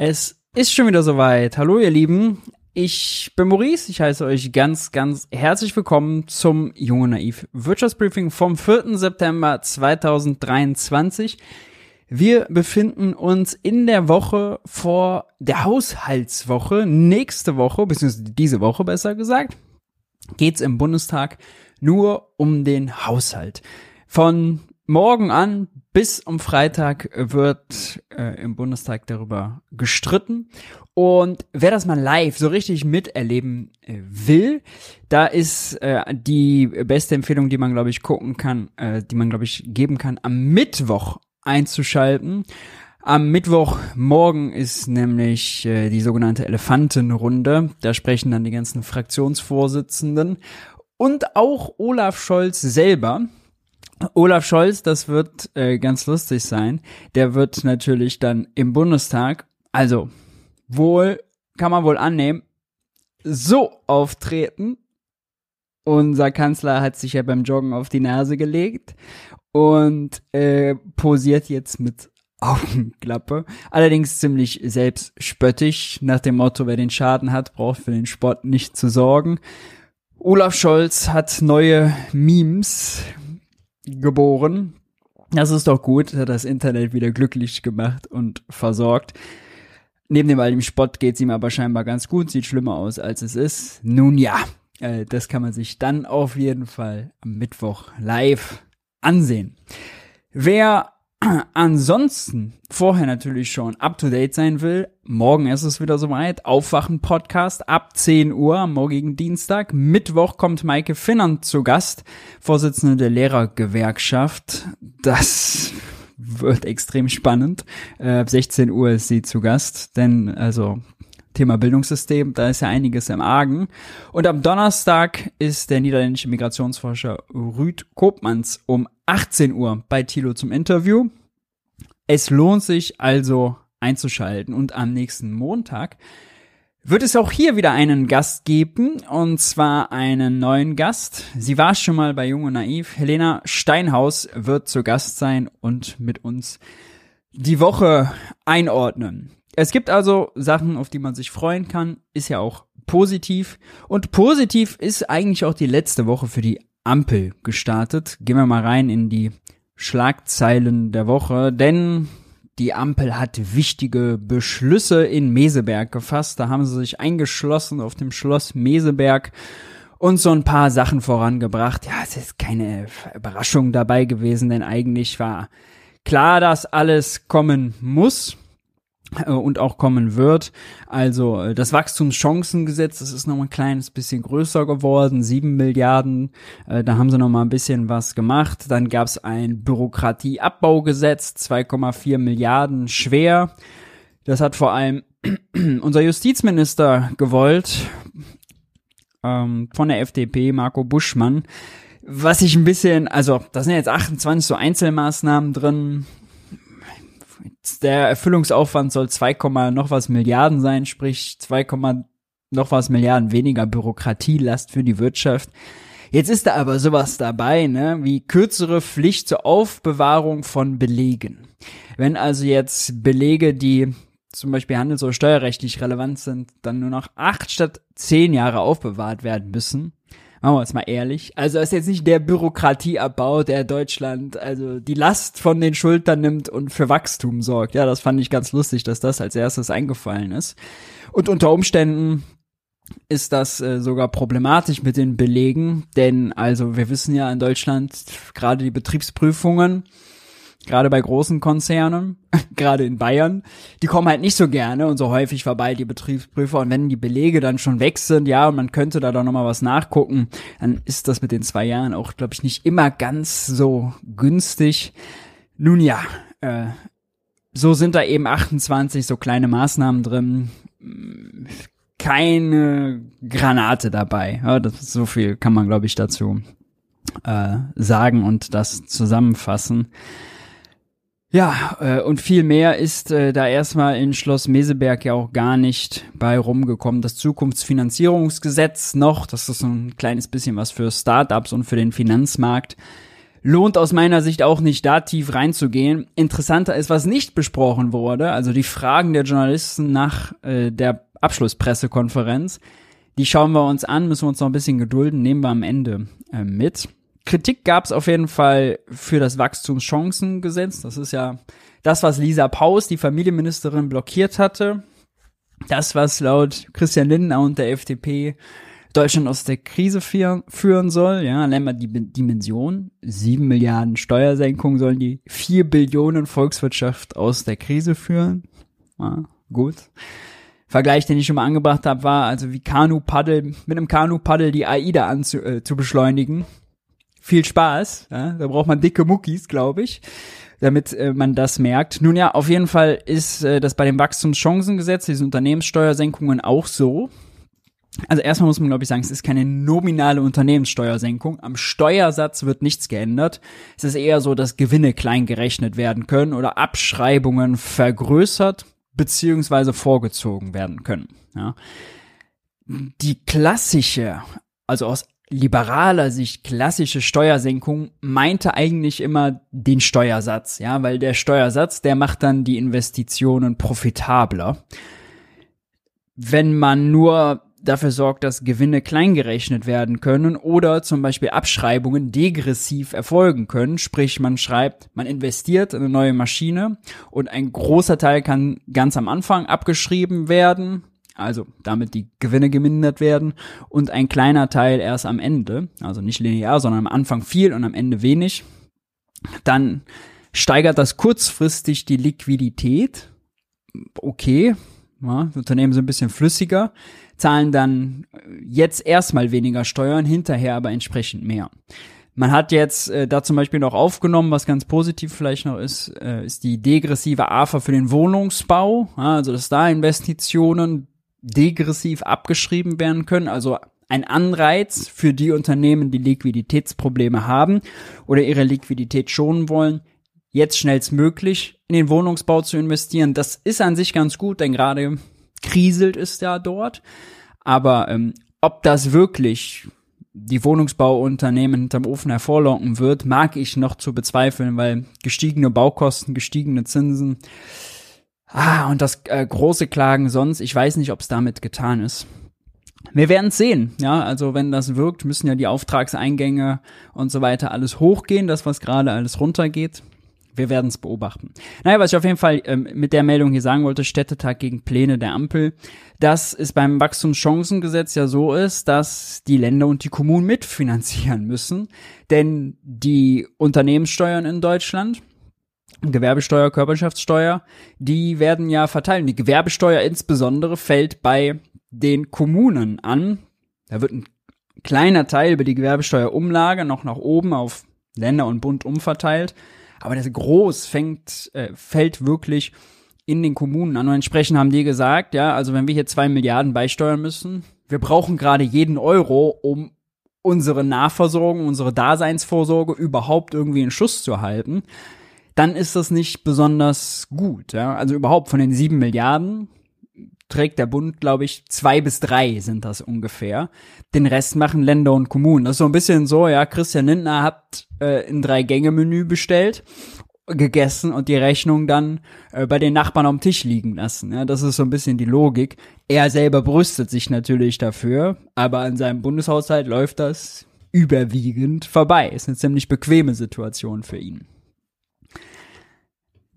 Es ist schon wieder soweit. Hallo ihr Lieben. Ich bin Maurice. Ich heiße euch ganz, ganz herzlich willkommen zum Junge Naiv Wirtschaftsbriefing vom 4. September 2023. Wir befinden uns in der Woche vor der Haushaltswoche. Nächste Woche, beziehungsweise diese Woche besser gesagt, geht's im Bundestag nur um den Haushalt. Von morgen an bis um Freitag wird äh, im Bundestag darüber gestritten. Und wer das mal live so richtig miterleben äh, will, da ist äh, die beste Empfehlung, die man, glaube ich, gucken kann, äh, die man, glaube ich, geben kann, am Mittwoch einzuschalten. Am Mittwochmorgen ist nämlich äh, die sogenannte Elefantenrunde. Da sprechen dann die ganzen Fraktionsvorsitzenden und auch Olaf Scholz selber. Olaf Scholz, das wird äh, ganz lustig sein. Der wird natürlich dann im Bundestag, also wohl, kann man wohl annehmen, so auftreten. Unser Kanzler hat sich ja beim Joggen auf die Nase gelegt und äh, posiert jetzt mit Augenklappe. Allerdings ziemlich selbstspöttisch, nach dem Motto, wer den Schaden hat, braucht für den Sport nicht zu sorgen. Olaf Scholz hat neue Memes geboren. Das ist doch gut, hat das Internet wieder glücklich gemacht und versorgt. Neben dem all dem Spott geht's ihm aber scheinbar ganz gut, sieht schlimmer aus, als es ist. Nun ja, äh, das kann man sich dann auf jeden Fall am Mittwoch live ansehen. Wer ansonsten vorher natürlich schon up to date sein will, morgen ist es wieder soweit. Aufwachen Podcast ab 10 Uhr am morgigen Dienstag. Mittwoch kommt Maike Finnern zu Gast, Vorsitzende der Lehrergewerkschaft. Das wird extrem spannend. Äh, ab 16 Uhr ist sie zu Gast, denn also Thema Bildungssystem, da ist ja einiges im Argen. Und am Donnerstag ist der niederländische Migrationsforscher Rüd Koopmans um 18 Uhr bei Thilo zum Interview. Es lohnt sich also einzuschalten und am nächsten Montag wird es auch hier wieder einen Gast geben, und zwar einen neuen Gast. Sie war schon mal bei Jung und Naiv. Helena Steinhaus wird zu Gast sein und mit uns die Woche einordnen. Es gibt also Sachen, auf die man sich freuen kann, ist ja auch positiv. Und positiv ist eigentlich auch die letzte Woche für die Ampel gestartet. Gehen wir mal rein in die Schlagzeilen der Woche, denn die Ampel hat wichtige Beschlüsse in Meseberg gefasst. Da haben sie sich eingeschlossen auf dem Schloss Meseberg und so ein paar Sachen vorangebracht. Ja, es ist keine Überraschung dabei gewesen, denn eigentlich war klar, dass alles kommen muss. Äh, und auch kommen wird. Also äh, das Wachstumschancengesetz, das ist noch ein kleines bisschen größer geworden, sieben Milliarden, äh, da haben sie noch mal ein bisschen was gemacht. Dann gab es ein Bürokratieabbaugesetz, 2,4 Milliarden schwer. Das hat vor allem unser Justizminister gewollt, ähm, von der FDP, Marco Buschmann. Was ich ein bisschen, also da sind jetzt 28 so Einzelmaßnahmen drin, der Erfüllungsaufwand soll 2, noch was Milliarden sein, sprich 2, noch was Milliarden weniger Bürokratielast für die Wirtschaft. Jetzt ist da aber sowas dabei, ne, wie kürzere Pflicht zur Aufbewahrung von Belegen. Wenn also jetzt Belege, die zum Beispiel handels- oder steuerrechtlich relevant sind, dann nur noch acht statt zehn Jahre aufbewahrt werden müssen, machen wir uns mal ehrlich. Also ist jetzt nicht der Bürokratieabbau, der Deutschland also die Last von den Schultern nimmt und für Wachstum sorgt. Ja, das fand ich ganz lustig, dass das als erstes eingefallen ist. Und unter Umständen ist das äh, sogar problematisch mit den Belegen, denn also wir wissen ja in Deutschland gerade die Betriebsprüfungen gerade bei großen Konzernen, gerade in Bayern, die kommen halt nicht so gerne und so häufig vorbei, die Betriebsprüfer. Und wenn die Belege dann schon weg sind, ja, und man könnte da doch nochmal was nachgucken, dann ist das mit den zwei Jahren auch, glaube ich, nicht immer ganz so günstig. Nun ja, äh, so sind da eben 28 so kleine Maßnahmen drin. Keine Granate dabei. Ja, das ist so viel kann man, glaube ich, dazu äh, sagen und das zusammenfassen. Ja, äh, und viel mehr ist äh, da erstmal in Schloss Meseberg ja auch gar nicht bei rumgekommen. Das Zukunftsfinanzierungsgesetz noch, das ist ein kleines bisschen was für Startups und für den Finanzmarkt. lohnt aus meiner Sicht auch nicht da tief reinzugehen. Interessanter ist, was nicht besprochen wurde, also die Fragen der Journalisten nach äh, der Abschlusspressekonferenz. Die schauen wir uns an, müssen wir uns noch ein bisschen gedulden, nehmen wir am Ende äh, mit. Kritik gab es auf jeden Fall für das Wachstumschancengesetz. Das ist ja das, was Lisa Paus, die Familienministerin, blockiert hatte. Das, was laut Christian Lindner und der FDP Deutschland aus der Krise führen soll. Ja, nennen wir die Dimension. Sieben Milliarden Steuersenkungen sollen die vier Billionen Volkswirtschaft aus der Krise führen. Ja, gut. Vergleich, den ich schon mal angebracht habe, war also wie Kanu-Paddel, mit einem Kanu-Paddel die AIDA anzu, äh, zu beschleunigen. Viel Spaß. Ja? Da braucht man dicke Muckis, glaube ich damit äh, man das merkt. Nun ja, auf jeden Fall ist äh, das bei dem Wachstumschancengesetz, diesen Unternehmenssteuersenkungen auch so. Also erstmal muss man, glaube ich, sagen, es ist keine nominale Unternehmenssteuersenkung. Am Steuersatz wird nichts geändert. Es ist eher so, dass Gewinne klein gerechnet werden können oder Abschreibungen vergrößert beziehungsweise vorgezogen werden können. Ja. Die klassische, also aus liberaler Sicht klassische Steuersenkung meinte eigentlich immer den Steuersatz, ja, weil der Steuersatz, der macht dann die Investitionen profitabler. Wenn man nur dafür sorgt, dass Gewinne kleingerechnet werden können oder zum Beispiel Abschreibungen degressiv erfolgen können. Sprich, man schreibt, man investiert in eine neue Maschine und ein großer Teil kann ganz am Anfang abgeschrieben werden, also damit die Gewinne gemindert werden und ein kleiner Teil erst am Ende, also nicht linear, sondern am Anfang viel und am Ende wenig. Dann steigert das kurzfristig die Liquidität. Okay, ja, Unternehmen sind ein bisschen flüssiger zahlen dann jetzt erstmal weniger Steuern, hinterher aber entsprechend mehr. Man hat jetzt äh, da zum Beispiel noch aufgenommen, was ganz positiv vielleicht noch ist, äh, ist die degressive AFA für den Wohnungsbau, ja, also dass da Investitionen degressiv abgeschrieben werden können, also ein Anreiz für die Unternehmen, die Liquiditätsprobleme haben oder ihre Liquidität schonen wollen, jetzt schnellstmöglich in den Wohnungsbau zu investieren. Das ist an sich ganz gut, denn gerade kriselt es da dort. Aber ähm, ob das wirklich die Wohnungsbauunternehmen hinterm Ofen hervorlocken wird, mag ich noch zu bezweifeln, weil gestiegene Baukosten, gestiegene Zinsen, ah, und das äh, große Klagen sonst, ich weiß nicht, ob es damit getan ist. Wir werden sehen, ja, also wenn das wirkt, müssen ja die Auftragseingänge und so weiter alles hochgehen, das was gerade alles runtergeht wir werden es beobachten. Naja, was ich auf jeden Fall ähm, mit der Meldung hier sagen wollte, Städtetag gegen Pläne der Ampel, dass es beim Wachstumschancengesetz ja so ist, dass die Länder und die Kommunen mitfinanzieren müssen. Denn die Unternehmenssteuern in Deutschland, Gewerbesteuer, Körperschaftssteuer, die werden ja verteilt. Die Gewerbesteuer insbesondere fällt bei den Kommunen an. Da wird ein kleiner Teil über die Gewerbesteuerumlage noch nach oben auf Länder und Bund umverteilt aber das Groß fängt, äh, fällt wirklich in den Kommunen an. Und entsprechend haben die gesagt, ja, also wenn wir hier zwei Milliarden beisteuern müssen, wir brauchen gerade jeden Euro, um unsere Nahversorgung, unsere Daseinsvorsorge überhaupt irgendwie in Schuss zu halten, dann ist das nicht besonders gut. Ja? Also überhaupt von den sieben Milliarden trägt der Bund, glaube ich, zwei bis drei sind das ungefähr. Den Rest machen Länder und Kommunen. Das ist so ein bisschen so, ja, Christian Lindner hat äh, ein Drei-Gänge-Menü bestellt gegessen und die Rechnung dann äh, bei den Nachbarn am Tisch liegen lassen. Ja, das ist so ein bisschen die Logik. Er selber brüstet sich natürlich dafür, aber an seinem Bundeshaushalt läuft das überwiegend vorbei. Ist eine ziemlich bequeme Situation für ihn.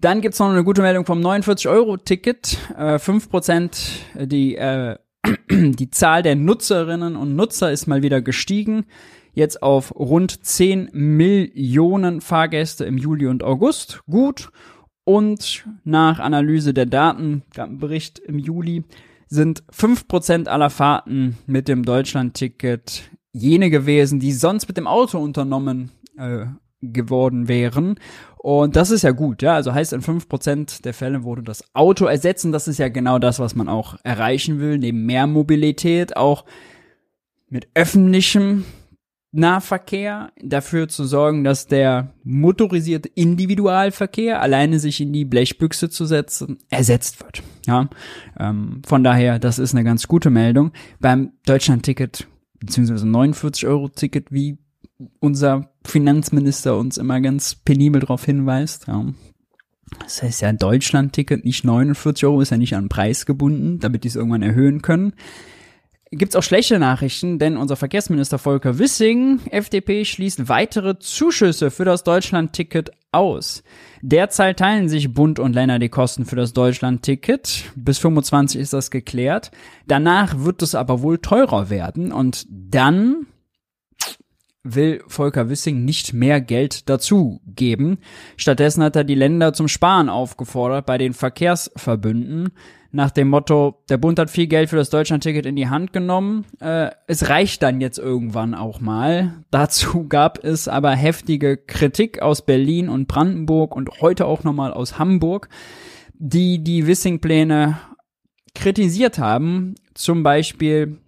Dann gibt's noch eine gute Meldung vom 49-Euro-Ticket. Äh, 5% die, äh, die Zahl der Nutzerinnen und Nutzer ist mal wieder gestiegen. Jetzt auf rund 10 Millionen Fahrgäste im Juli und August. Gut. Und nach Analyse der Daten, gab einen Bericht im Juli, sind 5% aller Fahrten mit dem Deutschland-Ticket jene gewesen, die sonst mit dem Auto unternommen äh, geworden wären. Und das ist ja gut, ja. Also heißt, in fünf Prozent der Fälle wurde das Auto ersetzen. Das ist ja genau das, was man auch erreichen will. Neben mehr Mobilität auch mit öffentlichem Nahverkehr dafür zu sorgen, dass der motorisierte Individualverkehr alleine sich in die Blechbüchse zu setzen ersetzt wird. Ja, ähm, von daher, das ist eine ganz gute Meldung. Beim Deutschland-Ticket beziehungsweise 49 Euro Ticket, wie unser Finanzminister uns immer ganz penibel darauf hinweist. Ja. Das heißt ja, Deutschland-Ticket nicht 49 Euro, ist ja nicht an Preis gebunden, damit die es irgendwann erhöhen können. Gibt's auch schlechte Nachrichten, denn unser Verkehrsminister Volker Wissing, FDP, schließt weitere Zuschüsse für das Deutschland-Ticket aus. Derzeit teilen sich Bund und Länder die Kosten für das Deutschland-Ticket. Bis 25 ist das geklärt. Danach wird es aber wohl teurer werden und dann will Volker Wissing nicht mehr Geld dazu geben. Stattdessen hat er die Länder zum Sparen aufgefordert bei den Verkehrsverbünden. Nach dem Motto, der Bund hat viel Geld für das Deutschlandticket in die Hand genommen. Äh, es reicht dann jetzt irgendwann auch mal. Dazu gab es aber heftige Kritik aus Berlin und Brandenburg und heute auch nochmal aus Hamburg, die die Wissing-Pläne kritisiert haben. Zum Beispiel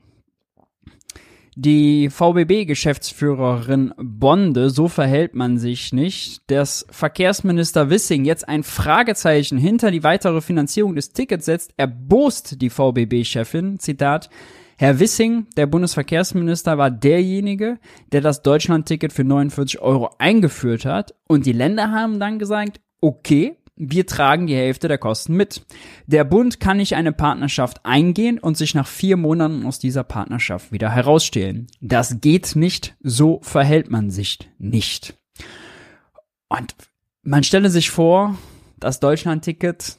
die VBB-Geschäftsführerin Bonde, so verhält man sich nicht, dass Verkehrsminister Wissing jetzt ein Fragezeichen hinter die weitere Finanzierung des Tickets setzt, erbost die VBB-Chefin, Zitat, Herr Wissing, der Bundesverkehrsminister, war derjenige, der das Deutschland-Ticket für 49 Euro eingeführt hat. Und die Länder haben dann gesagt, okay, wir tragen die Hälfte der Kosten mit. Der Bund kann nicht eine Partnerschaft eingehen und sich nach vier Monaten aus dieser Partnerschaft wieder herausstehlen. Das geht nicht, so verhält man sich nicht. Und man stelle sich vor, das Deutschland-Ticket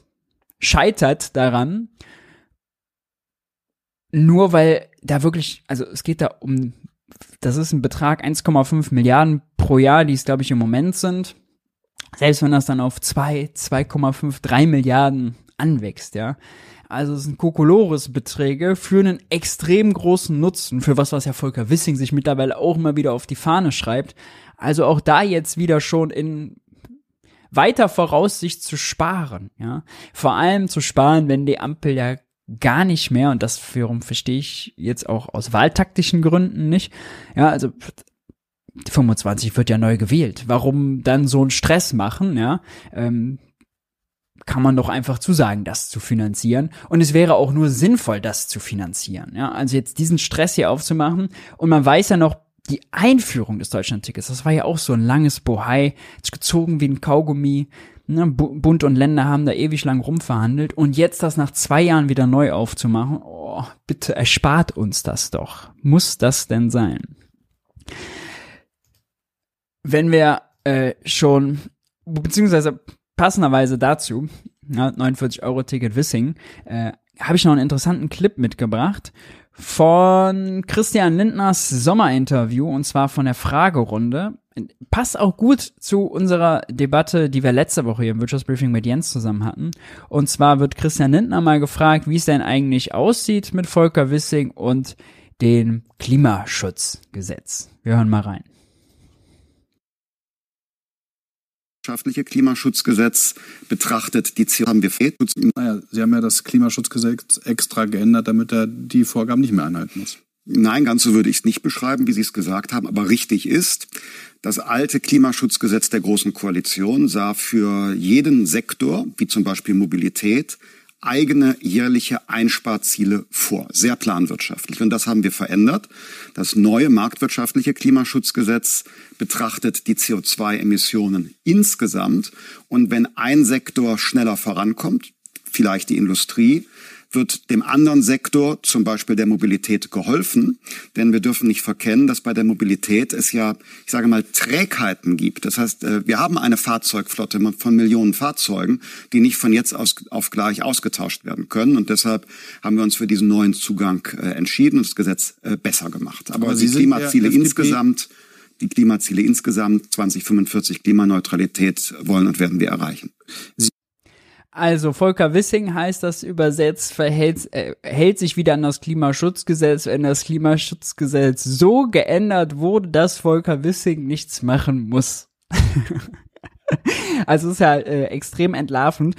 scheitert daran, nur weil da wirklich, also es geht da um, das ist ein Betrag 1,5 Milliarden pro Jahr, die es glaube ich im Moment sind selbst wenn das dann auf 2, 2,5, 3 Milliarden anwächst, ja. Also es sind Kokolores-Beträge für einen extrem großen Nutzen, für was, was ja Volker Wissing sich mittlerweile auch immer wieder auf die Fahne schreibt. Also auch da jetzt wieder schon in weiter Voraussicht zu sparen, ja. Vor allem zu sparen, wenn die Ampel ja gar nicht mehr, und das wiederum verstehe ich jetzt auch aus wahltaktischen Gründen nicht, ja, also 25 wird ja neu gewählt. Warum dann so einen Stress machen, ja? Ähm, kann man doch einfach zusagen, das zu finanzieren. Und es wäre auch nur sinnvoll, das zu finanzieren. Ja, also jetzt diesen Stress hier aufzumachen. Und man weiß ja noch, die Einführung des Deutschlandtickets, das war ja auch so ein langes Bohai, gezogen wie ein Kaugummi. Ne, Bund und Länder haben da ewig lang rumverhandelt. Und jetzt das nach zwei Jahren wieder neu aufzumachen, oh, bitte erspart uns das doch. Muss das denn sein? Wenn wir äh, schon, beziehungsweise passenderweise dazu, ja, 49 Euro Ticket Wissing, äh, habe ich noch einen interessanten Clip mitgebracht von Christian Lindners Sommerinterview und zwar von der Fragerunde. Passt auch gut zu unserer Debatte, die wir letzte Woche hier im Wirtschaftsbriefing mit Jens zusammen hatten. Und zwar wird Christian Lindner mal gefragt, wie es denn eigentlich aussieht mit Volker Wissing und dem Klimaschutzgesetz. Wir hören mal rein. Wirtschaftliche Klimaschutzgesetz betrachtet. Die Ziele haben wir fehlt. Naja, Sie haben ja das Klimaschutzgesetz extra geändert, damit er die Vorgaben nicht mehr einhalten muss. Nein, ganz so würde ich es nicht beschreiben, wie Sie es gesagt haben. Aber richtig ist, das alte Klimaschutzgesetz der Großen Koalition sah für jeden Sektor, wie zum Beispiel Mobilität, eigene jährliche Einsparziele vor, sehr planwirtschaftlich. Und das haben wir verändert. Das neue marktwirtschaftliche Klimaschutzgesetz betrachtet die CO2-Emissionen insgesamt. Und wenn ein Sektor schneller vorankommt, vielleicht die Industrie, wird dem anderen Sektor, zum Beispiel der Mobilität, geholfen. Denn wir dürfen nicht verkennen, dass bei der Mobilität es ja, ich sage mal, Trägheiten gibt. Das heißt, äh, wir haben eine Fahrzeugflotte von Millionen Fahrzeugen, die nicht von jetzt aus auf gleich ausgetauscht werden können. Und deshalb haben wir uns für diesen neuen Zugang äh, entschieden und das Gesetz äh, besser gemacht. Aber, Aber die Klimaziele insgesamt die Klimaziele insgesamt 2045 Klimaneutralität wollen und werden wir erreichen. Sie also Volker Wissing heißt das übersetzt, verhält, äh, hält sich wieder an das Klimaschutzgesetz, wenn das Klimaschutzgesetz so geändert wurde, dass Volker Wissing nichts machen muss. also ist ja äh, extrem entlarvend.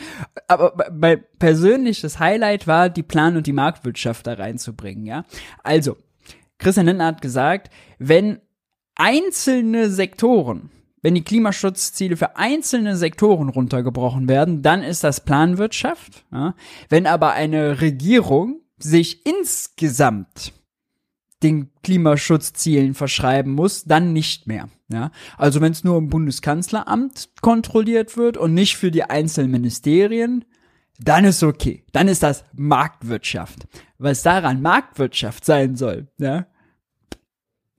Aber mein persönliches Highlight war, die Plan- und die Marktwirtschaft da reinzubringen, ja. Also, Christian Lindner hat gesagt, wenn einzelne Sektoren wenn die Klimaschutzziele für einzelne Sektoren runtergebrochen werden, dann ist das Planwirtschaft. Ja? Wenn aber eine Regierung sich insgesamt den Klimaschutzzielen verschreiben muss, dann nicht mehr. Ja, also wenn es nur im Bundeskanzleramt kontrolliert wird und nicht für die einzelnen Ministerien, dann ist okay. Dann ist das Marktwirtschaft. Was daran Marktwirtschaft sein soll, ja,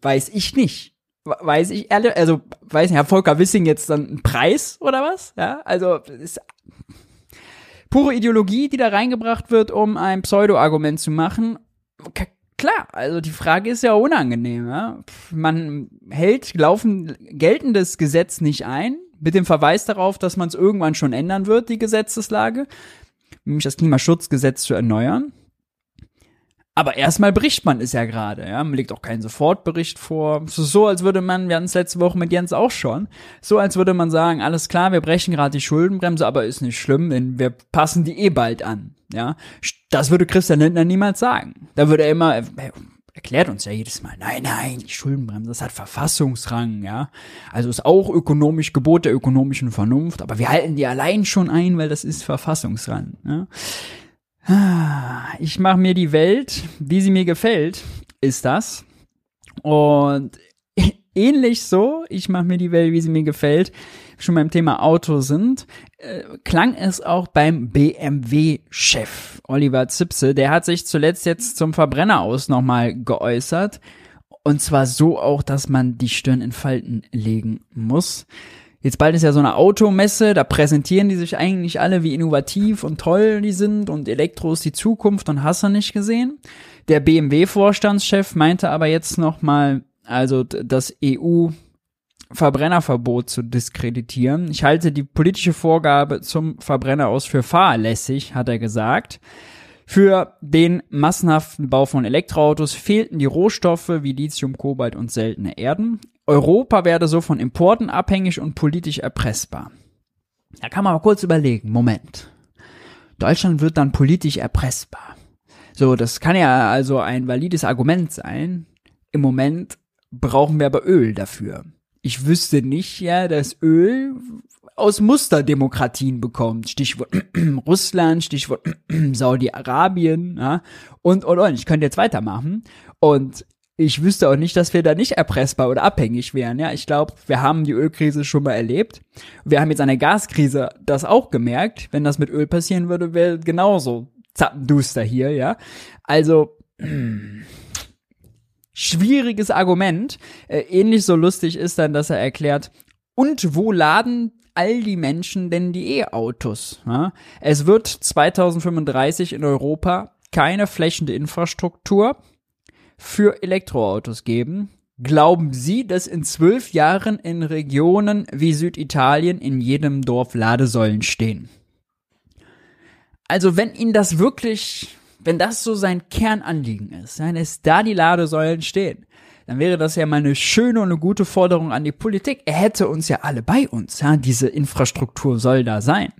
weiß ich nicht. Weiß ich ehrlich, also weiß nicht, Herr Volker Wissing jetzt dann einen Preis oder was? Ja, also ist pure Ideologie, die da reingebracht wird, um ein Pseudo-Argument zu machen. Klar, also die Frage ist ja unangenehm. Ja? Man hält laufen geltendes Gesetz nicht ein, mit dem Verweis darauf, dass man es irgendwann schon ändern wird, die Gesetzeslage, nämlich das Klimaschutzgesetz zu erneuern. Aber erstmal bricht man es ja gerade, ja. Man legt auch keinen Sofortbericht vor. So, so als würde man, wir hatten es letzte Woche mit Jens auch schon, so als würde man sagen, alles klar, wir brechen gerade die Schuldenbremse, aber ist nicht schlimm, denn wir passen die eh bald an, ja. Das würde Christian Lindner niemals sagen. Da würde er immer, er erklärt uns ja jedes Mal, nein, nein, die Schuldenbremse, das hat Verfassungsrang, ja. Also ist auch ökonomisch Gebot der ökonomischen Vernunft, aber wir halten die allein schon ein, weil das ist Verfassungsrang, ja. Ich mache mir die Welt, wie sie mir gefällt, ist das. Und ähnlich so, ich mache mir die Welt, wie sie mir gefällt, schon beim Thema Auto sind, äh, klang es auch beim BMW-Chef Oliver Zipse. Der hat sich zuletzt jetzt zum Verbrenner aus nochmal geäußert. Und zwar so auch, dass man die Stirn in Falten legen muss. Jetzt bald ist ja so eine Automesse, da präsentieren die sich eigentlich alle, wie innovativ und toll die sind und Elektro ist die Zukunft und hast du nicht gesehen. Der BMW-Vorstandschef meinte aber jetzt nochmal, also das EU Verbrennerverbot zu diskreditieren. Ich halte die politische Vorgabe zum Verbrenner aus für fahrlässig, hat er gesagt. Für den massenhaften Bau von Elektroautos fehlten die Rohstoffe wie Lithium, Kobalt und seltene Erden. Europa werde so von Importen abhängig und politisch erpressbar. Da kann man mal kurz überlegen, Moment. Deutschland wird dann politisch erpressbar. So, das kann ja also ein valides Argument sein. Im Moment brauchen wir aber Öl dafür. Ich wüsste nicht, ja, dass Öl aus Musterdemokratien bekommt. Stichwort Russland, Stichwort Saudi-Arabien, ja, und, und, und. Ich könnte jetzt weitermachen. Und ich wüsste auch nicht, dass wir da nicht erpressbar oder abhängig wären. Ja, ich glaube, wir haben die Ölkrise schon mal erlebt. Wir haben jetzt eine Gaskrise das auch gemerkt. Wenn das mit Öl passieren würde, wäre genauso zappenduster hier, ja. Also, schwieriges Argument. Äh, ähnlich so lustig ist dann, dass er erklärt, und wo laden all die Menschen denn die E-Autos? Ja? Es wird 2035 in Europa keine flächende Infrastruktur für Elektroautos geben. Glauben Sie, dass in zwölf Jahren in Regionen wie Süditalien in jedem Dorf Ladesäulen stehen? Also wenn Ihnen das wirklich, wenn das so sein Kernanliegen ist, dann ist da die Ladesäulen stehen, dann wäre das ja mal eine schöne und eine gute Forderung an die Politik. Er hätte uns ja alle bei uns, ja, diese Infrastruktur soll da sein.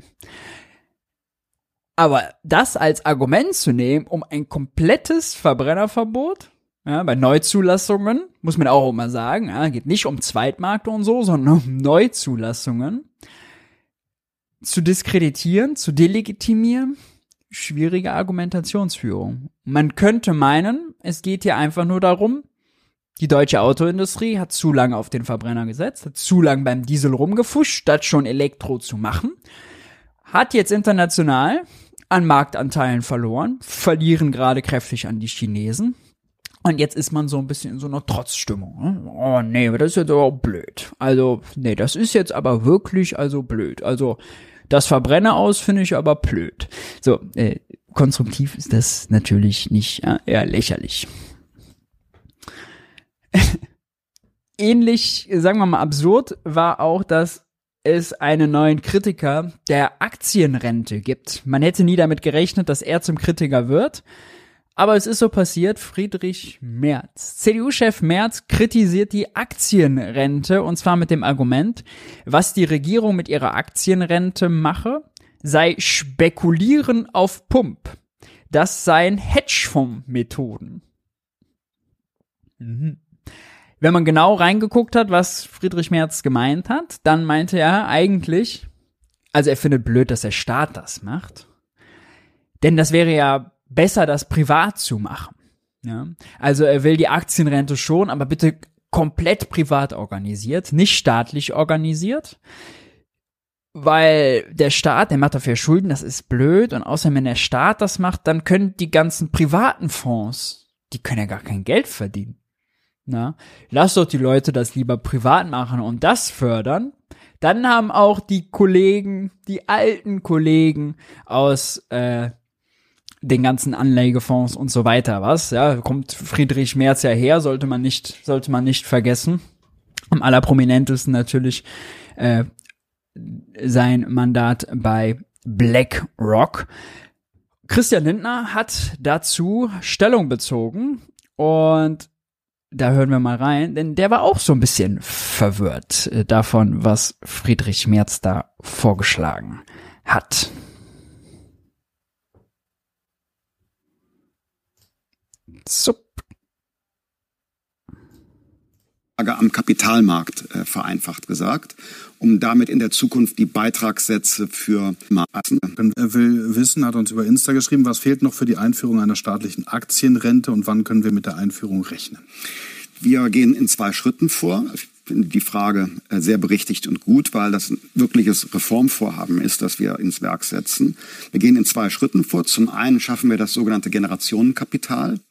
Aber das als Argument zu nehmen, um ein komplettes Verbrennerverbot, ja, bei Neuzulassungen, muss man auch immer sagen, ja, geht nicht um Zweitmarkt und so, sondern um Neuzulassungen zu diskreditieren, zu delegitimieren, schwierige Argumentationsführung. Man könnte meinen, es geht hier einfach nur darum, die deutsche Autoindustrie hat zu lange auf den Verbrenner gesetzt, hat zu lange beim Diesel rumgefuscht, statt schon Elektro zu machen, hat jetzt international an Marktanteilen verloren, verlieren gerade kräftig an die Chinesen, und jetzt ist man so ein bisschen in so einer Trotzstimmung. Ne? Oh nee, das ist jetzt aber blöd. Also, nee, das ist jetzt aber wirklich also blöd. Also, das Verbrenner aus finde ich aber blöd. So, äh, konstruktiv ist das natürlich nicht, äh, eher lächerlich. Ähnlich, sagen wir mal absurd, war auch, dass es einen neuen Kritiker der Aktienrente gibt. Man hätte nie damit gerechnet, dass er zum Kritiker wird. Aber es ist so passiert, Friedrich Merz. CDU-Chef Merz kritisiert die Aktienrente und zwar mit dem Argument, was die Regierung mit ihrer Aktienrente mache, sei Spekulieren auf Pump. Das seien Hedgefonds-Methoden. Mhm. Wenn man genau reingeguckt hat, was Friedrich Merz gemeint hat, dann meinte er eigentlich, also er findet blöd, dass der Staat das macht. Denn das wäre ja besser, das privat zu machen. Ja? Also er will die Aktienrente schon, aber bitte komplett privat organisiert, nicht staatlich organisiert. Weil der Staat, der macht dafür Schulden, das ist blöd. Und außerdem, wenn der Staat das macht, dann können die ganzen privaten Fonds, die können ja gar kein Geld verdienen. Na, lass doch die Leute das lieber privat machen und das fördern. Dann haben auch die Kollegen, die alten Kollegen aus äh, den ganzen Anlegefonds und so weiter was. Ja, kommt Friedrich Merz ja her, sollte man nicht, sollte man nicht vergessen. Am allerprominentesten natürlich äh, sein Mandat bei BlackRock. Christian Lindner hat dazu Stellung bezogen und da hören wir mal rein, denn der war auch so ein bisschen verwirrt äh, davon, was Friedrich Merz da vorgeschlagen hat. Sup. am Kapitalmarkt äh, vereinfacht gesagt, um damit in der Zukunft die Beitragssätze für Maßen. Er will wissen, hat uns über Insta geschrieben, was fehlt noch für die Einführung einer staatlichen Aktienrente und wann können wir mit der Einführung rechnen? Wir gehen in zwei Schritten vor. Ich finde die Frage äh, sehr berichtigt und gut, weil das ein wirkliches Reformvorhaben ist, das wir ins Werk setzen. Wir gehen in zwei Schritten vor. Zum einen schaffen wir das sogenannte Generationenkapital.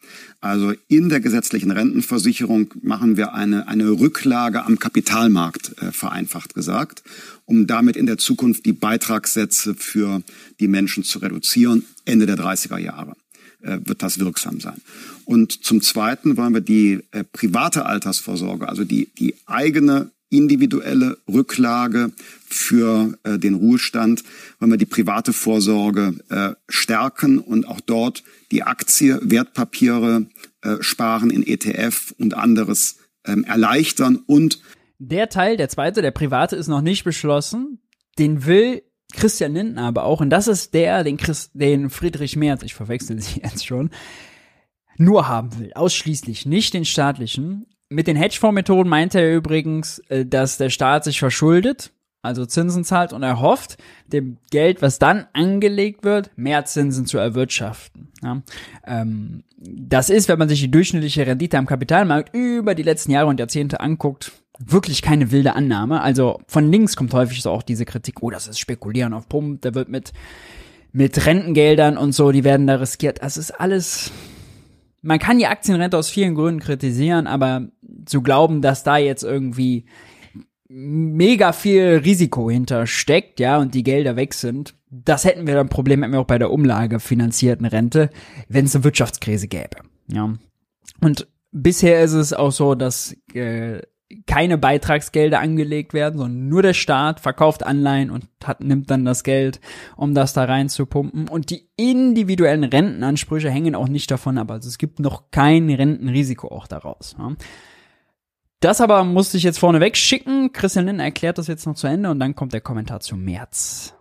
Also in der gesetzlichen Rentenversicherung machen wir eine, eine Rücklage am Kapitalmarkt, äh, vereinfacht gesagt, um damit in der Zukunft die Beitragssätze für die Menschen zu reduzieren, Ende der 30er Jahre wird das wirksam sein. Und zum Zweiten wollen wir die äh, private Altersvorsorge, also die, die eigene individuelle Rücklage für äh, den Ruhestand, wollen wir die private Vorsorge äh, stärken und auch dort die Aktie, Wertpapiere, äh, Sparen in ETF und anderes ähm, erleichtern und der Teil, der zweite, der private, ist noch nicht beschlossen. Den will Christian Lindner aber auch, und das ist der, den, Chris, den Friedrich Merz, ich verwechsel sie jetzt schon, nur haben will, ausschließlich, nicht den staatlichen. Mit den Hedgefonds-Methoden meint er übrigens, äh, dass der Staat sich verschuldet, also Zinsen zahlt und er hofft, dem Geld, was dann angelegt wird, mehr Zinsen zu erwirtschaften. Ja, ähm, das ist, wenn man sich die durchschnittliche Rendite am Kapitalmarkt über die letzten Jahre und Jahrzehnte anguckt, wirklich keine wilde Annahme. Also von links kommt häufig so auch diese Kritik, oh, das ist Spekulieren auf Pump, da wird mit, mit Rentengeldern und so, die werden da riskiert. Das ist alles, man kann die Aktienrente aus vielen Gründen kritisieren, aber zu glauben, dass da jetzt irgendwie mega viel Risiko hintersteckt, ja, und die Gelder weg sind, das hätten wir dann Problem hätten wir auch bei der umlagefinanzierten Rente, wenn es eine Wirtschaftskrise gäbe, ja. Und bisher ist es auch so, dass äh, keine Beitragsgelder angelegt werden, sondern nur der Staat verkauft Anleihen und hat, nimmt dann das Geld, um das da rein zu pumpen. Und die individuellen Rentenansprüche hängen auch nicht davon ab. Also es gibt noch kein Rentenrisiko auch daraus. Ja. Das aber musste ich jetzt vorne wegschicken. Christian Lindner erklärt das jetzt noch zu Ende und dann kommt der Kommentar zum März.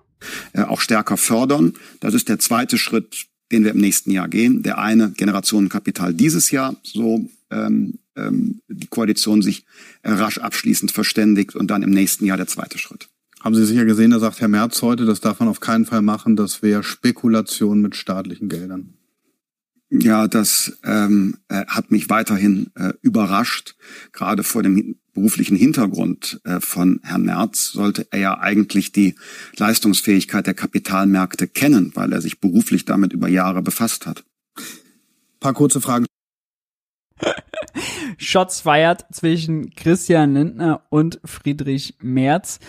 Äh, auch stärker fördern. Das ist der zweite Schritt, den wir im nächsten Jahr gehen. Der eine Generationenkapital dieses Jahr, so ähm, ähm, die Koalition sich äh, rasch abschließend verständigt und dann im nächsten Jahr der zweite Schritt. Haben Sie sicher gesehen, da sagt Herr Merz heute, das darf man auf keinen Fall machen, das wäre Spekulation mit staatlichen Geldern. Ja, das ähm, äh, hat mich weiterhin äh, überrascht. Gerade vor dem beruflichen Hintergrund äh, von Herrn Merz sollte er ja eigentlich die Leistungsfähigkeit der Kapitalmärkte kennen, weil er sich beruflich damit über Jahre befasst hat. Paar kurze Fragen. Shots feiert zwischen Christian Lindner und Friedrich Merz.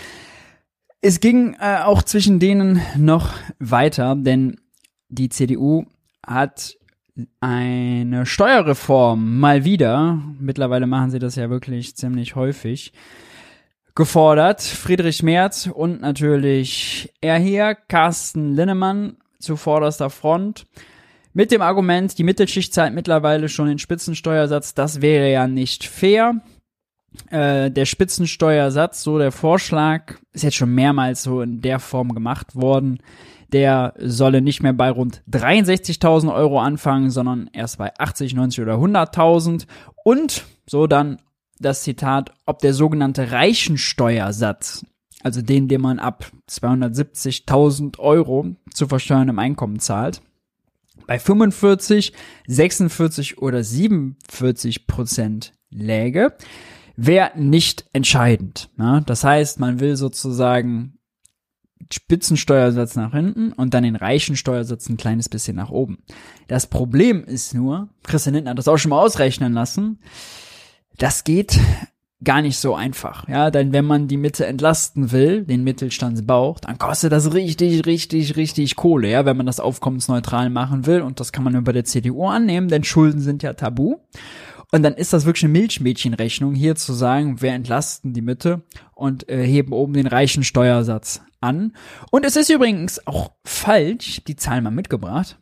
Es ging äh, auch zwischen denen noch weiter, denn die CDU hat eine Steuerreform mal wieder, mittlerweile machen sie das ja wirklich ziemlich häufig, gefordert. Friedrich Merz und natürlich er hier, Carsten Linnemann zu vorderster Front. Mit dem Argument, die Mittelschicht zahlt mittlerweile schon den Spitzensteuersatz, das wäre ja nicht fair. Äh, der Spitzensteuersatz, so der Vorschlag, ist jetzt schon mehrmals so in der Form gemacht worden. Der solle nicht mehr bei rund 63.000 Euro anfangen, sondern erst bei 80, 90 oder 100.000. Und so dann das Zitat, ob der sogenannte Reichensteuersatz, also den, den man ab 270.000 Euro zu versteuerndem Einkommen zahlt, bei 45, 46 oder 47 Prozent läge, wäre nicht entscheidend. Ne? Das heißt, man will sozusagen Spitzensteuersatz nach hinten und dann den reichen Steuersatz ein kleines bisschen nach oben. Das Problem ist nur, Christian Lindner hat das auch schon mal ausrechnen lassen, das geht gar nicht so einfach. Ja, denn wenn man die Mitte entlasten will, den Mittelstandsbauch, dann kostet das richtig, richtig, richtig Kohle, ja, wenn man das aufkommensneutral machen will. Und das kann man über der CDU annehmen, denn Schulden sind ja tabu. Und dann ist das wirklich eine Milchmädchenrechnung, hier zu sagen, wir entlasten die Mitte und äh, heben oben den reichen Steuersatz an. Und es ist übrigens auch falsch, die Zahlen mal mitgebracht,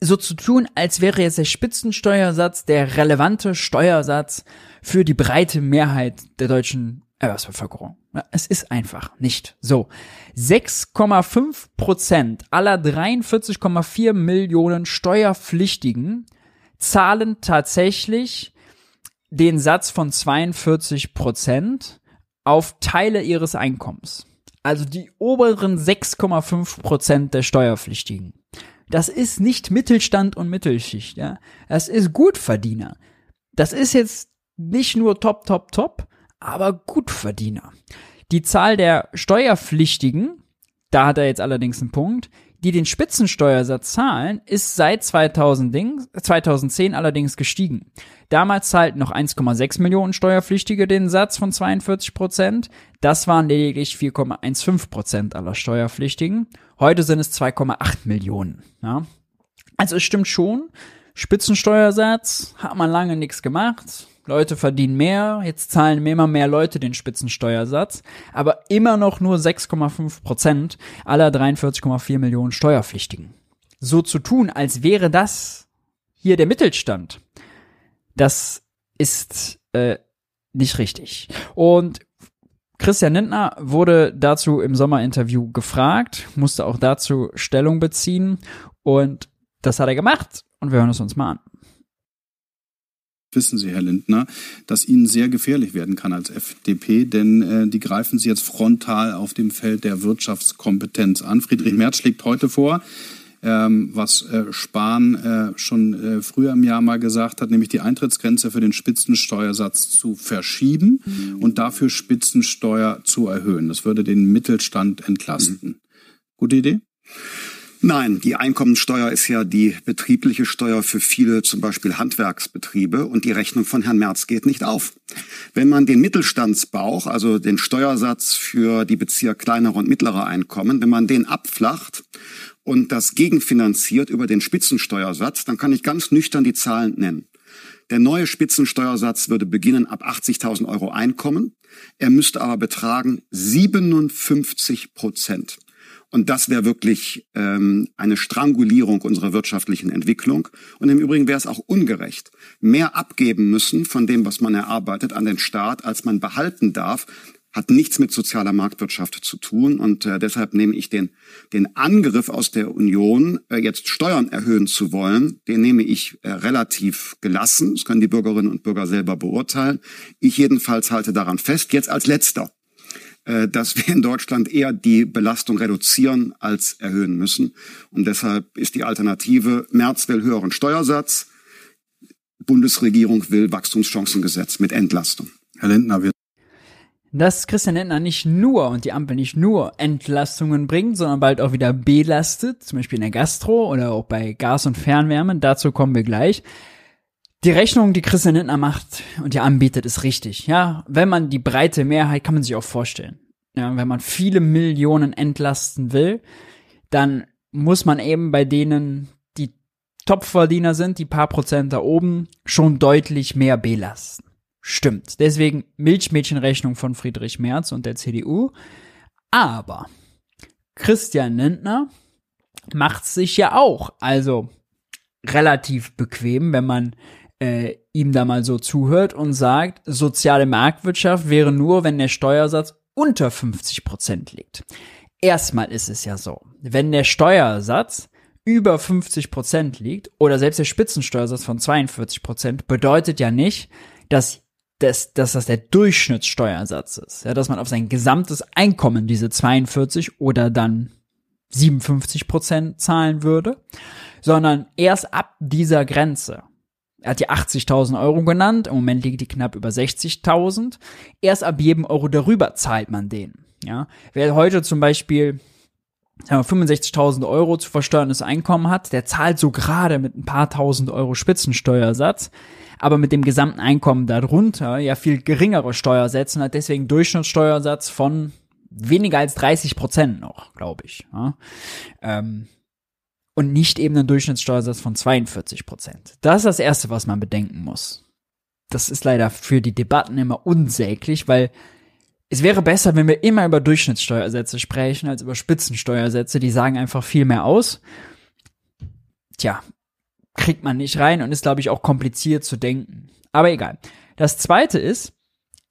so zu tun, als wäre jetzt der Spitzensteuersatz der relevante Steuersatz für die breite Mehrheit der deutschen Erwerbsbevölkerung. Es ist einfach nicht so. 6,5 Prozent aller 43,4 Millionen Steuerpflichtigen zahlen tatsächlich den Satz von 42 Prozent auf Teile ihres Einkommens. Also die oberen 6,5 Prozent der Steuerpflichtigen. Das ist nicht Mittelstand und Mittelschicht, ja. Das ist Gutverdiener. Das ist jetzt nicht nur top, top, top, aber Gutverdiener. Die Zahl der Steuerpflichtigen, da hat er jetzt allerdings einen Punkt, die den Spitzensteuersatz zahlen, ist seit 2000 2010 allerdings gestiegen. Damals zahlten noch 1,6 Millionen Steuerpflichtige den Satz von 42 Prozent. Das waren lediglich 4,15 Prozent aller Steuerpflichtigen. Heute sind es 2,8 Millionen. Ja. Also es stimmt schon. Spitzensteuersatz hat man lange nichts gemacht. Leute verdienen mehr, jetzt zahlen immer mehr Leute den Spitzensteuersatz, aber immer noch nur 6,5 Prozent aller 43,4 Millionen Steuerpflichtigen. So zu tun, als wäre das hier der Mittelstand, das ist äh, nicht richtig. Und Christian Lindner wurde dazu im Sommerinterview gefragt, musste auch dazu Stellung beziehen und das hat er gemacht und wir hören es uns mal an wissen Sie, Herr Lindner, dass Ihnen sehr gefährlich werden kann als FDP, denn äh, die greifen Sie jetzt frontal auf dem Feld der Wirtschaftskompetenz an. Friedrich Merz schlägt heute vor, ähm, was äh, Spahn äh, schon äh, früher im Jahr mal gesagt hat, nämlich die Eintrittsgrenze für den Spitzensteuersatz zu verschieben mhm. und dafür Spitzensteuer zu erhöhen. Das würde den Mittelstand entlasten. Mhm. Gute Idee? Nein, die Einkommensteuer ist ja die betriebliche Steuer für viele zum Beispiel Handwerksbetriebe und die Rechnung von Herrn Merz geht nicht auf. Wenn man den Mittelstandsbauch, also den Steuersatz für die Bezieher kleinerer und mittlerer Einkommen, wenn man den abflacht und das gegenfinanziert über den Spitzensteuersatz, dann kann ich ganz nüchtern die Zahlen nennen. Der neue Spitzensteuersatz würde beginnen ab 80.000 Euro Einkommen. Er müsste aber betragen 57 Prozent. Und das wäre wirklich ähm, eine Strangulierung unserer wirtschaftlichen Entwicklung. Und im Übrigen wäre es auch ungerecht. Mehr abgeben müssen von dem, was man erarbeitet, an den Staat, als man behalten darf, hat nichts mit sozialer Marktwirtschaft zu tun. Und äh, deshalb nehme ich den, den Angriff aus der Union, äh, jetzt Steuern erhöhen zu wollen, den nehme ich äh, relativ gelassen. Das können die Bürgerinnen und Bürger selber beurteilen. Ich jedenfalls halte daran fest. Jetzt als letzter dass wir in Deutschland eher die Belastung reduzieren als erhöhen müssen. Und deshalb ist die Alternative, März will höheren Steuersatz, Bundesregierung will Wachstumschancengesetz mit Entlastung. Herr Lindner, wir dass Christian Lindner nicht nur und die Ampel nicht nur Entlastungen bringt, sondern bald auch wieder belastet, zum Beispiel in der Gastro oder auch bei Gas und Fernwärme, dazu kommen wir gleich. Die Rechnung, die Christian Lindner macht und die anbietet, ist richtig. Ja, wenn man die breite Mehrheit kann man sich auch vorstellen. Ja, wenn man viele Millionen entlasten will, dann muss man eben bei denen, die Topverdiener sind, die paar Prozent da oben, schon deutlich mehr belasten. Stimmt. Deswegen Milchmädchenrechnung von Friedrich Merz und der CDU. Aber Christian Lindner macht sich ja auch, also relativ bequem, wenn man äh, ihm da mal so zuhört und sagt, soziale Marktwirtschaft wäre nur, wenn der Steuersatz unter 50 Prozent liegt. Erstmal ist es ja so, wenn der Steuersatz über 50 Prozent liegt oder selbst der Spitzensteuersatz von 42 Prozent bedeutet ja nicht, dass dass, dass das der Durchschnittssteuersatz ist, ja, dass man auf sein gesamtes Einkommen diese 42 oder dann 57 Prozent zahlen würde, sondern erst ab dieser Grenze. Er hat die 80.000 Euro genannt, im Moment liegt die knapp über 60.000. Erst ab jedem Euro darüber zahlt man den. Ja, wer heute zum Beispiel 65.000 Euro zu versteuerndes Einkommen hat, der zahlt so gerade mit ein paar tausend Euro Spitzensteuersatz, aber mit dem gesamten Einkommen darunter ja viel geringere Steuersätze und hat deswegen Durchschnittssteuersatz von weniger als 30 Prozent noch, glaube ich. Ja. Ähm, und nicht eben einen Durchschnittssteuersatz von 42 Prozent. Das ist das Erste, was man bedenken muss. Das ist leider für die Debatten immer unsäglich, weil es wäre besser, wenn wir immer über Durchschnittssteuersätze sprechen, als über Spitzensteuersätze. Die sagen einfach viel mehr aus. Tja, kriegt man nicht rein und ist, glaube ich, auch kompliziert zu denken. Aber egal. Das zweite ist,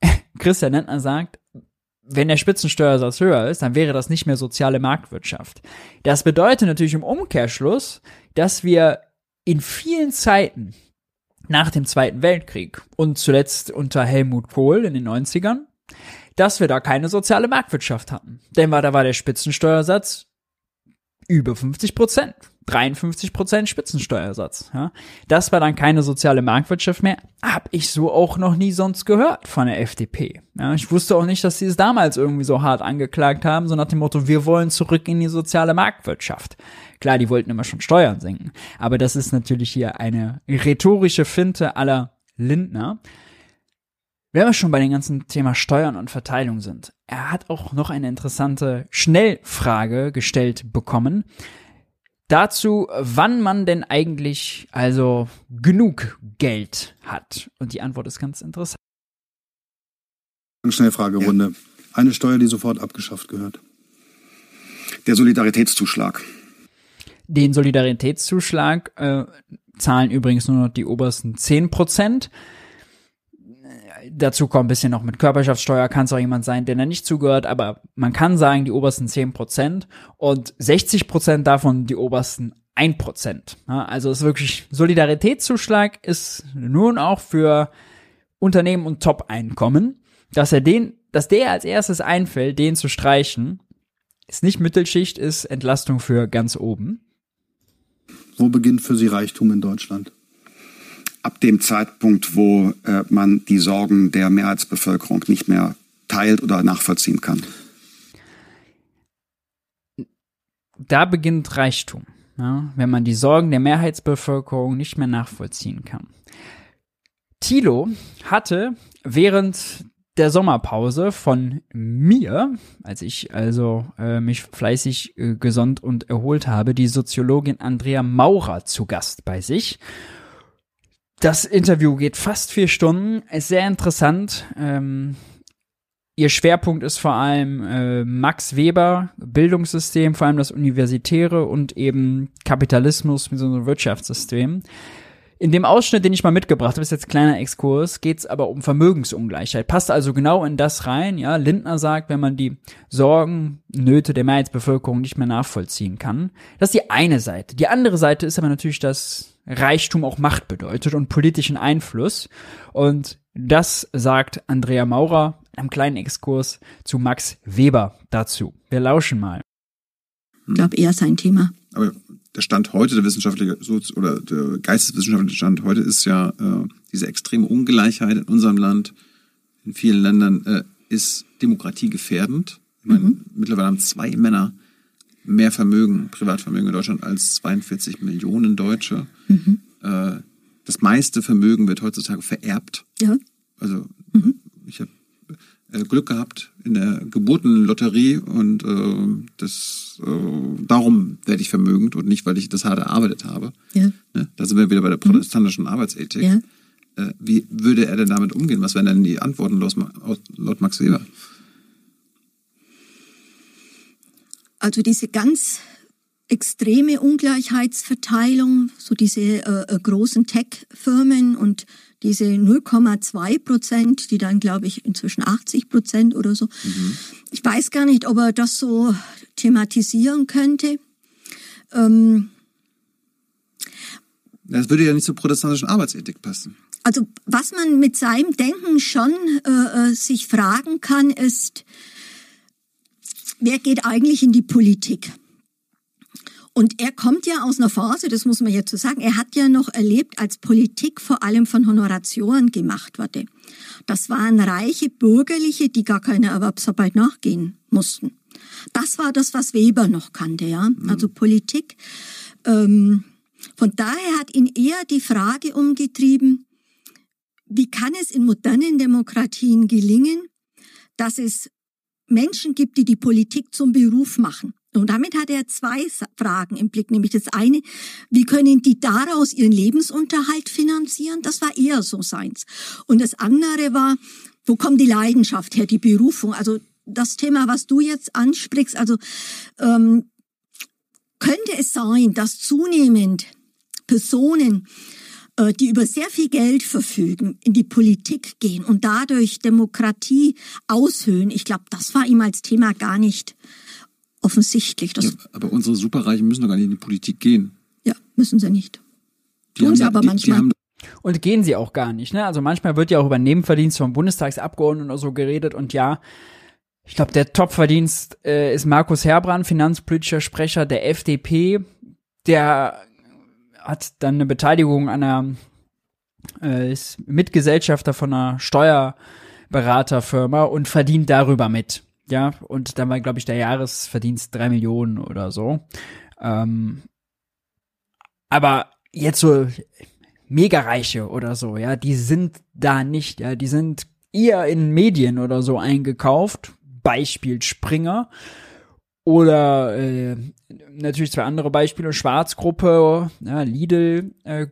Christian Lentner sagt, wenn der Spitzensteuersatz höher ist, dann wäre das nicht mehr soziale Marktwirtschaft. Das bedeutet natürlich im Umkehrschluss, dass wir in vielen Zeiten nach dem Zweiten Weltkrieg und zuletzt unter Helmut Kohl in den 90ern dass wir da keine soziale Marktwirtschaft hatten. Denn da war der Spitzensteuersatz über 50 Prozent. 53 Prozent Spitzensteuersatz. Ja. Das war dann keine soziale Marktwirtschaft mehr. Hab ich so auch noch nie sonst gehört von der FDP. Ja, ich wusste auch nicht, dass sie es damals irgendwie so hart angeklagt haben, so nach dem Motto, wir wollen zurück in die soziale Marktwirtschaft. Klar, die wollten immer schon Steuern senken. Aber das ist natürlich hier eine rhetorische Finte aller Lindner. Wenn wir schon bei dem ganzen Thema Steuern und Verteilung sind, er hat auch noch eine interessante Schnellfrage gestellt bekommen. Dazu, wann man denn eigentlich also genug Geld hat. Und die Antwort ist ganz interessant. Schnellfragerunde. Ja. Eine Steuer, die sofort abgeschafft gehört. Der Solidaritätszuschlag. Den Solidaritätszuschlag äh, zahlen übrigens nur noch die obersten 10 Prozent dazu kommt ein bisschen noch mit Körperschaftssteuer, kann es auch jemand sein, der da nicht zugehört, aber man kann sagen, die obersten 10 Prozent und 60 Prozent davon die obersten 1 Prozent. Ja, also ist wirklich, Solidaritätszuschlag ist nun auch für Unternehmen und Top-Einkommen, dass er den, dass der als erstes einfällt, den zu streichen, ist nicht Mittelschicht, ist Entlastung für ganz oben. Wo beginnt für Sie Reichtum in Deutschland? Ab dem Zeitpunkt, wo äh, man die Sorgen der Mehrheitsbevölkerung nicht mehr teilt oder nachvollziehen kann. Da beginnt Reichtum, ja, wenn man die Sorgen der Mehrheitsbevölkerung nicht mehr nachvollziehen kann. Thilo hatte während der Sommerpause von mir, als ich also äh, mich fleißig äh, gesonnt und erholt habe, die Soziologin Andrea Maurer zu Gast bei sich. Das Interview geht fast vier Stunden, ist sehr interessant. Ähm, ihr Schwerpunkt ist vor allem äh, Max Weber, Bildungssystem, vor allem das Universitäre und eben Kapitalismus mit so einem Wirtschaftssystem. In dem Ausschnitt, den ich mal mitgebracht habe, ist jetzt kleiner Exkurs, geht es aber um Vermögensungleichheit. Passt also genau in das rein. Ja, Lindner sagt, wenn man die Sorgen, Nöte der Mehrheitsbevölkerung nicht mehr nachvollziehen kann, das ist die eine Seite. Die andere Seite ist aber natürlich das Reichtum auch Macht bedeutet und politischen Einfluss. Und das sagt Andrea Maurer einem kleinen Exkurs zu Max Weber dazu. Wir lauschen mal. Ich glaube, eher sein Thema. Aber der Stand heute, der wissenschaftliche oder der geisteswissenschaftliche Stand heute ist ja äh, diese extreme Ungleichheit in unserem Land, in vielen Ländern, äh, ist demokratiegefährdend. Ich meine, mhm. mittlerweile haben zwei Männer mehr Vermögen, Privatvermögen in Deutschland als 42 Millionen Deutsche. Mhm. Äh, das meiste Vermögen wird heutzutage vererbt. Ja. Also mhm. ich habe Glück gehabt in der Geburtenlotterie und äh, das äh, darum werde ich vermögend und nicht, weil ich das hart erarbeitet habe. Ja. Ne? Da sind wir wieder bei der mhm. protestantischen mhm. Arbeitsethik. Ja. Äh, wie würde er denn damit umgehen? Was wären denn die Antworten laut Max Weber? Also diese ganz extreme Ungleichheitsverteilung, so diese äh, äh großen Tech-Firmen und diese 0,2 Prozent, die dann, glaube ich, inzwischen 80 Prozent oder so. Mhm. Ich weiß gar nicht, ob er das so thematisieren könnte. Ähm, das würde ja nicht zur protestantischen Arbeitsethik passen. Also was man mit seinem Denken schon äh, äh sich fragen kann, ist, wer geht eigentlich in die Politik? Und er kommt ja aus einer Phase, das muss man jetzt so sagen, er hat ja noch erlebt, als Politik vor allem von Honoratioren gemacht wurde. Das waren reiche Bürgerliche, die gar keiner Erwerbsarbeit nachgehen mussten. Das war das, was Weber noch kannte, ja. Mhm. Also Politik. Ähm, von daher hat ihn eher die Frage umgetrieben, wie kann es in modernen Demokratien gelingen, dass es Menschen gibt, die die Politik zum Beruf machen? Und damit hat er zwei Fragen im Blick, nämlich das eine, wie können die daraus ihren Lebensunterhalt finanzieren? Das war eher so seins. Und das andere war, wo kommt die Leidenschaft her, die Berufung? Also das Thema, was du jetzt ansprichst, also ähm, könnte es sein, dass zunehmend Personen, äh, die über sehr viel Geld verfügen, in die Politik gehen und dadurch Demokratie aushöhlen? Ich glaube, das war ihm als Thema gar nicht offensichtlich. Ja, aber unsere Superreichen müssen doch gar nicht in die Politik gehen. Ja, müssen sie nicht. Die Tun sie aber die, manchmal. Die und gehen sie auch gar nicht. Ne? Also manchmal wird ja auch über Nebenverdienst von Bundestagsabgeordneten oder so geredet. Und ja, ich glaube, der Topverdienst äh, ist Markus Herbrand, finanzpolitischer Sprecher der FDP. Der hat dann eine Beteiligung an einer, äh, ist Mitgesellschafter von einer Steuerberaterfirma und verdient darüber mit. Ja, und dann war, glaube ich, der Jahresverdienst drei Millionen oder so. Ähm, aber jetzt so Mega-Reiche oder so, ja, die sind da nicht, ja, die sind eher in Medien oder so eingekauft. Beispiel Springer. Oder äh, natürlich zwei andere Beispiele, Schwarzgruppe, ja, Lidl, äh,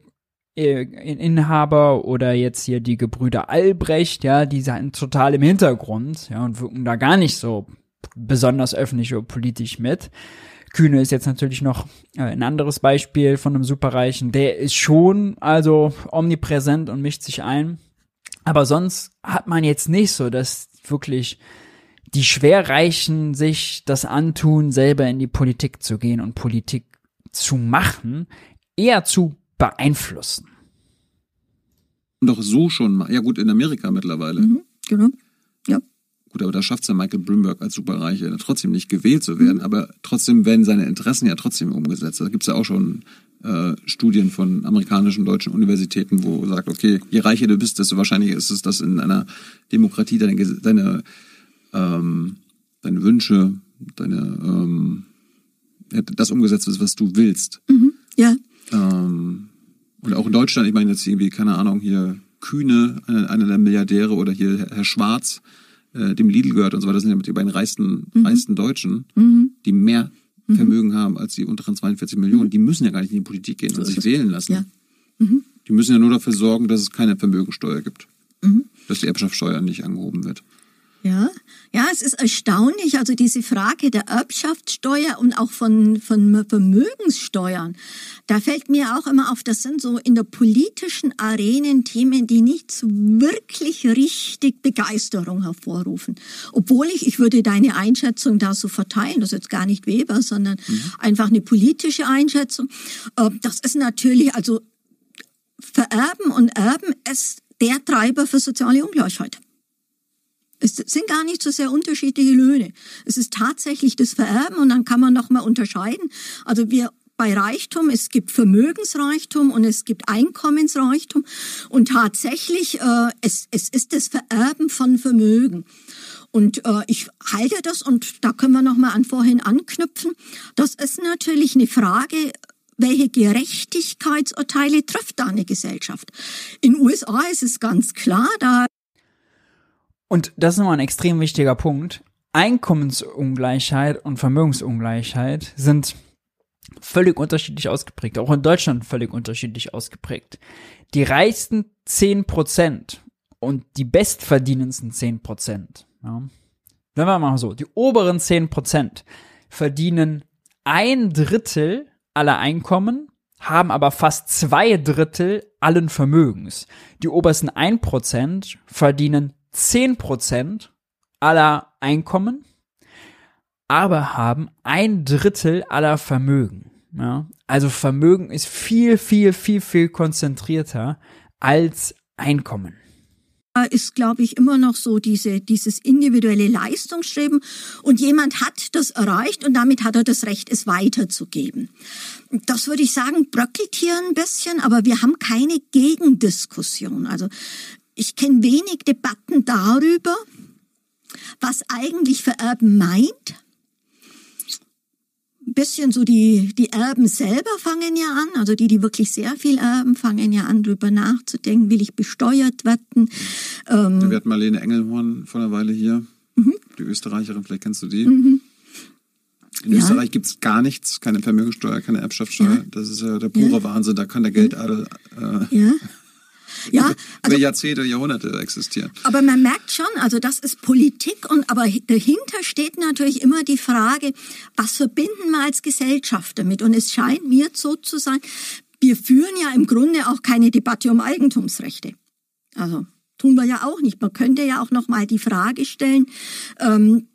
Inhaber oder jetzt hier die Gebrüder Albrecht, ja, die sind total im Hintergrund, ja, und wirken da gar nicht so besonders öffentlich oder politisch mit. Kühne ist jetzt natürlich noch äh, ein anderes Beispiel von einem Superreichen. Der ist schon also omnipräsent und mischt sich ein. Aber sonst hat man jetzt nicht so, dass wirklich die Schwerreichen sich das antun, selber in die Politik zu gehen und Politik zu machen, eher zu beeinflussen. Doch so schon mal. Ja gut, in Amerika mittlerweile. Mhm, genau. Ja. Gut, aber da schafft es ja Michael Bloomberg als Superreiche trotzdem nicht gewählt zu werden, mhm. aber trotzdem werden seine Interessen ja trotzdem umgesetzt. Da gibt es ja auch schon äh, Studien von amerikanischen deutschen Universitäten, wo sagt, okay, je reicher du bist, desto wahrscheinlicher ist es, dass in einer Demokratie deine, deine, ähm, deine Wünsche, deine ähm, das umgesetzt ist, was du willst. Mhm. Ja. Ähm, oder auch in Deutschland, ich meine jetzt irgendwie, keine Ahnung, hier Kühne, einer, einer der Milliardäre, oder hier Herr Schwarz, äh, dem Lidl gehört und so weiter, das sind ja die beiden reichsten, mhm. reichsten Deutschen, mhm. die mehr mhm. Vermögen haben als die unteren 42 Millionen. Mhm. Die müssen ja gar nicht in die Politik gehen so und sich wählen lassen. Ja. Mhm. Die müssen ja nur dafür sorgen, dass es keine Vermögensteuer gibt. Mhm. Dass die Erbschaftssteuer nicht angehoben wird. Ja, ja, es ist erstaunlich, also diese Frage der Erbschaftssteuer und auch von, von Vermögenssteuern, da fällt mir auch immer auf, das sind so in der politischen Arenen Themen, die nicht wirklich richtig Begeisterung hervorrufen. Obwohl ich, ich würde deine Einschätzung da so verteilen, das ist jetzt gar nicht Weber, sondern mhm. einfach eine politische Einschätzung. Äh, das ist natürlich, also Vererben und Erben ist der Treiber für soziale Ungleichheit. Es sind gar nicht so sehr unterschiedliche Löhne. Es ist tatsächlich das Vererben und dann kann man nochmal unterscheiden. Also wir bei Reichtum, es gibt Vermögensreichtum und es gibt Einkommensreichtum und tatsächlich äh, es, es ist das Vererben von Vermögen. Und äh, ich halte das und da können wir nochmal an vorhin anknüpfen. Das ist natürlich eine Frage, welche Gerechtigkeitsurteile trifft da eine Gesellschaft? In USA ist es ganz klar, da und das ist nochmal ein extrem wichtiger Punkt. Einkommensungleichheit und Vermögensungleichheit sind völlig unterschiedlich ausgeprägt, auch in Deutschland völlig unterschiedlich ausgeprägt. Die reichsten 10% und die bestverdienendsten 10%, ja, wenn wir mal so, die oberen 10% verdienen ein Drittel aller Einkommen, haben aber fast zwei Drittel allen Vermögens. Die obersten 1% verdienen 10% aller Einkommen, aber haben ein Drittel aller Vermögen. Ja? Also Vermögen ist viel, viel, viel, viel konzentrierter als Einkommen. ist, glaube ich, immer noch so diese, dieses individuelle Leistungsstreben. Und jemand hat das erreicht und damit hat er das Recht, es weiterzugeben. Das würde ich sagen, bröckelt hier ein bisschen, aber wir haben keine Gegendiskussion. Also ich kenne wenig Debatten darüber, was eigentlich Vererben meint ein bisschen so die, die Erben selber fangen ja an, also die, die wirklich sehr viel erben, fangen ja an, drüber nachzudenken, will ich besteuert werden. Ähm, wir hatten Marlene Engelhorn vor einer Weile hier, mhm. die Österreicherin, vielleicht kennst du die. Mhm. In ja. Österreich gibt es gar nichts, keine Vermögensteuer, keine Erbschaftssteuer. Ja. Das ist ja der pure. Wahnsinn, da kann der Geldadel äh, ja. Also, über Jahrzehnte, Jahrhunderte existieren. Aber man merkt schon, also das ist Politik und aber dahinter steht natürlich immer die Frage, was verbinden wir als Gesellschaft damit? Und es scheint mir so zu sein, wir führen ja im Grunde auch keine Debatte um Eigentumsrechte. Also tun wir ja auch nicht. Man könnte ja auch noch mal die Frage stellen, ähm,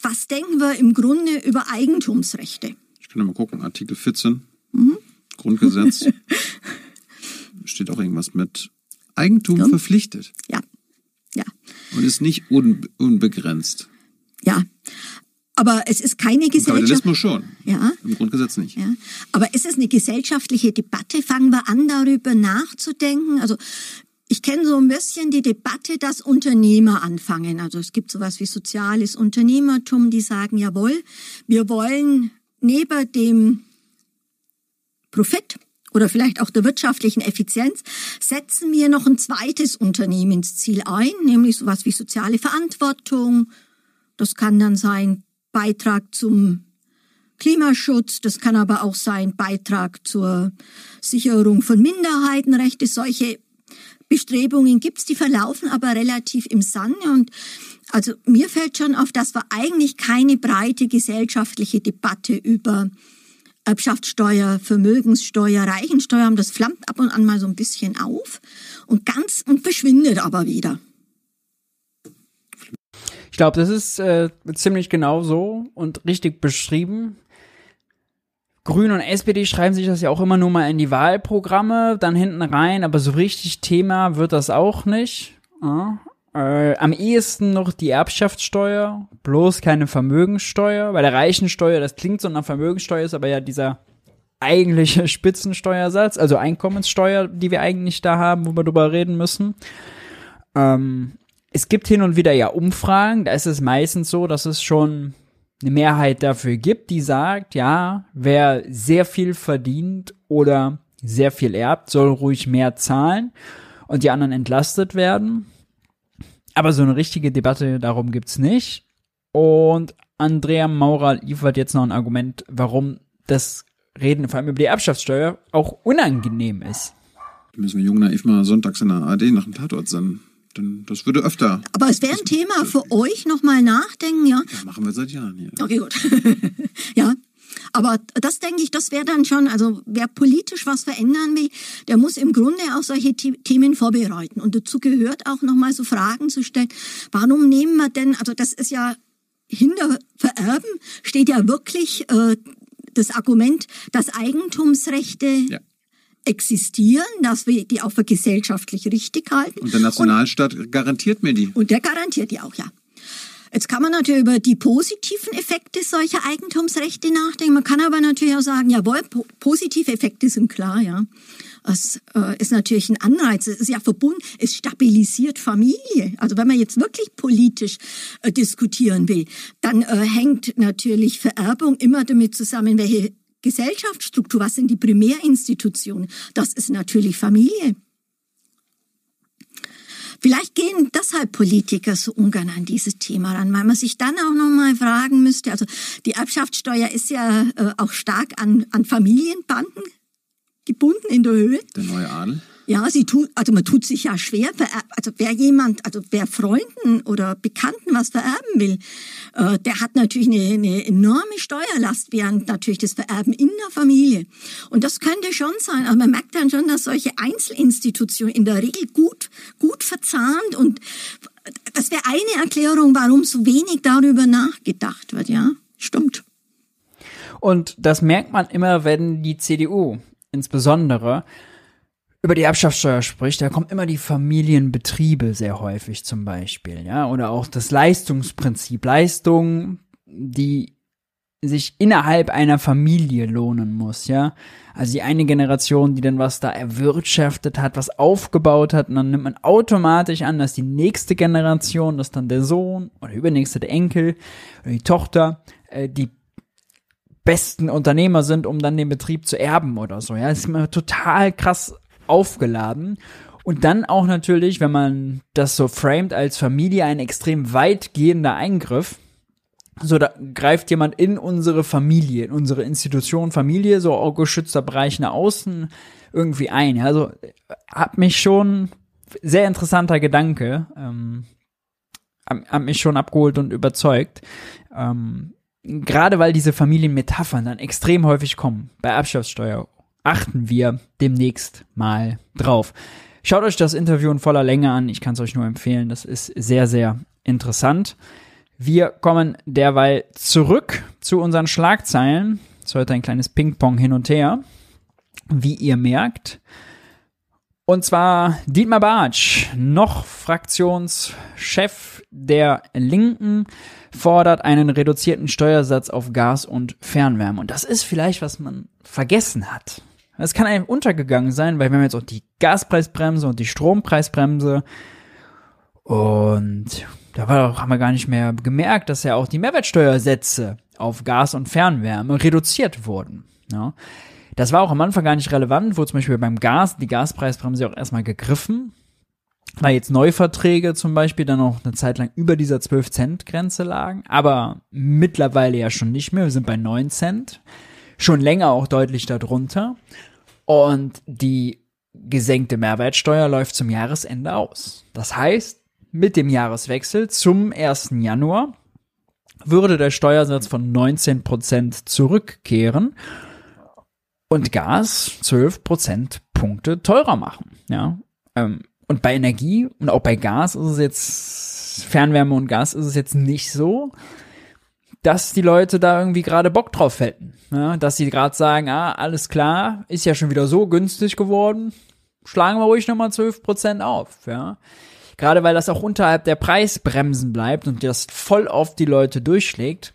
was denken wir im Grunde über Eigentumsrechte? Ich kann mal gucken, Artikel 14, mhm. Grundgesetz. steht auch irgendwas mit Eigentum ja. verpflichtet. Ja. Ja. Und ist nicht un unbegrenzt. Ja. Aber es ist keine Gesellschaft. Kapitalismus schon. Ja. Im Grundgesetz nicht. Ja. Aber ist es eine gesellschaftliche Debatte? Fangen wir an, darüber nachzudenken. Also ich kenne so ein bisschen die Debatte, dass Unternehmer anfangen. Also es gibt sowas wie soziales Unternehmertum, die sagen, jawohl, wir wollen neben dem Profit oder vielleicht auch der wirtschaftlichen Effizienz, setzen wir noch ein zweites Unternehmensziel ein, nämlich sowas wie soziale Verantwortung. Das kann dann sein Beitrag zum Klimaschutz, das kann aber auch sein Beitrag zur Sicherung von Minderheitenrechte. Solche Bestrebungen gibt's, die verlaufen aber relativ im Sande und also mir fällt schon auf, dass wir eigentlich keine breite gesellschaftliche Debatte über Erbschaftssteuer, Vermögenssteuer, Reichensteuer haben, das flammt ab und an mal so ein bisschen auf und ganz und verschwindet aber wieder. Ich glaube, das ist äh, ziemlich genau so und richtig beschrieben. Grün und SPD schreiben sich das ja auch immer nur mal in die Wahlprogramme, dann hinten rein, aber so richtig Thema wird das auch nicht. Ja. Äh, am ehesten noch die Erbschaftssteuer, bloß keine Vermögenssteuer. Bei der Reichensteuer, das klingt so nach Vermögenssteuer, ist aber ja dieser eigentliche Spitzensteuersatz, also Einkommenssteuer, die wir eigentlich da haben, wo wir drüber reden müssen. Ähm, es gibt hin und wieder ja Umfragen, da ist es meistens so, dass es schon eine Mehrheit dafür gibt, die sagt, ja, wer sehr viel verdient oder sehr viel erbt, soll ruhig mehr zahlen und die anderen entlastet werden. Aber so eine richtige Debatte darum gibt's nicht. Und Andrea Maurer liefert jetzt noch ein Argument, warum das Reden vor allem über die Erbschaftssteuer auch unangenehm ist. Müssen wir jung naiv mal sonntags in der ARD nach dem Tatort senden. Denn das würde öfter. Aber es wäre ein Thema für euch nochmal nachdenken, ja? Das machen wir seit Jahren hier. Okay, gut. ja, aber das denke ich, das wäre dann schon, also wer politisch was verändern will, der muss im Grunde auch solche Themen vorbereiten. Und dazu gehört auch nochmal so Fragen zu stellen. Warum nehmen wir denn, also das ist ja hinter Vererben steht ja wirklich äh, das Argument, dass Eigentumsrechte ja existieren, dass wir die auch für gesellschaftlich richtig halten. Und der Nationalstaat und, garantiert mir die. Und der garantiert die auch, ja. Jetzt kann man natürlich über die positiven Effekte solcher Eigentumsrechte nachdenken. Man kann aber natürlich auch sagen, jawohl, po positive Effekte sind klar, ja. Das äh, ist natürlich ein Anreiz. Es ist ja verbunden, es stabilisiert Familie. Also wenn man jetzt wirklich politisch äh, diskutieren will, dann äh, hängt natürlich Vererbung immer damit zusammen, welche Gesellschaftsstruktur, was sind die Primärinstitutionen. Das ist natürlich Familie. Vielleicht gehen deshalb Politiker so ungern an dieses Thema ran, weil man sich dann auch noch mal fragen müsste. Also die Erbschaftssteuer ist ja äh, auch stark an, an Familienbanden gebunden in der Höhe. Der neue Adel. Ja, sie tut, also man tut sich ja schwer, also wer jemand, also wer Freunden oder Bekannten was vererben will, äh, der hat natürlich eine, eine enorme Steuerlast, während natürlich das Vererben in der Familie. Und das könnte schon sein, aber man merkt dann schon, dass solche Einzelinstitutionen in der Regel gut, gut verzahnt und das wäre eine Erklärung, warum so wenig darüber nachgedacht wird, ja. Stimmt. Und das merkt man immer, wenn die CDU insbesondere über die Erbschaftssteuer spricht, da kommt immer die Familienbetriebe sehr häufig zum Beispiel, ja, oder auch das Leistungsprinzip. Leistung, die sich innerhalb einer Familie lohnen muss, ja. Also die eine Generation, die dann was da erwirtschaftet hat, was aufgebaut hat, und dann nimmt man automatisch an, dass die nächste Generation, dass dann der Sohn oder übernächste der Enkel oder die Tochter, äh, die besten Unternehmer sind, um dann den Betrieb zu erben oder so. Ja, das ist immer total krass aufgeladen. Und dann auch natürlich, wenn man das so framed als Familie, ein extrem weitgehender Eingriff. So, da greift jemand in unsere Familie, in unsere Institution Familie, so auch geschützter Bereich nach außen irgendwie ein. Also hat mich schon sehr interessanter Gedanke, ähm, hat mich schon abgeholt und überzeugt. Ähm, gerade weil diese Familienmetaphern dann extrem häufig kommen bei Erbschaftssteuer, achten wir demnächst mal drauf. Schaut euch das Interview in voller Länge an. Ich kann es euch nur empfehlen. Das ist sehr, sehr interessant. Wir kommen derweil zurück zu unseren Schlagzeilen. Es ist heute ein kleines Ping-Pong hin und her. Wie ihr merkt. Und zwar Dietmar Bartsch, noch Fraktionschef der Linken, fordert einen reduzierten Steuersatz auf Gas und Fernwärme. Und das ist vielleicht, was man vergessen hat. Es kann einem untergegangen sein, weil wir haben jetzt auch die Gaspreisbremse und die Strompreisbremse. Und da war doch, haben wir gar nicht mehr gemerkt, dass ja auch die Mehrwertsteuersätze auf Gas und Fernwärme reduziert wurden. Ja. Das war auch am Anfang gar nicht relevant, wo zum Beispiel beim Gas die Gaspreisbremse auch erstmal gegriffen, weil jetzt Neuverträge zum Beispiel dann auch eine Zeit lang über dieser 12-Cent-Grenze lagen, aber mittlerweile ja schon nicht mehr. Wir sind bei 9 Cent schon länger auch deutlich darunter. Und die gesenkte Mehrwertsteuer läuft zum Jahresende aus. Das heißt, mit dem Jahreswechsel zum 1. Januar würde der Steuersatz von 19% zurückkehren und Gas 12 Prozentpunkte teurer machen. Ja. Ähm, und bei Energie und auch bei Gas ist es jetzt, Fernwärme und Gas ist es jetzt nicht so, dass die Leute da irgendwie gerade Bock drauf hätten. Ja, dass sie gerade sagen, ah, alles klar, ist ja schon wieder so günstig geworden, schlagen wir ruhig nochmal 12% auf. Ja. Gerade weil das auch unterhalb der Preisbremsen bleibt und das voll auf die Leute durchschlägt.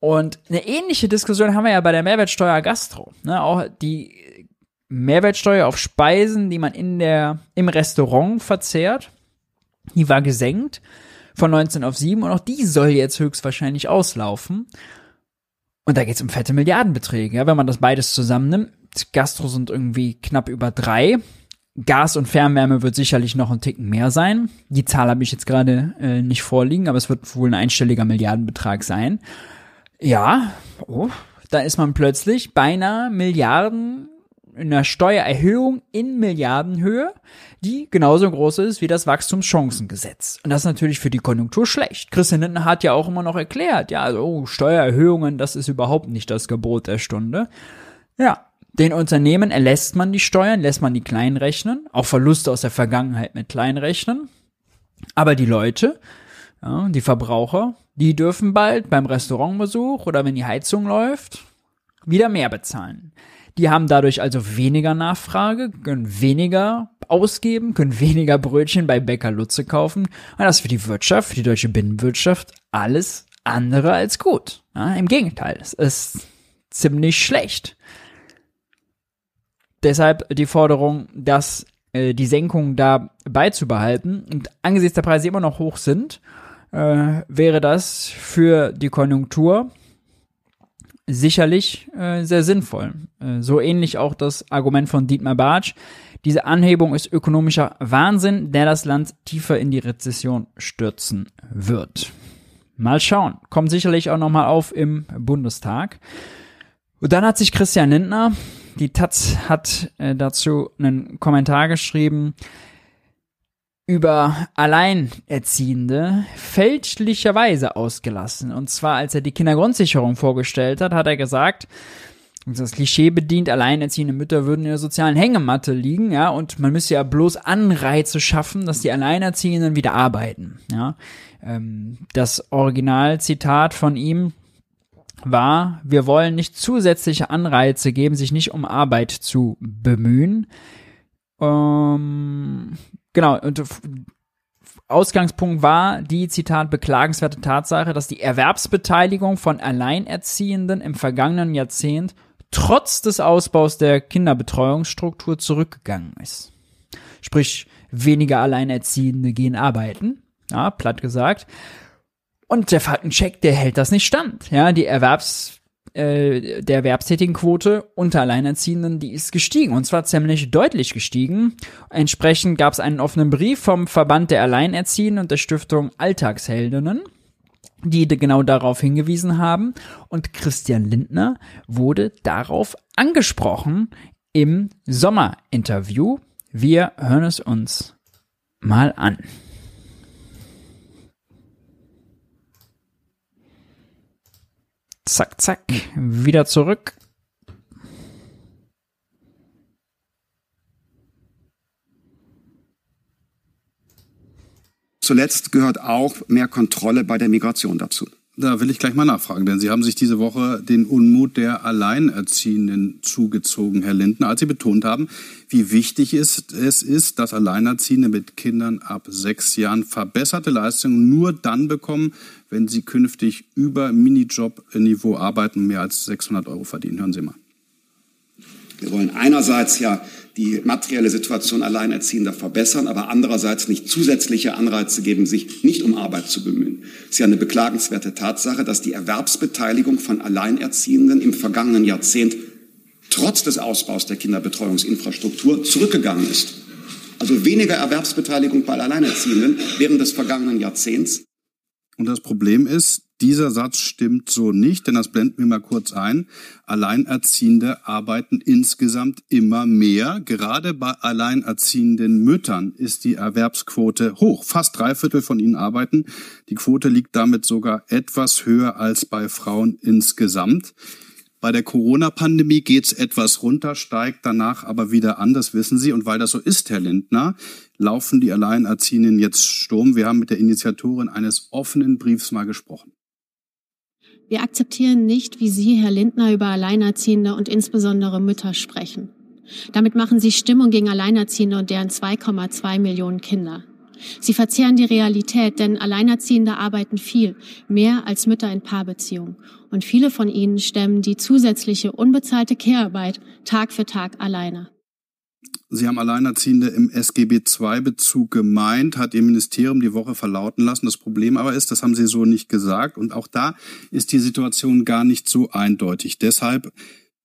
Und eine ähnliche Diskussion haben wir ja bei der Mehrwertsteuer Gastro. Ne? Auch die Mehrwertsteuer auf Speisen, die man in der, im Restaurant verzehrt, die war gesenkt von 19 auf 7 und auch die soll jetzt höchstwahrscheinlich auslaufen. Und da geht es um fette Milliardenbeträge. Ja, wenn man das beides zusammennimmt, Gastro sind irgendwie knapp über drei. Gas und Fernwärme wird sicherlich noch ein Ticken mehr sein. Die Zahl habe ich jetzt gerade äh, nicht vorliegen, aber es wird wohl ein einstelliger Milliardenbetrag sein. Ja, oh, da ist man plötzlich beinahe Milliarden einer Steuererhöhung in Milliardenhöhe, die genauso groß ist wie das Wachstumschancengesetz. Und das ist natürlich für die Konjunktur schlecht. Christian Lindner hat ja auch immer noch erklärt, ja, also, oh, Steuererhöhungen, das ist überhaupt nicht das Gebot der Stunde. Ja, den Unternehmen erlässt man die Steuern, lässt man die klein rechnen, auch Verluste aus der Vergangenheit mit klein rechnen. Aber die Leute, ja, die Verbraucher, die dürfen bald beim Restaurantbesuch oder wenn die Heizung läuft, wieder mehr bezahlen. Die haben dadurch also weniger Nachfrage, können weniger ausgeben, können weniger Brötchen bei Bäcker Lutze kaufen. Und das ist für die Wirtschaft, für die deutsche Binnenwirtschaft alles andere als gut. Ja, Im Gegenteil, es ist ziemlich schlecht. Deshalb die Forderung, dass äh, die Senkung da beizubehalten. Und angesichts der Preise immer noch hoch sind, äh, wäre das für die Konjunktur sicherlich äh, sehr sinnvoll. Äh, so ähnlich auch das Argument von Dietmar Bartsch. Diese Anhebung ist ökonomischer Wahnsinn, der das Land tiefer in die Rezession stürzen wird. Mal schauen. Kommt sicherlich auch nochmal auf im Bundestag. Und dann hat sich Christian Lindner, die Taz hat äh, dazu einen Kommentar geschrieben, über Alleinerziehende fälschlicherweise ausgelassen. Und zwar, als er die Kindergrundsicherung vorgestellt hat, hat er gesagt, das Klischee bedient, alleinerziehende Mütter würden in der sozialen Hängematte liegen, ja, und man müsse ja bloß Anreize schaffen, dass die Alleinerziehenden wieder arbeiten, ja. Ähm, das Originalzitat von ihm war, wir wollen nicht zusätzliche Anreize geben, sich nicht um Arbeit zu bemühen. Ähm, genau, und Ausgangspunkt war die, Zitat, beklagenswerte Tatsache, dass die Erwerbsbeteiligung von Alleinerziehenden im vergangenen Jahrzehnt trotz des Ausbaus der Kinderbetreuungsstruktur zurückgegangen ist. Sprich, weniger Alleinerziehende gehen arbeiten, ja, platt gesagt. Und der Faktencheck, der hält das nicht stand. Ja, die Erwerbs äh, der Erwerbstätigenquote unter Alleinerziehenden, die ist gestiegen und zwar ziemlich deutlich gestiegen. Entsprechend gab es einen offenen Brief vom Verband der Alleinerziehenden und der Stiftung Alltagsheldinnen, die genau darauf hingewiesen haben und Christian Lindner wurde darauf angesprochen im Sommerinterview. Wir hören es uns mal an. Zack, zack. Wieder zurück. Zuletzt gehört auch mehr Kontrolle bei der Migration dazu. Da will ich gleich mal nachfragen, denn Sie haben sich diese Woche den Unmut der Alleinerziehenden zugezogen, Herr Lindner, als Sie betont haben, wie wichtig es ist, dass Alleinerziehende mit Kindern ab sechs Jahren verbesserte Leistungen nur dann bekommen, wenn sie künftig über Minijob-Niveau arbeiten und mehr als 600 Euro verdienen. Hören Sie mal. Wir wollen einerseits ja die materielle Situation Alleinerziehender verbessern, aber andererseits nicht zusätzliche Anreize geben, sich nicht um Arbeit zu bemühen. Es ist ja eine beklagenswerte Tatsache, dass die Erwerbsbeteiligung von Alleinerziehenden im vergangenen Jahrzehnt trotz des Ausbaus der Kinderbetreuungsinfrastruktur zurückgegangen ist. Also weniger Erwerbsbeteiligung bei Alleinerziehenden während des vergangenen Jahrzehnts. Und das Problem ist, dieser Satz stimmt so nicht, denn das blenden wir mal kurz ein. Alleinerziehende arbeiten insgesamt immer mehr. Gerade bei alleinerziehenden Müttern ist die Erwerbsquote hoch. Fast drei Viertel von ihnen arbeiten. Die Quote liegt damit sogar etwas höher als bei Frauen insgesamt. Bei der Corona-Pandemie geht's etwas runter, steigt danach aber wieder an, das wissen Sie. Und weil das so ist, Herr Lindner, laufen die Alleinerziehenden jetzt Sturm. Wir haben mit der Initiatorin eines offenen Briefs mal gesprochen. Wir akzeptieren nicht, wie Sie, Herr Lindner, über Alleinerziehende und insbesondere Mütter sprechen. Damit machen Sie Stimmung gegen Alleinerziehende und deren 2,2 Millionen Kinder. Sie verzehren die Realität, denn Alleinerziehende arbeiten viel, mehr als Mütter in Paarbeziehungen. Und viele von ihnen stemmen die zusätzliche unbezahlte Care-Arbeit Tag für Tag alleine. Sie haben Alleinerziehende im SGB II-Bezug gemeint, hat Ihr Ministerium die Woche verlauten lassen. Das Problem aber ist, das haben Sie so nicht gesagt. Und auch da ist die Situation gar nicht so eindeutig. Deshalb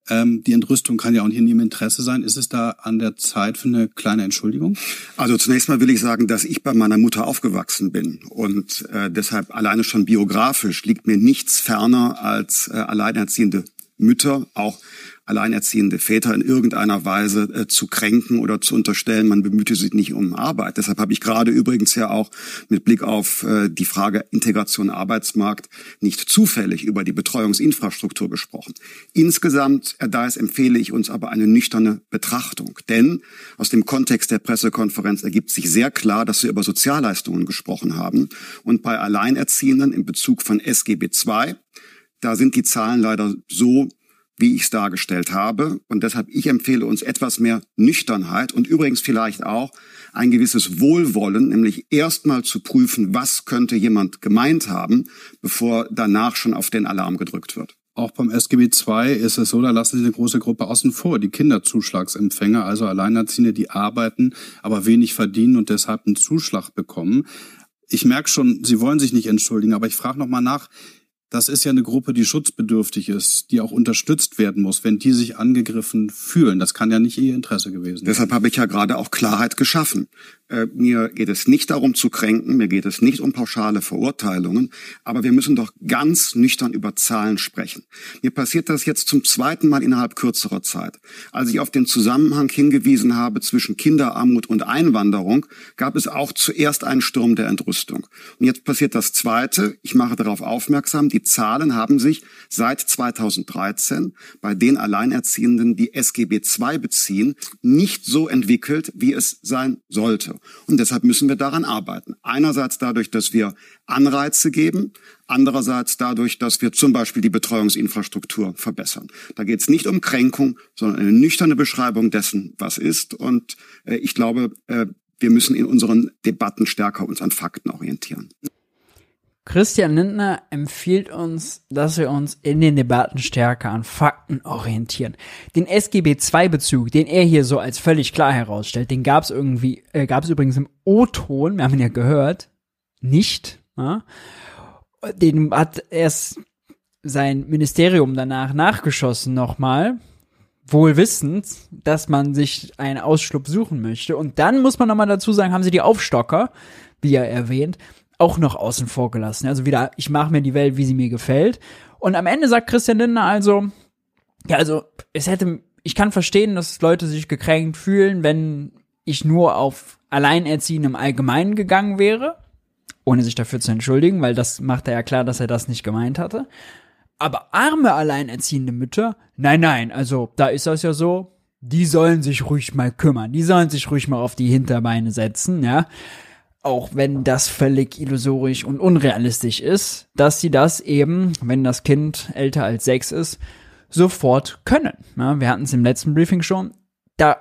ähm, die Entrüstung kann ja auch nicht in Ihrem Interesse sein. Ist es da an der Zeit für eine kleine Entschuldigung? Also zunächst mal will ich sagen, dass ich bei meiner Mutter aufgewachsen bin und äh, deshalb alleine schon biografisch liegt mir nichts ferner als äh, alleinerziehende Mütter, auch alleinerziehende Väter in irgendeiner Weise äh, zu kränken oder zu unterstellen, man bemühte sich nicht um Arbeit. Deshalb habe ich gerade übrigens ja auch mit Blick auf äh, die Frage Integration Arbeitsmarkt nicht zufällig über die Betreuungsinfrastruktur gesprochen. Insgesamt, Herr Dies, empfehle ich uns aber eine nüchterne Betrachtung. Denn aus dem Kontext der Pressekonferenz ergibt sich sehr klar, dass wir über Sozialleistungen gesprochen haben. Und bei Alleinerziehenden in Bezug von SGB II da sind die Zahlen leider so wie ich es dargestellt habe. Und deshalb, ich empfehle uns etwas mehr Nüchternheit und übrigens vielleicht auch ein gewisses Wohlwollen, nämlich erstmal zu prüfen, was könnte jemand gemeint haben, bevor danach schon auf den Alarm gedrückt wird. Auch beim SGB II ist es so, da lassen Sie eine große Gruppe außen vor, die Kinderzuschlagsempfänger, also Alleinerziehende, die arbeiten, aber wenig verdienen und deshalb einen Zuschlag bekommen. Ich merke schon, Sie wollen sich nicht entschuldigen, aber ich frage noch mal nach, das ist ja eine Gruppe, die schutzbedürftig ist, die auch unterstützt werden muss, wenn die sich angegriffen fühlen. Das kann ja nicht ihr Interesse gewesen sein. Deshalb habe ich ja gerade auch Klarheit geschaffen. Äh, mir geht es nicht darum zu kränken, mir geht es nicht um pauschale Verurteilungen, aber wir müssen doch ganz nüchtern über Zahlen sprechen. Mir passiert das jetzt zum zweiten Mal innerhalb kürzerer Zeit. Als ich auf den Zusammenhang hingewiesen habe zwischen Kinderarmut und Einwanderung, gab es auch zuerst einen Sturm der Entrüstung. Und jetzt passiert das Zweite. Ich mache darauf aufmerksam, die Zahlen haben sich seit 2013 bei den Alleinerziehenden, die SGB II beziehen, nicht so entwickelt, wie es sein sollte. Und deshalb müssen wir daran arbeiten. Einerseits dadurch, dass wir Anreize geben, andererseits dadurch, dass wir zum Beispiel die Betreuungsinfrastruktur verbessern. Da geht es nicht um Kränkung, sondern eine nüchterne Beschreibung dessen, was ist. Und äh, ich glaube, äh, wir müssen in unseren Debatten stärker uns an Fakten orientieren. Christian Lindner empfiehlt uns, dass wir uns in den Debatten stärker an Fakten orientieren. Den SGB II-Bezug, den er hier so als völlig klar herausstellt, den gab es irgendwie, äh, gab es übrigens im O-Ton, wir haben ihn ja gehört, nicht. Ja? Den hat erst sein Ministerium danach nachgeschossen nochmal, wohl wissend, dass man sich einen Ausschluck suchen möchte. Und dann muss man nochmal dazu sagen, haben sie die Aufstocker, wie er erwähnt, auch noch außen vor gelassen. Also wieder, ich mache mir die Welt, wie sie mir gefällt. Und am Ende sagt Christian Lindner also, ja, also es hätte, ich kann verstehen, dass Leute sich gekränkt fühlen, wenn ich nur auf Alleinerziehende im Allgemeinen gegangen wäre, ohne sich dafür zu entschuldigen, weil das macht er ja klar, dass er das nicht gemeint hatte. Aber arme alleinerziehende Mütter, nein, nein, also da ist das ja so, die sollen sich ruhig mal kümmern, die sollen sich ruhig mal auf die Hinterbeine setzen, ja auch wenn das völlig illusorisch und unrealistisch ist, dass sie das eben, wenn das Kind älter als sechs ist, sofort können. Ja, wir hatten es im letzten Briefing schon. Da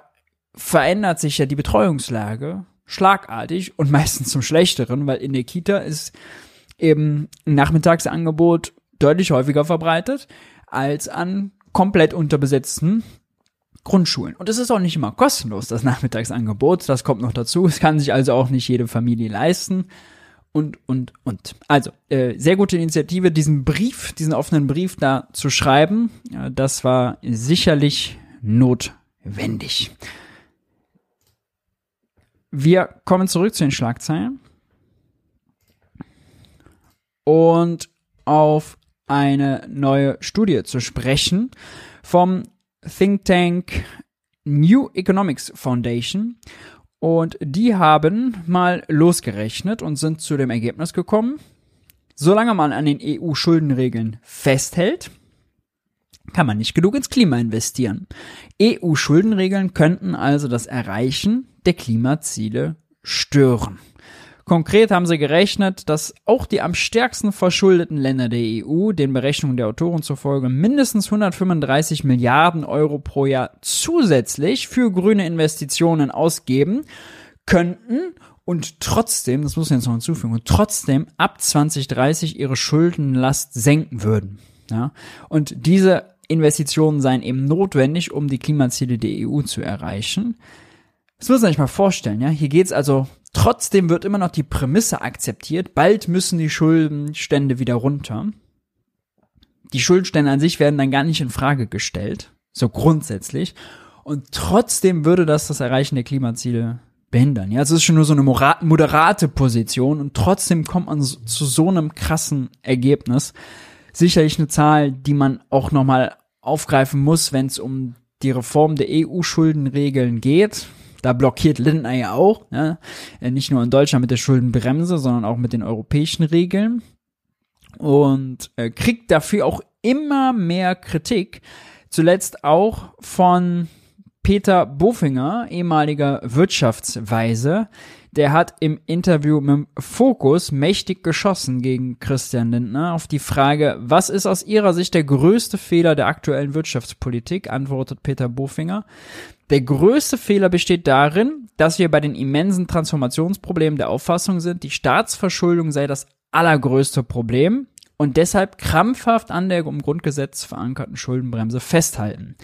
verändert sich ja die Betreuungslage schlagartig und meistens zum Schlechteren, weil in der Kita ist eben ein Nachmittagsangebot deutlich häufiger verbreitet als an komplett unterbesetzten Grundschulen. Und es ist auch nicht immer kostenlos, das Nachmittagsangebot. Das kommt noch dazu. Es kann sich also auch nicht jede Familie leisten. Und, und, und. Also, äh, sehr gute Initiative, diesen Brief, diesen offenen Brief da zu schreiben. Ja, das war sicherlich notwendig. Wir kommen zurück zu den Schlagzeilen. Und auf eine neue Studie zu sprechen vom Think Tank New Economics Foundation und die haben mal losgerechnet und sind zu dem Ergebnis gekommen, solange man an den EU-Schuldenregeln festhält, kann man nicht genug ins Klima investieren. EU-Schuldenregeln könnten also das Erreichen der Klimaziele stören. Konkret haben sie gerechnet, dass auch die am stärksten verschuldeten Länder der EU, den Berechnungen der Autoren zufolge, mindestens 135 Milliarden Euro pro Jahr zusätzlich für grüne Investitionen ausgeben könnten und trotzdem, das muss ich jetzt noch hinzufügen, und trotzdem ab 2030 ihre Schuldenlast senken würden. Ja? Und diese Investitionen seien eben notwendig, um die Klimaziele der EU zu erreichen. Das muss man sich mal vorstellen, ja. Hier geht's also Trotzdem wird immer noch die Prämisse akzeptiert, bald müssen die Schuldenstände wieder runter. Die Schuldenstände an sich werden dann gar nicht in Frage gestellt, so grundsätzlich. Und trotzdem würde das das Erreichen der Klimaziele behindern. Ja, es ist schon nur so eine moderate Position und trotzdem kommt man zu so einem krassen Ergebnis. Sicherlich eine Zahl, die man auch nochmal aufgreifen muss, wenn es um die Reform der EU-Schuldenregeln geht. Da blockiert Lindner ja auch, ja, äh, nicht nur in Deutschland mit der Schuldenbremse, sondern auch mit den europäischen Regeln und äh, kriegt dafür auch immer mehr Kritik. Zuletzt auch von Peter Bofinger, ehemaliger Wirtschaftsweise, der hat im Interview mit Fokus mächtig geschossen gegen Christian Lindner auf die Frage, was ist aus ihrer Sicht der größte Fehler der aktuellen Wirtschaftspolitik, antwortet Peter Bofinger. Der größte Fehler besteht darin, dass wir bei den immensen Transformationsproblemen der Auffassung sind, die Staatsverschuldung sei das allergrößte Problem und deshalb krampfhaft an der im Grundgesetz verankerten Schuldenbremse festhalten.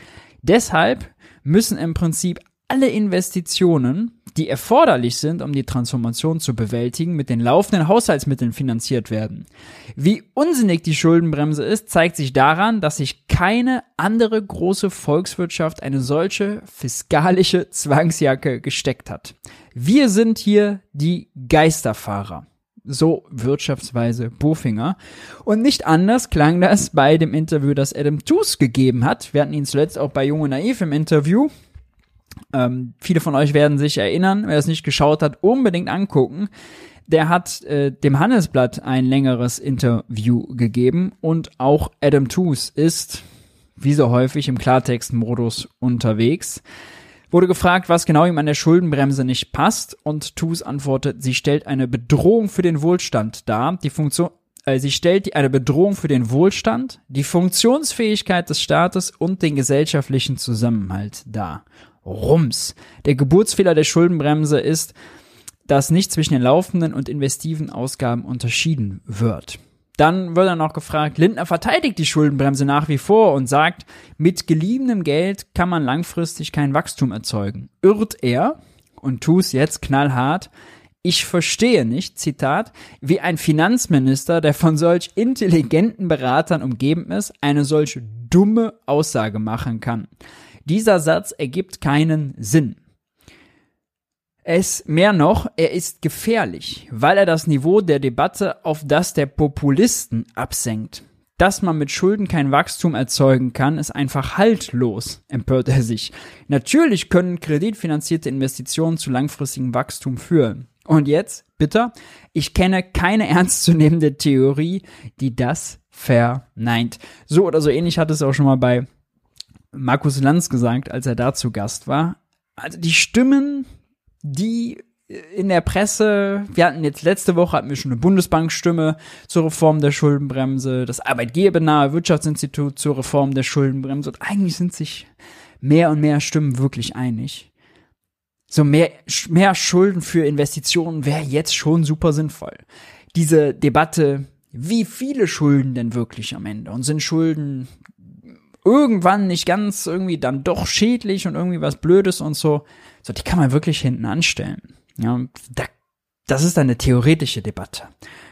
Deshalb müssen im Prinzip alle Investitionen, die erforderlich sind, um die Transformation zu bewältigen, mit den laufenden Haushaltsmitteln finanziert werden. Wie unsinnig die Schuldenbremse ist, zeigt sich daran, dass sich keine andere große Volkswirtschaft eine solche fiskalische Zwangsjacke gesteckt hat. Wir sind hier die Geisterfahrer. So Wirtschaftsweise Bofinger. Und nicht anders klang das bei dem Interview, das Adam Tooze gegeben hat. Wir hatten ihn zuletzt auch bei Junge Naiv im Interview. Ähm, viele von euch werden sich erinnern, wer es nicht geschaut hat, unbedingt angucken. Der hat äh, dem Handelsblatt ein längeres Interview gegeben und auch Adam Tooze ist, wie so häufig, im Klartextmodus unterwegs. Wurde gefragt, was genau ihm an der Schuldenbremse nicht passt und Tus antwortet, sie stellt eine Bedrohung für den Wohlstand dar. Die Funktion, äh, sie stellt eine Bedrohung für den Wohlstand, die Funktionsfähigkeit des Staates und den gesellschaftlichen Zusammenhalt dar. Rums. Der Geburtsfehler der Schuldenbremse ist, dass nicht zwischen den laufenden und investiven Ausgaben unterschieden wird. Dann wird er noch gefragt, Lindner verteidigt die Schuldenbremse nach wie vor und sagt, mit geliehenem Geld kann man langfristig kein Wachstum erzeugen. Irrt er und tu's jetzt knallhart. Ich verstehe nicht, Zitat, wie ein Finanzminister, der von solch intelligenten Beratern umgeben ist, eine solch dumme Aussage machen kann. Dieser Satz ergibt keinen Sinn. Es mehr noch, er ist gefährlich, weil er das Niveau der Debatte auf das der Populisten absenkt. Dass man mit Schulden kein Wachstum erzeugen kann, ist einfach haltlos, empört er sich. Natürlich können kreditfinanzierte Investitionen zu langfristigem Wachstum führen. Und jetzt, bitte, ich kenne keine ernstzunehmende Theorie, die das verneint. So oder so ähnlich hat es auch schon mal bei Markus Lanz gesagt, als er da zu Gast war. Also die Stimmen, die in der Presse, wir hatten jetzt letzte Woche hatten wir schon eine Bundesbankstimme zur Reform der Schuldenbremse, das arbeitgebernahe Wirtschaftsinstitut zur Reform der Schuldenbremse und eigentlich sind sich mehr und mehr Stimmen wirklich einig. So mehr, mehr Schulden für Investitionen wäre jetzt schon super sinnvoll. Diese Debatte, wie viele Schulden denn wirklich am Ende und sind Schulden irgendwann nicht ganz irgendwie dann doch schädlich und irgendwie was Blödes und so. So, die kann man wirklich hinten anstellen. Ja, da, das ist eine theoretische Debatte.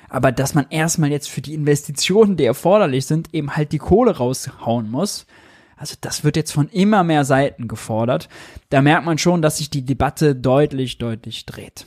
Aber dass man erstmal jetzt für die Investitionen, die erforderlich sind, eben halt die Kohle raushauen muss, also das wird jetzt von immer mehr Seiten gefordert. Da merkt man schon, dass sich die Debatte deutlich, deutlich dreht.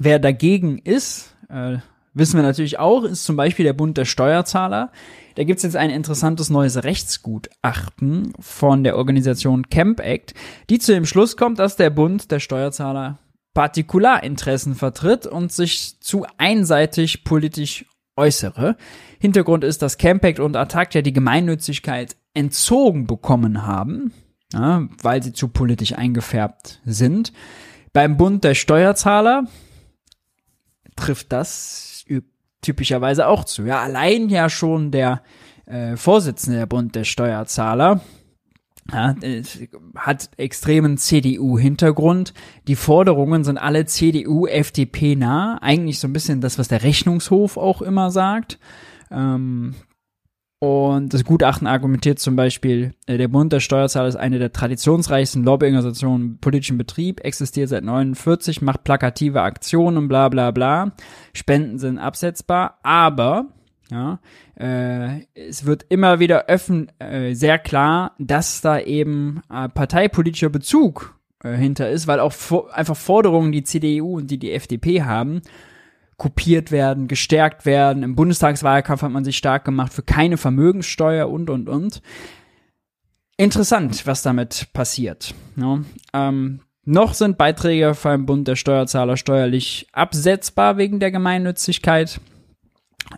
Wer dagegen ist, äh, wissen wir natürlich auch, ist zum Beispiel der Bund der Steuerzahler. Da gibt's jetzt ein interessantes neues Rechtsgutachten von der Organisation Camp Act, die zu dem Schluss kommt, dass der Bund der Steuerzahler Partikularinteressen vertritt und sich zu einseitig politisch äußere. Hintergrund ist, dass Camp Act und Attac ja die Gemeinnützigkeit entzogen bekommen haben, ja, weil sie zu politisch eingefärbt sind. Beim Bund der Steuerzahler trifft das typischerweise auch zu. Ja, allein ja schon der äh, Vorsitzende der Bund der Steuerzahler ja, hat extremen CDU-Hintergrund. Die Forderungen sind alle CDU, FDP nah. Eigentlich so ein bisschen das, was der Rechnungshof auch immer sagt. Ähm, und das Gutachten argumentiert zum Beispiel, äh, der Bund der Steuerzahler ist eine der traditionsreichsten Lobbyorganisationen im politischen Betrieb, existiert seit 49, macht plakative Aktionen, bla bla bla. Spenden sind absetzbar, aber ja, äh, es wird immer wieder öffn äh, sehr klar, dass da eben äh, parteipolitischer Bezug äh, hinter ist, weil auch einfach Forderungen, die CDU und die die FDP haben, kopiert werden, gestärkt werden. Im Bundestagswahlkampf hat man sich stark gemacht für keine Vermögenssteuer und, und, und. Interessant, was damit passiert. Ja, ähm, noch sind Beiträge beim Bund der Steuerzahler steuerlich absetzbar wegen der Gemeinnützigkeit.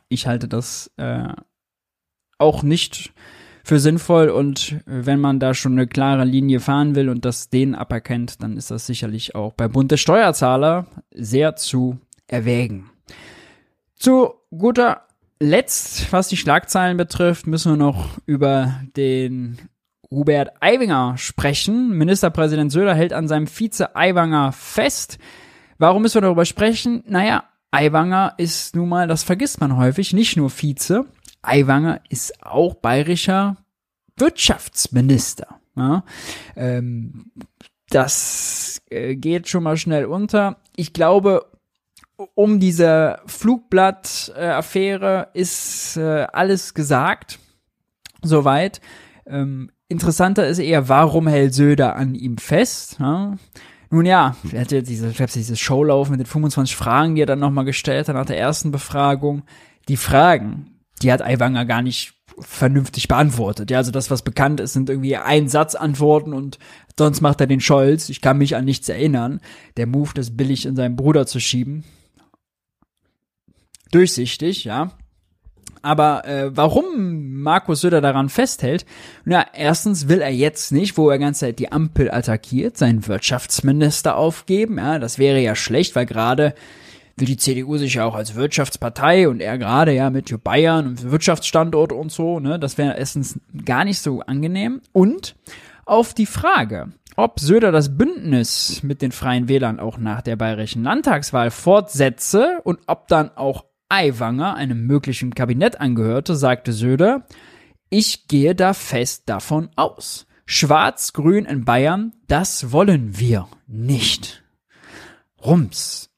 Ich halte das äh, auch nicht für sinnvoll und wenn man da schon eine klare Linie fahren will und das denen aberkennt, dann ist das sicherlich auch bei Bund der Steuerzahler sehr zu erwägen. Zu guter Letzt, was die Schlagzeilen betrifft, müssen wir noch über den Hubert Aiwanger sprechen. Ministerpräsident Söder hält an seinem Vize Aiwanger fest. Warum müssen wir darüber sprechen? Naja, Aiwanger ist nun mal, das vergisst man häufig, nicht nur Vize. Aiwanger ist auch bayerischer Wirtschaftsminister. Ja, ähm, das äh, geht schon mal schnell unter. Ich glaube, um diese Flugblatt-Affäre ist äh, alles gesagt. Soweit. Ähm, interessanter ist eher, warum hält Söder an ihm fest? Ja? Nun ja, er hat ja diese, diese Show laufen mit den 25 Fragen, die er dann nochmal gestellt hat nach der ersten Befragung. Die Fragen, die hat Aiwanger gar nicht vernünftig beantwortet. Ja, also das, was bekannt ist, sind irgendwie Einsatzantworten und sonst macht er den Scholz. Ich kann mich an nichts erinnern. Der Move, das billig in seinen Bruder zu schieben, durchsichtig, ja. Aber äh, warum Markus Söder daran festhält? Na, erstens will er jetzt nicht, wo er ganze Zeit die Ampel attackiert, seinen Wirtschaftsminister aufgeben. Ja, das wäre ja schlecht, weil gerade will die CDU sich ja auch als Wirtschaftspartei und er gerade ja mit Bayern und Wirtschaftsstandort und so, ne, das wäre erstens gar nicht so angenehm. Und auf die Frage, ob Söder das Bündnis mit den Freien Wählern auch nach der bayerischen Landtagswahl fortsetze und ob dann auch Aiwanger einem möglichen Kabinett angehörte, sagte Söder, ich gehe da fest davon aus. Schwarz-Grün in Bayern, das wollen wir nicht. Rums.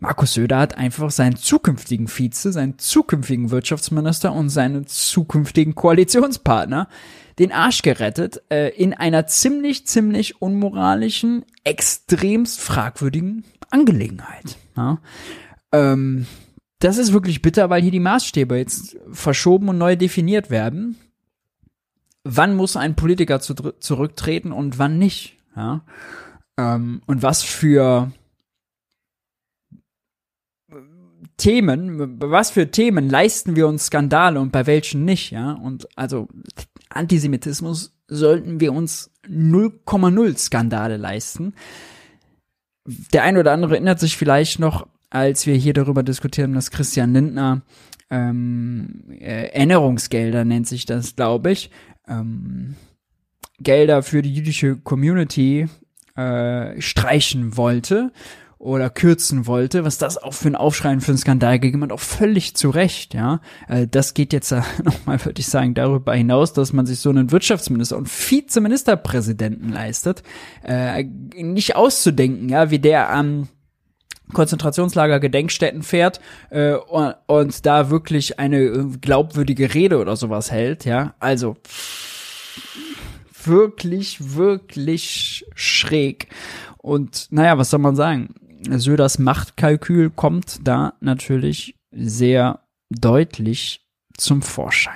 Markus Söder hat einfach seinen zukünftigen Vize, seinen zukünftigen Wirtschaftsminister und seinen zukünftigen Koalitionspartner den Arsch gerettet äh, in einer ziemlich, ziemlich unmoralischen, extremst fragwürdigen Angelegenheit. Ja? Ähm, das ist wirklich bitter, weil hier die Maßstäbe jetzt verschoben und neu definiert werden. Wann muss ein Politiker zu, zurücktreten und wann nicht? Ja? Ähm, und was für Themen, was für Themen leisten wir uns Skandale und bei welchen nicht, ja? Und also Antisemitismus sollten wir uns 0,0 Skandale leisten. Der ein oder andere erinnert sich vielleicht noch als wir hier darüber diskutieren, dass Christian Lindner ähm, äh, Erinnerungsgelder nennt sich das, glaube ich, ähm, Gelder für die jüdische Community äh, streichen wollte oder kürzen wollte, was das auch für ein Aufschreien, für einen Skandal gegeben hat, auch völlig zu Recht, ja. Äh, das geht jetzt nochmal, würde ich sagen, darüber hinaus, dass man sich so einen Wirtschaftsminister und Vizeministerpräsidenten leistet, äh, nicht auszudenken, ja, wie der am Konzentrationslager Gedenkstätten fährt äh, und, und da wirklich eine äh, glaubwürdige Rede oder sowas hält, ja. Also wirklich, wirklich schräg. Und naja, was soll man sagen? Söders Machtkalkül kommt da natürlich sehr deutlich zum Vorschein.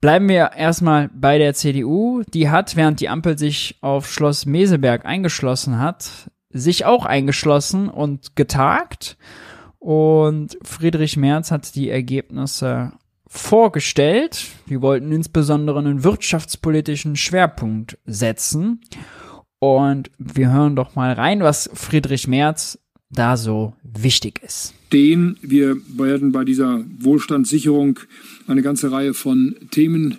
Bleiben wir erstmal bei der CDU. Die hat, während die Ampel sich auf Schloss Meseberg eingeschlossen hat, sich auch eingeschlossen und getagt. Und Friedrich Merz hat die Ergebnisse vorgestellt. Die wollten insbesondere einen wirtschaftspolitischen Schwerpunkt setzen. Und wir hören doch mal rein, was Friedrich Merz da so wichtig ist. Den wir werden bei dieser Wohlstandssicherung eine ganze Reihe von Themen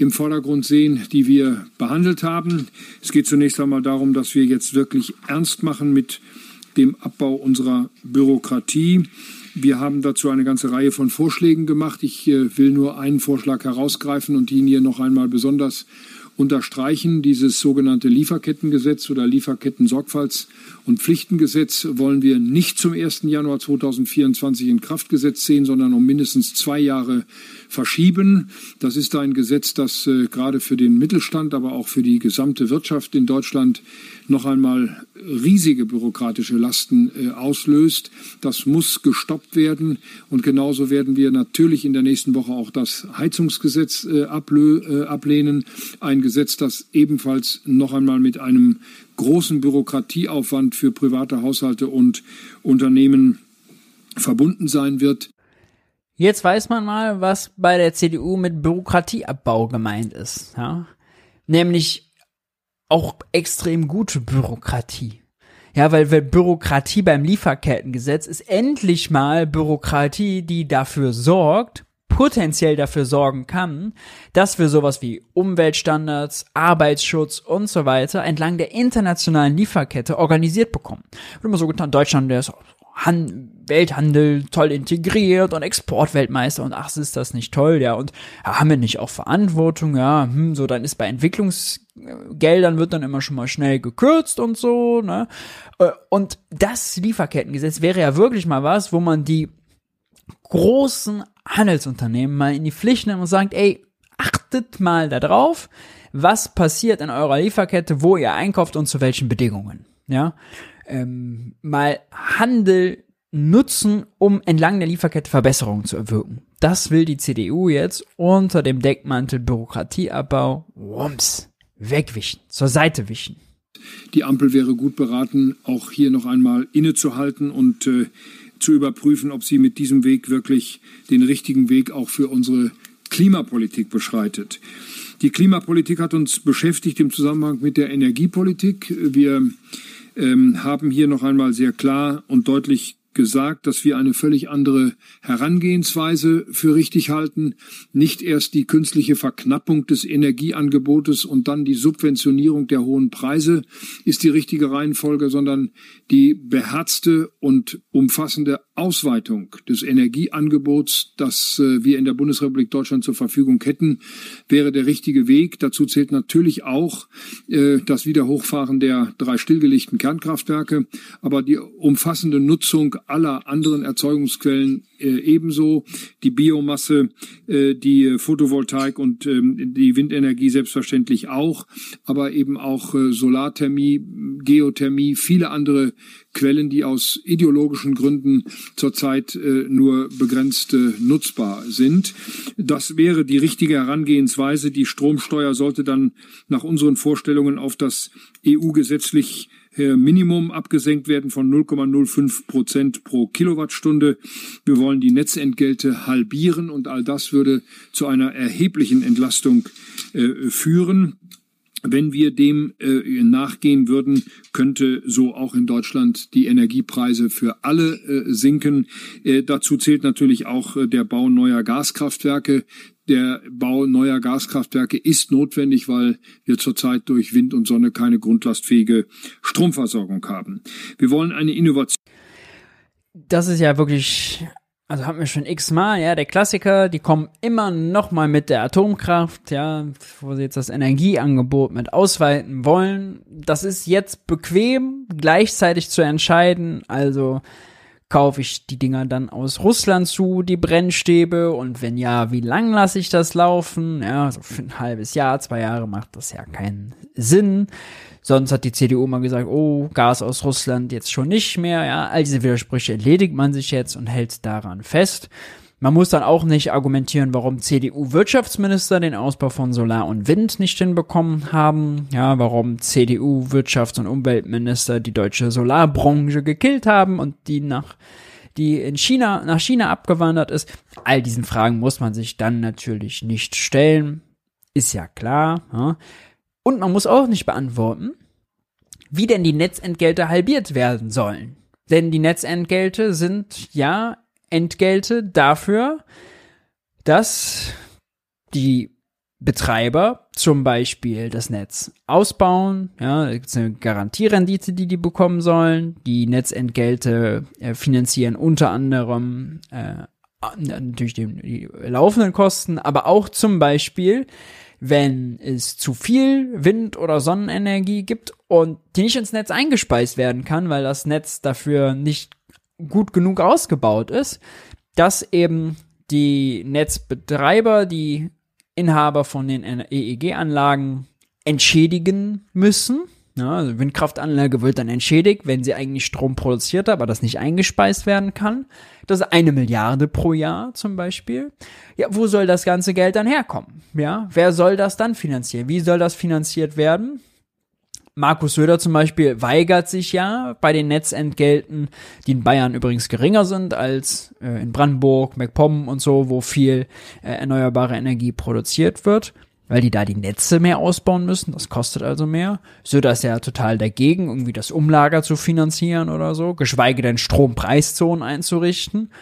im Vordergrund sehen, die wir behandelt haben. Es geht zunächst einmal darum, dass wir jetzt wirklich ernst machen mit dem Abbau unserer Bürokratie. Wir haben dazu eine ganze Reihe von Vorschlägen gemacht. Ich äh, will nur einen Vorschlag herausgreifen und ihn hier noch einmal besonders unterstreichen. Dieses sogenannte Lieferkettengesetz oder Lieferketten-Sorgfalts- und Pflichtengesetz wollen wir nicht zum 1. Januar 2024 in Kraft gesetzt sehen, sondern um mindestens zwei Jahre verschieben. Das ist ein Gesetz, das äh, gerade für den Mittelstand, aber auch für die gesamte Wirtschaft in Deutschland noch einmal riesige bürokratische Lasten äh, auslöst. Das muss gestoppt werden. Und genauso werden wir natürlich in der nächsten Woche auch das Heizungsgesetz äh, äh, ablehnen. Ein Gesetz, das ebenfalls noch einmal mit einem großen Bürokratieaufwand für private Haushalte und Unternehmen verbunden sein wird. Jetzt weiß man mal, was bei der CDU mit Bürokratieabbau gemeint ist. Ja? Nämlich auch extrem gute Bürokratie. Ja, weil, weil Bürokratie beim Lieferkettengesetz ist endlich mal Bürokratie, die dafür sorgt, potenziell dafür sorgen kann, dass wir sowas wie Umweltstandards, Arbeitsschutz und so weiter entlang der internationalen Lieferkette organisiert bekommen. Wird immer so getan, Deutschland, der ist Han Welthandel toll integriert und Exportweltmeister und ach, ist das nicht toll, ja, und ja, haben wir nicht auch Verantwortung, ja, hm, so, dann ist bei Entwicklungsgeldern wird dann immer schon mal schnell gekürzt und so, ne, äh, und das Lieferkettengesetz wäre ja wirklich mal was, wo man die großen Handelsunternehmen mal in die Pflicht nimmt und sagt, ey, achtet mal darauf, was passiert in eurer Lieferkette, wo ihr einkauft und zu welchen Bedingungen, ja, ähm, mal Handel nutzen, um entlang der Lieferkette Verbesserungen zu erwirken. Das will die CDU jetzt unter dem Deckmantel Bürokratieabbau, wumms, wegwischen, zur Seite wischen. Die Ampel wäre gut beraten, auch hier noch einmal innezuhalten und äh, zu überprüfen, ob sie mit diesem Weg wirklich den richtigen Weg auch für unsere Klimapolitik beschreitet. Die Klimapolitik hat uns beschäftigt im Zusammenhang mit der Energiepolitik. Wir ähm, haben hier noch einmal sehr klar und deutlich gesagt, dass wir eine völlig andere Herangehensweise für richtig halten. Nicht erst die künstliche Verknappung des Energieangebotes und dann die Subventionierung der hohen Preise ist die richtige Reihenfolge, sondern die beherzte und umfassende Ausweitung des Energieangebots, das äh, wir in der Bundesrepublik Deutschland zur Verfügung hätten, wäre der richtige Weg. Dazu zählt natürlich auch äh, das Wiederhochfahren der drei stillgelegten Kernkraftwerke, aber die umfassende Nutzung aller anderen Erzeugungsquellen ebenso, die Biomasse, äh, die Photovoltaik und ähm, die Windenergie selbstverständlich auch, aber eben auch äh, Solarthermie, Geothermie, viele andere Quellen, die aus ideologischen Gründen zurzeit äh, nur begrenzt äh, nutzbar sind. Das wäre die richtige Herangehensweise. Die Stromsteuer sollte dann nach unseren Vorstellungen auf das EU-gesetzlich äh, Minimum abgesenkt werden von 0,05 Prozent pro Kilowattstunde. Wir wollen die Netzentgelte halbieren und all das würde zu einer erheblichen Entlastung äh, führen. Wenn wir dem äh, nachgehen würden, könnte so auch in Deutschland die Energiepreise für alle äh, sinken. Äh, dazu zählt natürlich auch äh, der Bau neuer Gaskraftwerke. Der Bau neuer Gaskraftwerke ist notwendig, weil wir zurzeit durch Wind und Sonne keine grundlastfähige Stromversorgung haben. Wir wollen eine Innovation. Das ist ja wirklich also haben wir schon x-mal, ja, der Klassiker, die kommen immer noch mal mit der Atomkraft, ja, wo sie jetzt das Energieangebot mit ausweiten wollen. Das ist jetzt bequem, gleichzeitig zu entscheiden, also kaufe ich die Dinger dann aus Russland zu, die Brennstäbe, und wenn ja, wie lang lasse ich das laufen? Ja, so für ein halbes Jahr, zwei Jahre macht das ja keinen Sinn. Sonst hat die CDU mal gesagt, oh, Gas aus Russland jetzt schon nicht mehr. Ja, all diese Widersprüche erledigt man sich jetzt und hält daran fest. Man muss dann auch nicht argumentieren, warum CDU-Wirtschaftsminister den Ausbau von Solar und Wind nicht hinbekommen haben. Ja, warum CDU-Wirtschafts- und Umweltminister die deutsche Solarbranche gekillt haben und die nach die in China, nach China abgewandert ist. All diesen Fragen muss man sich dann natürlich nicht stellen. Ist ja klar. Ja. Und man muss auch nicht beantworten, wie denn die Netzentgelte halbiert werden sollen. Denn die Netzentgelte sind ja Entgelte dafür, dass die Betreiber zum Beispiel das Netz ausbauen, ja, da gibt es eine Garantierendite, die die bekommen sollen. Die Netzentgelte äh, finanzieren unter anderem äh, natürlich die, die laufenden Kosten, aber auch zum Beispiel wenn es zu viel Wind- oder Sonnenenergie gibt und die nicht ins Netz eingespeist werden kann, weil das Netz dafür nicht gut genug ausgebaut ist, dass eben die Netzbetreiber, die Inhaber von den EEG-Anlagen entschädigen müssen ja, also Windkraftanlage wird dann entschädigt, wenn sie eigentlich Strom produziert, aber das nicht eingespeist werden kann. Das ist eine Milliarde pro Jahr zum Beispiel. Ja, wo soll das ganze Geld dann herkommen? Ja, wer soll das dann finanzieren? Wie soll das finanziert werden? Markus Söder zum Beispiel weigert sich ja bei den Netzentgelten, die in Bayern übrigens geringer sind als äh, in Brandenburg, MacPom und so, wo viel äh, erneuerbare Energie produziert wird weil die da die Netze mehr ausbauen müssen. Das kostet also mehr. Söder ist ja total dagegen, irgendwie das Umlager zu finanzieren oder so, geschweige denn Strompreiszonen einzurichten.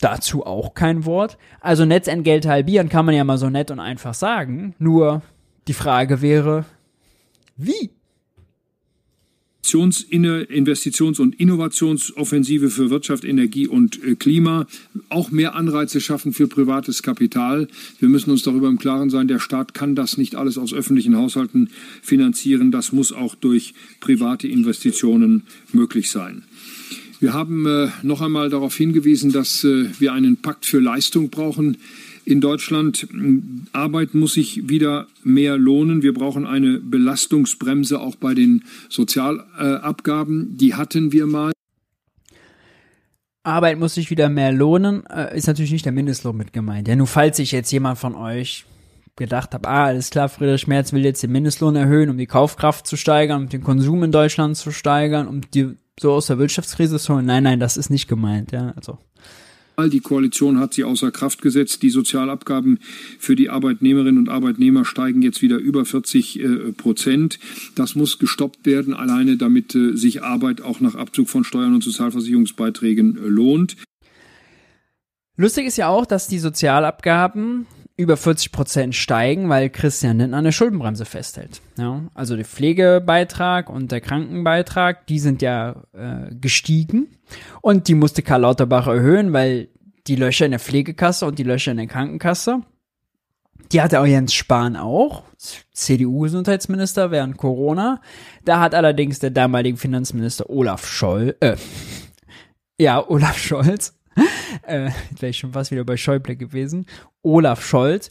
Dazu auch kein Wort. Also Netzentgelte halbieren kann man ja mal so nett und einfach sagen. Nur die Frage wäre, wie? Investitions- und Innovationsoffensive für Wirtschaft, Energie und äh, Klima, auch mehr Anreize schaffen für privates Kapital. Wir müssen uns darüber im Klaren sein, der Staat kann das nicht alles aus öffentlichen Haushalten finanzieren. Das muss auch durch private Investitionen möglich sein. Wir haben äh, noch einmal darauf hingewiesen, dass äh, wir einen Pakt für Leistung brauchen in Deutschland. Arbeit muss sich wieder mehr lohnen. Wir brauchen eine Belastungsbremse auch bei den Sozialabgaben. Die hatten wir mal. Arbeit muss sich wieder mehr lohnen, äh, ist natürlich nicht der Mindestlohn mit gemeint. Ja, nur falls sich jetzt jemand von euch gedacht hat, ah, alles klar, Friedrich Merz will jetzt den Mindestlohn erhöhen, um die Kaufkraft zu steigern, um den Konsum in Deutschland zu steigern, um die so aus der Wirtschaftskrise so, nein, nein, das ist nicht gemeint, ja, also. Die Koalition hat sie außer Kraft gesetzt. Die Sozialabgaben für die Arbeitnehmerinnen und Arbeitnehmer steigen jetzt wieder über 40 äh, Prozent. Das muss gestoppt werden, alleine damit äh, sich Arbeit auch nach Abzug von Steuern und Sozialversicherungsbeiträgen äh, lohnt. Lustig ist ja auch, dass die Sozialabgaben über 40 Prozent steigen, weil Christian Lindner eine Schuldenbremse festhält. Ja, also der Pflegebeitrag und der Krankenbeitrag, die sind ja äh, gestiegen und die musste Karl Lauterbach erhöhen, weil die Löcher in der Pflegekasse und die Löcher in der Krankenkasse, die hatte auch Jens Spahn auch, CDU-Gesundheitsminister während Corona. Da hat allerdings der damalige Finanzminister Olaf Scholl, äh, ja, Olaf Scholz, äh, wäre ich schon fast wieder bei Schäuble gewesen, Olaf Scholz,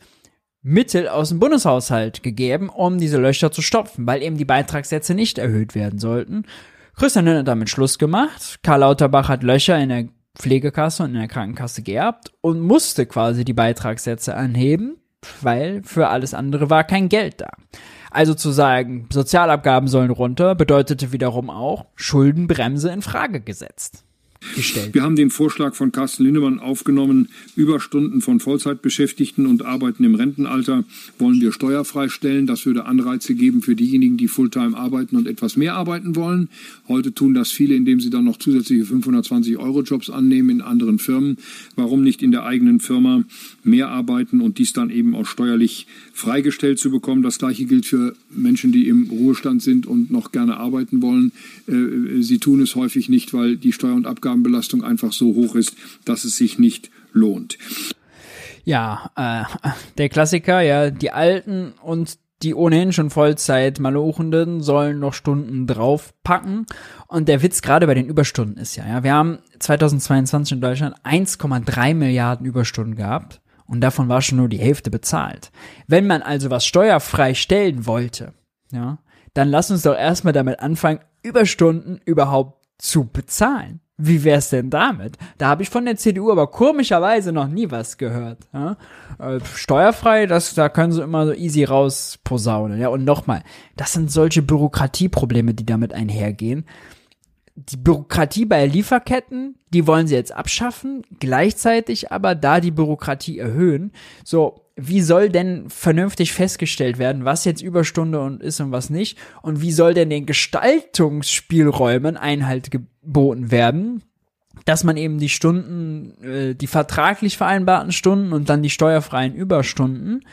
Mittel aus dem Bundeshaushalt gegeben, um diese Löcher zu stopfen, weil eben die Beitragssätze nicht erhöht werden sollten. Christian Lindner hat damit Schluss gemacht. Karl Lauterbach hat Löcher in der Pflegekasse und in der Krankenkasse geerbt und musste quasi die Beitragssätze anheben, weil für alles andere war kein Geld da. Also zu sagen, Sozialabgaben sollen runter, bedeutete wiederum auch Schuldenbremse in Frage gesetzt gestellt. Wir haben den Vorschlag von Carsten Lindemann aufgenommen, Überstunden von Vollzeitbeschäftigten und Arbeiten im Rentenalter wollen wir steuerfrei stellen. Das würde Anreize geben für diejenigen, die Fulltime arbeiten und etwas mehr arbeiten wollen. Heute tun das viele, indem sie dann noch zusätzliche 520 Euro Jobs annehmen in anderen Firmen. Warum nicht in der eigenen Firma mehr arbeiten und dies dann eben auch steuerlich freigestellt zu bekommen? Das gleiche gilt für Menschen, die im Ruhestand sind und noch gerne arbeiten wollen. Äh, sie tun es häufig nicht, weil die Steuer- und Abgaben Abgabenbelastung einfach so hoch ist, dass es sich nicht lohnt. Ja, äh, der Klassiker, ja, die Alten und die ohnehin schon Vollzeit Malochenden sollen noch Stunden draufpacken. Und der Witz gerade bei den Überstunden ist ja, ja, wir haben 2022 in Deutschland 1,3 Milliarden Überstunden gehabt. Und davon war schon nur die Hälfte bezahlt. Wenn man also was steuerfrei stellen wollte, ja, dann lass uns doch erstmal damit anfangen, Überstunden überhaupt zu bezahlen. Wie wär's denn damit? Da habe ich von der CDU aber komischerweise noch nie was gehört. Ja? Äh, steuerfrei, das, da können sie immer so easy raus posaunen. Ja, und nochmal, das sind solche Bürokratieprobleme, die damit einhergehen. Die Bürokratie bei Lieferketten, die wollen sie jetzt abschaffen, gleichzeitig aber da die Bürokratie erhöhen. So, wie soll denn vernünftig festgestellt werden, was jetzt Überstunde und ist und was nicht? Und wie soll denn den Gestaltungsspielräumen Einhalt geboten werden? Dass man eben die Stunden, äh, die vertraglich vereinbarten Stunden und dann die steuerfreien Überstunden,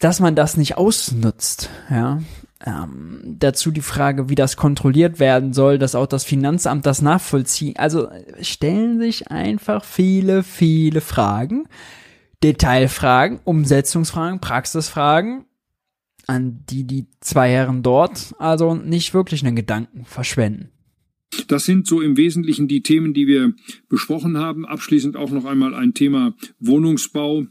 dass man das nicht ausnutzt, ja. Ähm, dazu die Frage, wie das kontrolliert werden soll, dass auch das Finanzamt das nachvollziehen. Also stellen sich einfach viele, viele Fragen. Detailfragen, Umsetzungsfragen, Praxisfragen, an die die zwei Herren dort also nicht wirklich einen Gedanken verschwenden. Das sind so im Wesentlichen die Themen, die wir besprochen haben. Abschließend auch noch einmal ein Thema Wohnungsbau.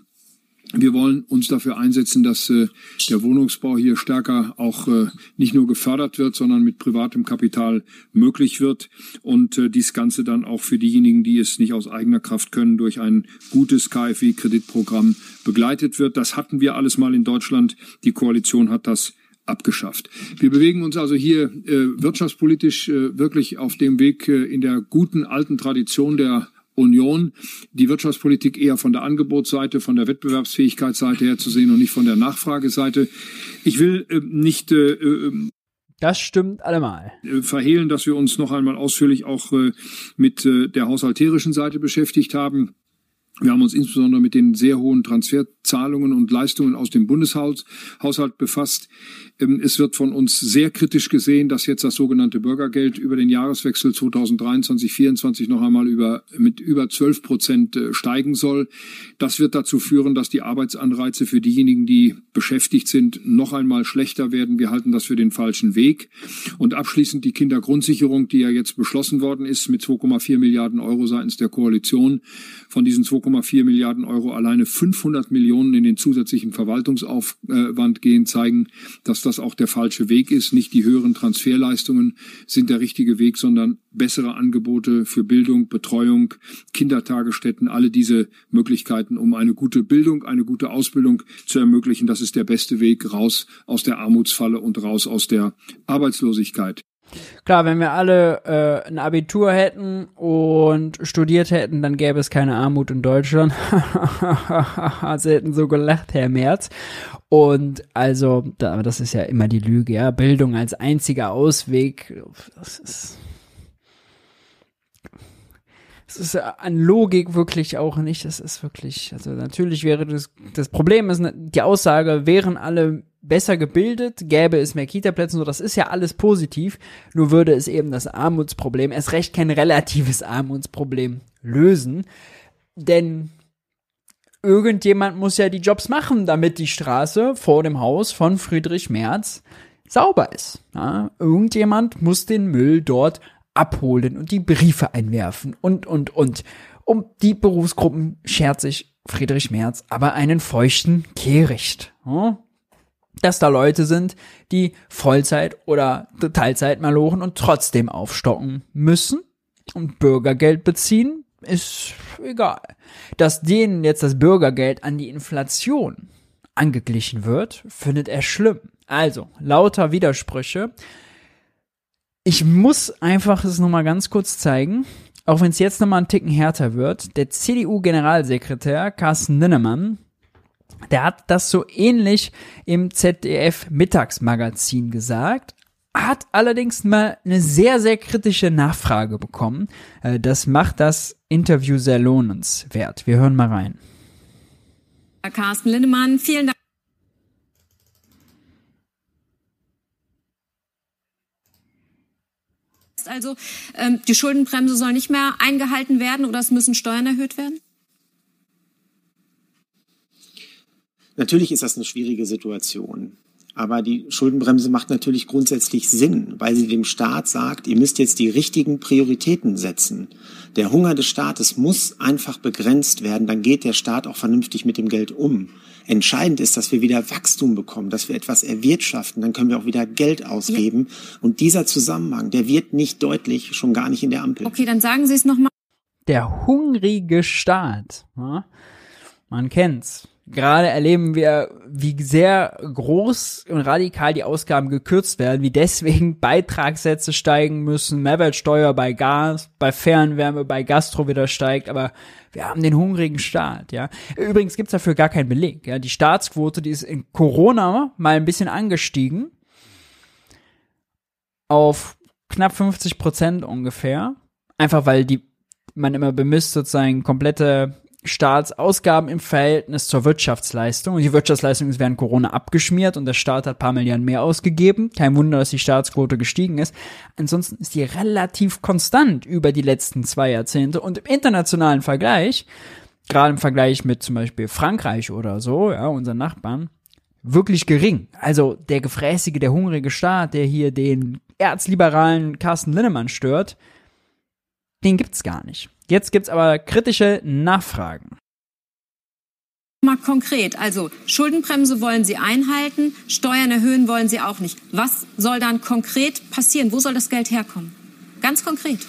Wir wollen uns dafür einsetzen, dass äh, der Wohnungsbau hier stärker auch äh, nicht nur gefördert wird, sondern mit privatem Kapital möglich wird und äh, dies Ganze dann auch für diejenigen, die es nicht aus eigener Kraft können, durch ein gutes KfW-Kreditprogramm begleitet wird. Das hatten wir alles mal in Deutschland. Die Koalition hat das abgeschafft. Wir bewegen uns also hier äh, wirtschaftspolitisch äh, wirklich auf dem Weg äh, in der guten alten Tradition der Union die Wirtschaftspolitik eher von der Angebotsseite, von der Wettbewerbsfähigkeitsseite her zu sehen und nicht von der Nachfrageseite. Ich will äh, nicht äh, äh das stimmt allemal. Äh, verhehlen, dass wir uns noch einmal ausführlich auch äh, mit äh, der haushalterischen Seite beschäftigt haben. Wir haben uns insbesondere mit den sehr hohen Transferzahlungen und Leistungen aus dem Bundeshaushalt befasst. Ähm, es wird von uns sehr kritisch gesehen, dass jetzt das sogenannte Bürgergeld über den Jahreswechsel 2023-24 noch einmal über, mit über 12 Prozent äh, steigen soll. Das wird dazu führen, dass die Arbeitsanreize für diejenigen, die beschäftigt sind, noch einmal schlechter werden. Wir halten das für den falschen Weg. Und abschließend die Kindergrundsicherung, die ja jetzt beschlossen worden ist mit 2,4 Milliarden Euro seitens der Koalition. Von diesen 2,4 Milliarden Euro alleine 500 Millionen in den zusätzlichen Verwaltungsaufwand gehen, zeigen, dass das auch der falsche Weg ist. Nicht die höheren Transferleistungen sind der richtige Weg, sondern bessere Angebote für Bildung, Betreuung, Kindertagesstätten, alle diese Möglichkeiten, um eine gute Bildung, eine gute Ausbildung zu ermöglichen. Das ist der beste Weg raus aus der Armutsfalle und raus aus der Arbeitslosigkeit. Klar, wenn wir alle äh, ein Abitur hätten und studiert hätten, dann gäbe es keine Armut in Deutschland. Sie hätten so gelacht, Herr Merz. Und also, da, das ist ja immer die Lüge, ja. Bildung als einziger Ausweg, das ist. Das ist an Logik wirklich auch nicht. Das ist wirklich, also natürlich wäre das, das Problem ist, die Aussage, wären alle besser gebildet, gäbe es mehr Kita-Plätze, so das ist ja alles positiv, nur würde es eben das Armutsproblem, erst recht kein relatives Armutsproblem lösen, denn irgendjemand muss ja die Jobs machen, damit die Straße vor dem Haus von Friedrich Merz sauber ist. Ja, irgendjemand muss den Müll dort abholen und die Briefe einwerfen und, und, und. Um die Berufsgruppen schert sich Friedrich Merz aber einen feuchten Kehricht. Ja, dass da Leute sind, die Vollzeit oder Teilzeit malochen und trotzdem aufstocken müssen und Bürgergeld beziehen, ist egal. Dass denen jetzt das Bürgergeld an die Inflation angeglichen wird, findet er schlimm. Also, lauter Widersprüche. Ich muss einfach es nochmal ganz kurz zeigen, auch wenn es jetzt nochmal einen Ticken härter wird. Der CDU-Generalsekretär Carsten Ninnemann der hat das so ähnlich im ZDF Mittagsmagazin gesagt, hat allerdings mal eine sehr, sehr kritische Nachfrage bekommen. Äh, das macht das Interview sehr lohnenswert. Wir hören mal rein. Carsten Lindemann, vielen Dank. Also ähm, die Schuldenbremse soll nicht mehr eingehalten werden oder es müssen Steuern erhöht werden? Natürlich ist das eine schwierige Situation. Aber die Schuldenbremse macht natürlich grundsätzlich Sinn, weil sie dem Staat sagt, ihr müsst jetzt die richtigen Prioritäten setzen. Der Hunger des Staates muss einfach begrenzt werden, dann geht der Staat auch vernünftig mit dem Geld um. Entscheidend ist, dass wir wieder Wachstum bekommen, dass wir etwas erwirtschaften, dann können wir auch wieder Geld ausgeben. Ja. Und dieser Zusammenhang, der wird nicht deutlich, schon gar nicht in der Ampel. Okay, dann sagen Sie es nochmal. Der hungrige Staat. Man kennt's gerade erleben wir, wie sehr groß und radikal die Ausgaben gekürzt werden, wie deswegen Beitragssätze steigen müssen, Mehrwertsteuer bei Gas, bei Fernwärme, bei Gastro wieder steigt, aber wir haben den hungrigen Staat, ja. Übrigens gibt's dafür gar keinen Beleg, ja. Die Staatsquote, die ist in Corona mal ein bisschen angestiegen auf knapp 50 Prozent ungefähr, einfach weil die man immer bemisst sozusagen komplette Staatsausgaben im Verhältnis zur Wirtschaftsleistung. Und die Wirtschaftsleistung ist während Corona abgeschmiert und der Staat hat paar Milliarden mehr ausgegeben. Kein Wunder, dass die Staatsquote gestiegen ist. Ansonsten ist die relativ konstant über die letzten zwei Jahrzehnte und im internationalen Vergleich, gerade im Vergleich mit zum Beispiel Frankreich oder so, ja, unseren Nachbarn, wirklich gering. Also der gefräßige, der hungrige Staat, der hier den erzliberalen Carsten Linnemann stört, den gibt's gar nicht. Jetzt gibt's aber kritische Nachfragen. Mal konkret, also Schuldenbremse wollen Sie einhalten, Steuern erhöhen wollen Sie auch nicht. Was soll dann konkret passieren? Wo soll das Geld herkommen? Ganz konkret.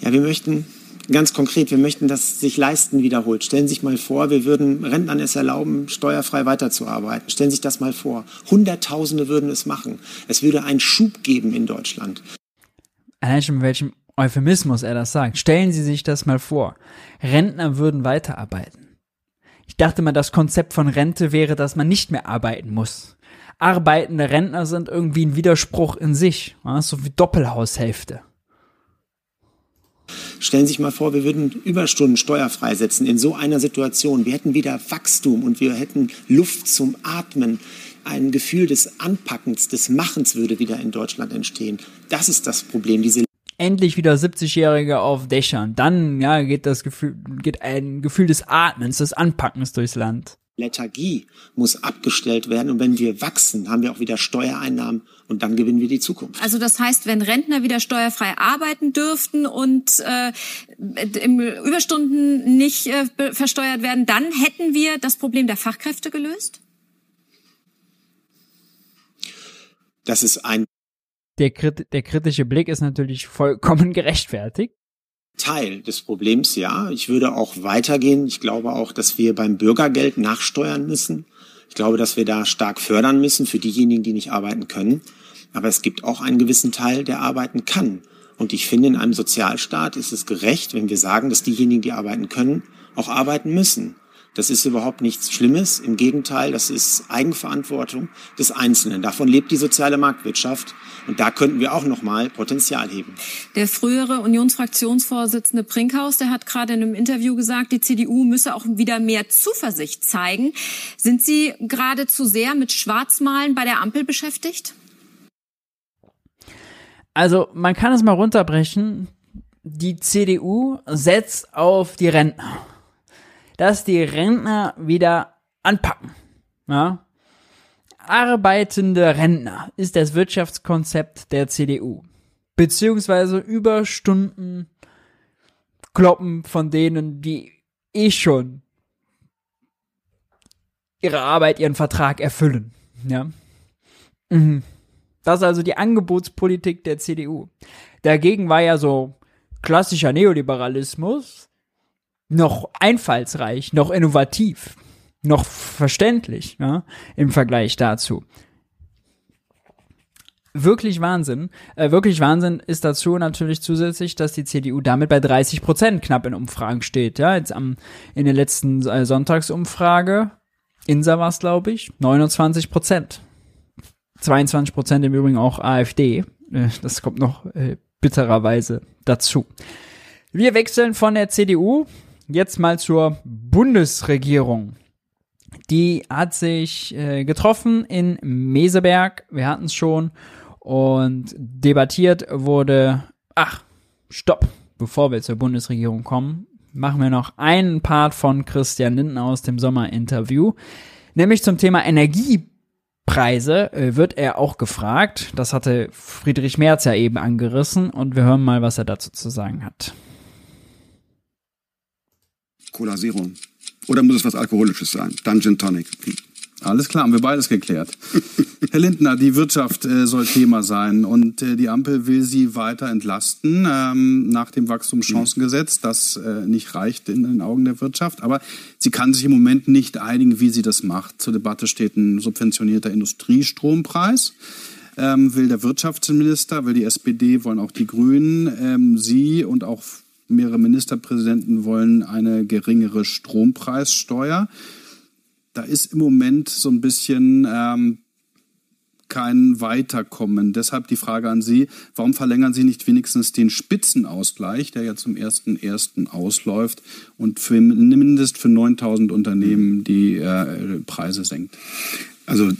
Ja, wir möchten ganz konkret, wir möchten, dass sich Leisten wiederholt. Stellen Sie sich mal vor, wir würden Rentnern es erlauben, steuerfrei weiterzuarbeiten. Stellen Sie sich das mal vor. Hunderttausende würden es machen. Es würde einen Schub geben in Deutschland. Allein schon mit welchem Euphemismus er das sagt. Stellen Sie sich das mal vor. Rentner würden weiterarbeiten. Ich dachte mal, das Konzept von Rente wäre, dass man nicht mehr arbeiten muss. Arbeitende Rentner sind irgendwie ein Widerspruch in sich, so wie Doppelhaushälfte. Stellen Sie sich mal vor, wir würden Überstunden steuerfrei setzen in so einer Situation. Wir hätten wieder Wachstum und wir hätten Luft zum Atmen. Ein Gefühl des Anpackens, des Machens würde wieder in Deutschland entstehen. Das ist das Problem, diese endlich wieder 70-Jährige auf Dächern. Dann, ja, geht das Gefühl, geht ein Gefühl des Atmens, des Anpackens durchs Land. Lethargie muss abgestellt werden und wenn wir wachsen, haben wir auch wieder Steuereinnahmen und dann gewinnen wir die Zukunft. Also das heißt, wenn Rentner wieder steuerfrei arbeiten dürften und äh, im Überstunden nicht äh, versteuert werden, dann hätten wir das Problem der Fachkräfte gelöst? Das ist ein der, der kritische Blick ist natürlich vollkommen gerechtfertigt. Teil des Problems, ja. Ich würde auch weitergehen. Ich glaube auch, dass wir beim Bürgergeld nachsteuern müssen. Ich glaube, dass wir da stark fördern müssen für diejenigen, die nicht arbeiten können. Aber es gibt auch einen gewissen Teil, der arbeiten kann. Und ich finde, in einem Sozialstaat ist es gerecht, wenn wir sagen, dass diejenigen, die arbeiten können, auch arbeiten müssen. Das ist überhaupt nichts Schlimmes. Im Gegenteil, das ist Eigenverantwortung des Einzelnen. Davon lebt die soziale Marktwirtschaft. Und da könnten wir auch noch mal Potenzial heben. Der frühere Unionsfraktionsvorsitzende Brinkhaus, der hat gerade in einem Interview gesagt, die CDU müsse auch wieder mehr Zuversicht zeigen. Sind Sie gerade zu sehr mit Schwarzmalen bei der Ampel beschäftigt? Also man kann es mal runterbrechen. Die CDU setzt auf die Rentner. Dass die Rentner wieder anpacken. Ja? Arbeitende Rentner ist das Wirtschaftskonzept der CDU. Beziehungsweise Überstunden kloppen von denen, die eh schon ihre Arbeit, ihren Vertrag erfüllen. Ja. Mhm. Das ist also die Angebotspolitik der CDU. Dagegen war ja so klassischer Neoliberalismus noch einfallsreich, noch innovativ, noch verständlich ja, im Vergleich dazu. Wirklich Wahnsinn. Äh, wirklich Wahnsinn ist dazu natürlich zusätzlich, dass die CDU damit bei 30 Prozent knapp in Umfragen steht. Ja, jetzt am, in der letzten äh, Sonntagsumfrage, Insa war es, glaube ich, 29 Prozent. 22 Prozent im Übrigen auch AfD. Äh, das kommt noch äh, bittererweise dazu. Wir wechseln von der CDU jetzt mal zur Bundesregierung. Die hat sich äh, getroffen in Meseberg. Wir hatten es schon. Und debattiert wurde. Ach, stopp. Bevor wir zur Bundesregierung kommen, machen wir noch einen Part von Christian Linden aus dem Sommerinterview. Nämlich zum Thema Energie Preise äh, wird er auch gefragt. Das hatte Friedrich Merz ja eben angerissen und wir hören mal, was er dazu zu sagen hat. Cola Zero. Oder muss es was Alkoholisches sein? Dungeon Tonic. Alles klar, haben wir beides geklärt. Herr Lindner, die Wirtschaft äh, soll Thema sein und äh, die Ampel will sie weiter entlasten ähm, nach dem Wachstumschancengesetz, das äh, nicht reicht in den Augen der Wirtschaft. Aber sie kann sich im Moment nicht einigen, wie sie das macht. Zur Debatte steht ein subventionierter Industriestrompreis. Ähm, will der Wirtschaftsminister, will die SPD, wollen auch die Grünen. Ähm, sie und auch mehrere Ministerpräsidenten wollen eine geringere Strompreissteuer da ist im Moment so ein bisschen ähm, kein Weiterkommen. Deshalb die Frage an Sie, warum verlängern Sie nicht wenigstens den Spitzenausgleich, der ja zum 1.1. ausläuft und für, mindestens für 9000 Unternehmen die äh, Preise senkt? Also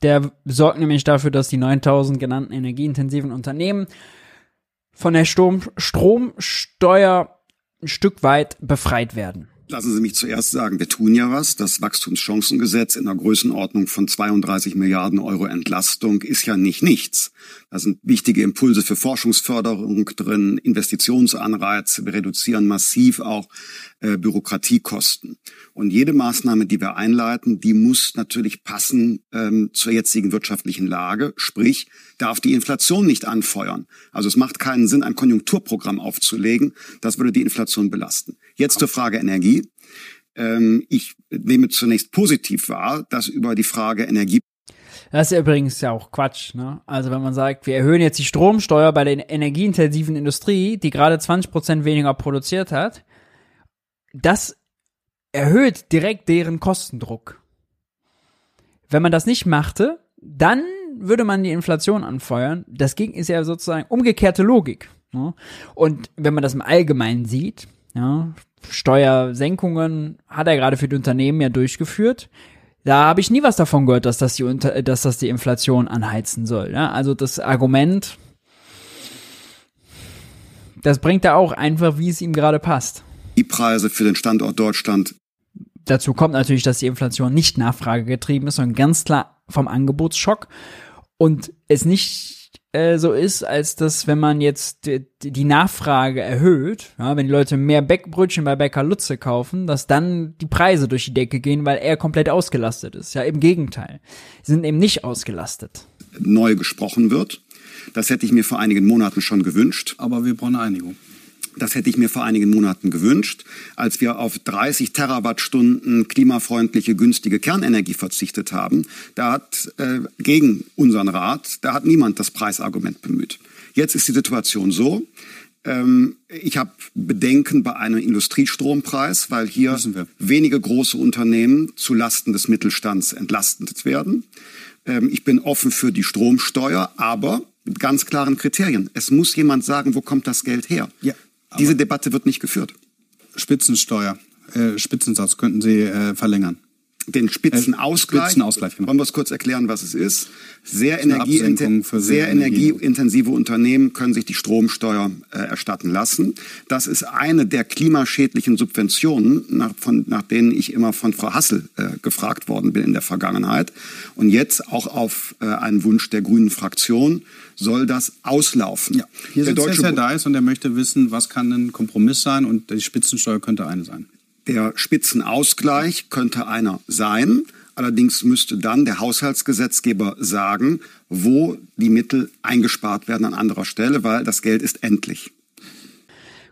der sorgt nämlich dafür, dass die 9000 genannten energieintensiven Unternehmen von der Strom Stromsteuer ein Stück weit befreit werden. Lassen Sie mich zuerst sagen, wir tun ja was. Das Wachstumschancengesetz in einer Größenordnung von 32 Milliarden Euro Entlastung ist ja nicht nichts. Da sind wichtige Impulse für Forschungsförderung drin, Investitionsanreize. Wir reduzieren massiv auch Bürokratiekosten. Und jede Maßnahme, die wir einleiten, die muss natürlich passen ähm, zur jetzigen wirtschaftlichen Lage. Sprich, darf die Inflation nicht anfeuern. Also es macht keinen Sinn, ein Konjunkturprogramm aufzulegen. Das würde die Inflation belasten. Jetzt zur Frage Energie. Ähm, ich nehme zunächst positiv wahr, dass über die Frage Energie das ist übrigens ja auch Quatsch. Ne? Also wenn man sagt, wir erhöhen jetzt die Stromsteuer bei der energieintensiven Industrie, die gerade 20% weniger produziert hat, das erhöht direkt deren Kostendruck. Wenn man das nicht machte, dann würde man die Inflation anfeuern. Das ist ja sozusagen umgekehrte Logik. Ne? Und wenn man das im Allgemeinen sieht, ja, Steuersenkungen hat er gerade für die Unternehmen ja durchgeführt. Da habe ich nie was davon gehört, dass das die, Unter dass das die Inflation anheizen soll. Ja? Also das Argument, das bringt er auch einfach, wie es ihm gerade passt. Die Preise für den Standort Deutschland. Dazu kommt natürlich, dass die Inflation nicht nachfragegetrieben ist, sondern ganz klar vom Angebotsschock und es nicht äh, so ist, als dass, wenn man jetzt die, die Nachfrage erhöht, ja, wenn die Leute mehr Bäckbrötchen bei Bäcker Lutze kaufen, dass dann die Preise durch die Decke gehen, weil er komplett ausgelastet ist. Ja, im Gegenteil. Sie sind eben nicht ausgelastet. Neu gesprochen wird. Das hätte ich mir vor einigen Monaten schon gewünscht. Aber wir brauchen eine Einigung. Das hätte ich mir vor einigen Monaten gewünscht, als wir auf 30 Terawattstunden klimafreundliche, günstige Kernenergie verzichtet haben. Da hat äh, gegen unseren Rat, da hat niemand das Preisargument bemüht. Jetzt ist die Situation so, ähm, ich habe Bedenken bei einem Industriestrompreis, weil hier wenige große Unternehmen zu Lasten des Mittelstands entlastet werden. Ähm, ich bin offen für die Stromsteuer, aber mit ganz klaren Kriterien. Es muss jemand sagen, wo kommt das Geld her? Ja, Diese Debatte wird nicht geführt. Spitzensteuer, äh, Spitzensatz könnten Sie äh, verlängern den Spitzenausgleich. Spitzenausgleich genau. Wollen wir es kurz erklären, was es ist? Sehr, energieinten sehr, energieintensive Unternehmen können sich die Stromsteuer äh, erstatten lassen. Das ist eine der klimaschädlichen Subventionen, nach, von, nach denen ich immer von Frau Hassel äh, gefragt worden bin in der Vergangenheit. Und jetzt auch auf äh, einen Wunsch der Grünen Fraktion soll das auslaufen. Ja. Hier der sitzt Herr Dice und er möchte wissen, was kann ein Kompromiss sein und die Spitzensteuer könnte eine sein. Der Spitzenausgleich könnte einer sein. Allerdings müsste dann der Haushaltsgesetzgeber sagen, wo die Mittel eingespart werden an anderer Stelle, weil das Geld ist endlich.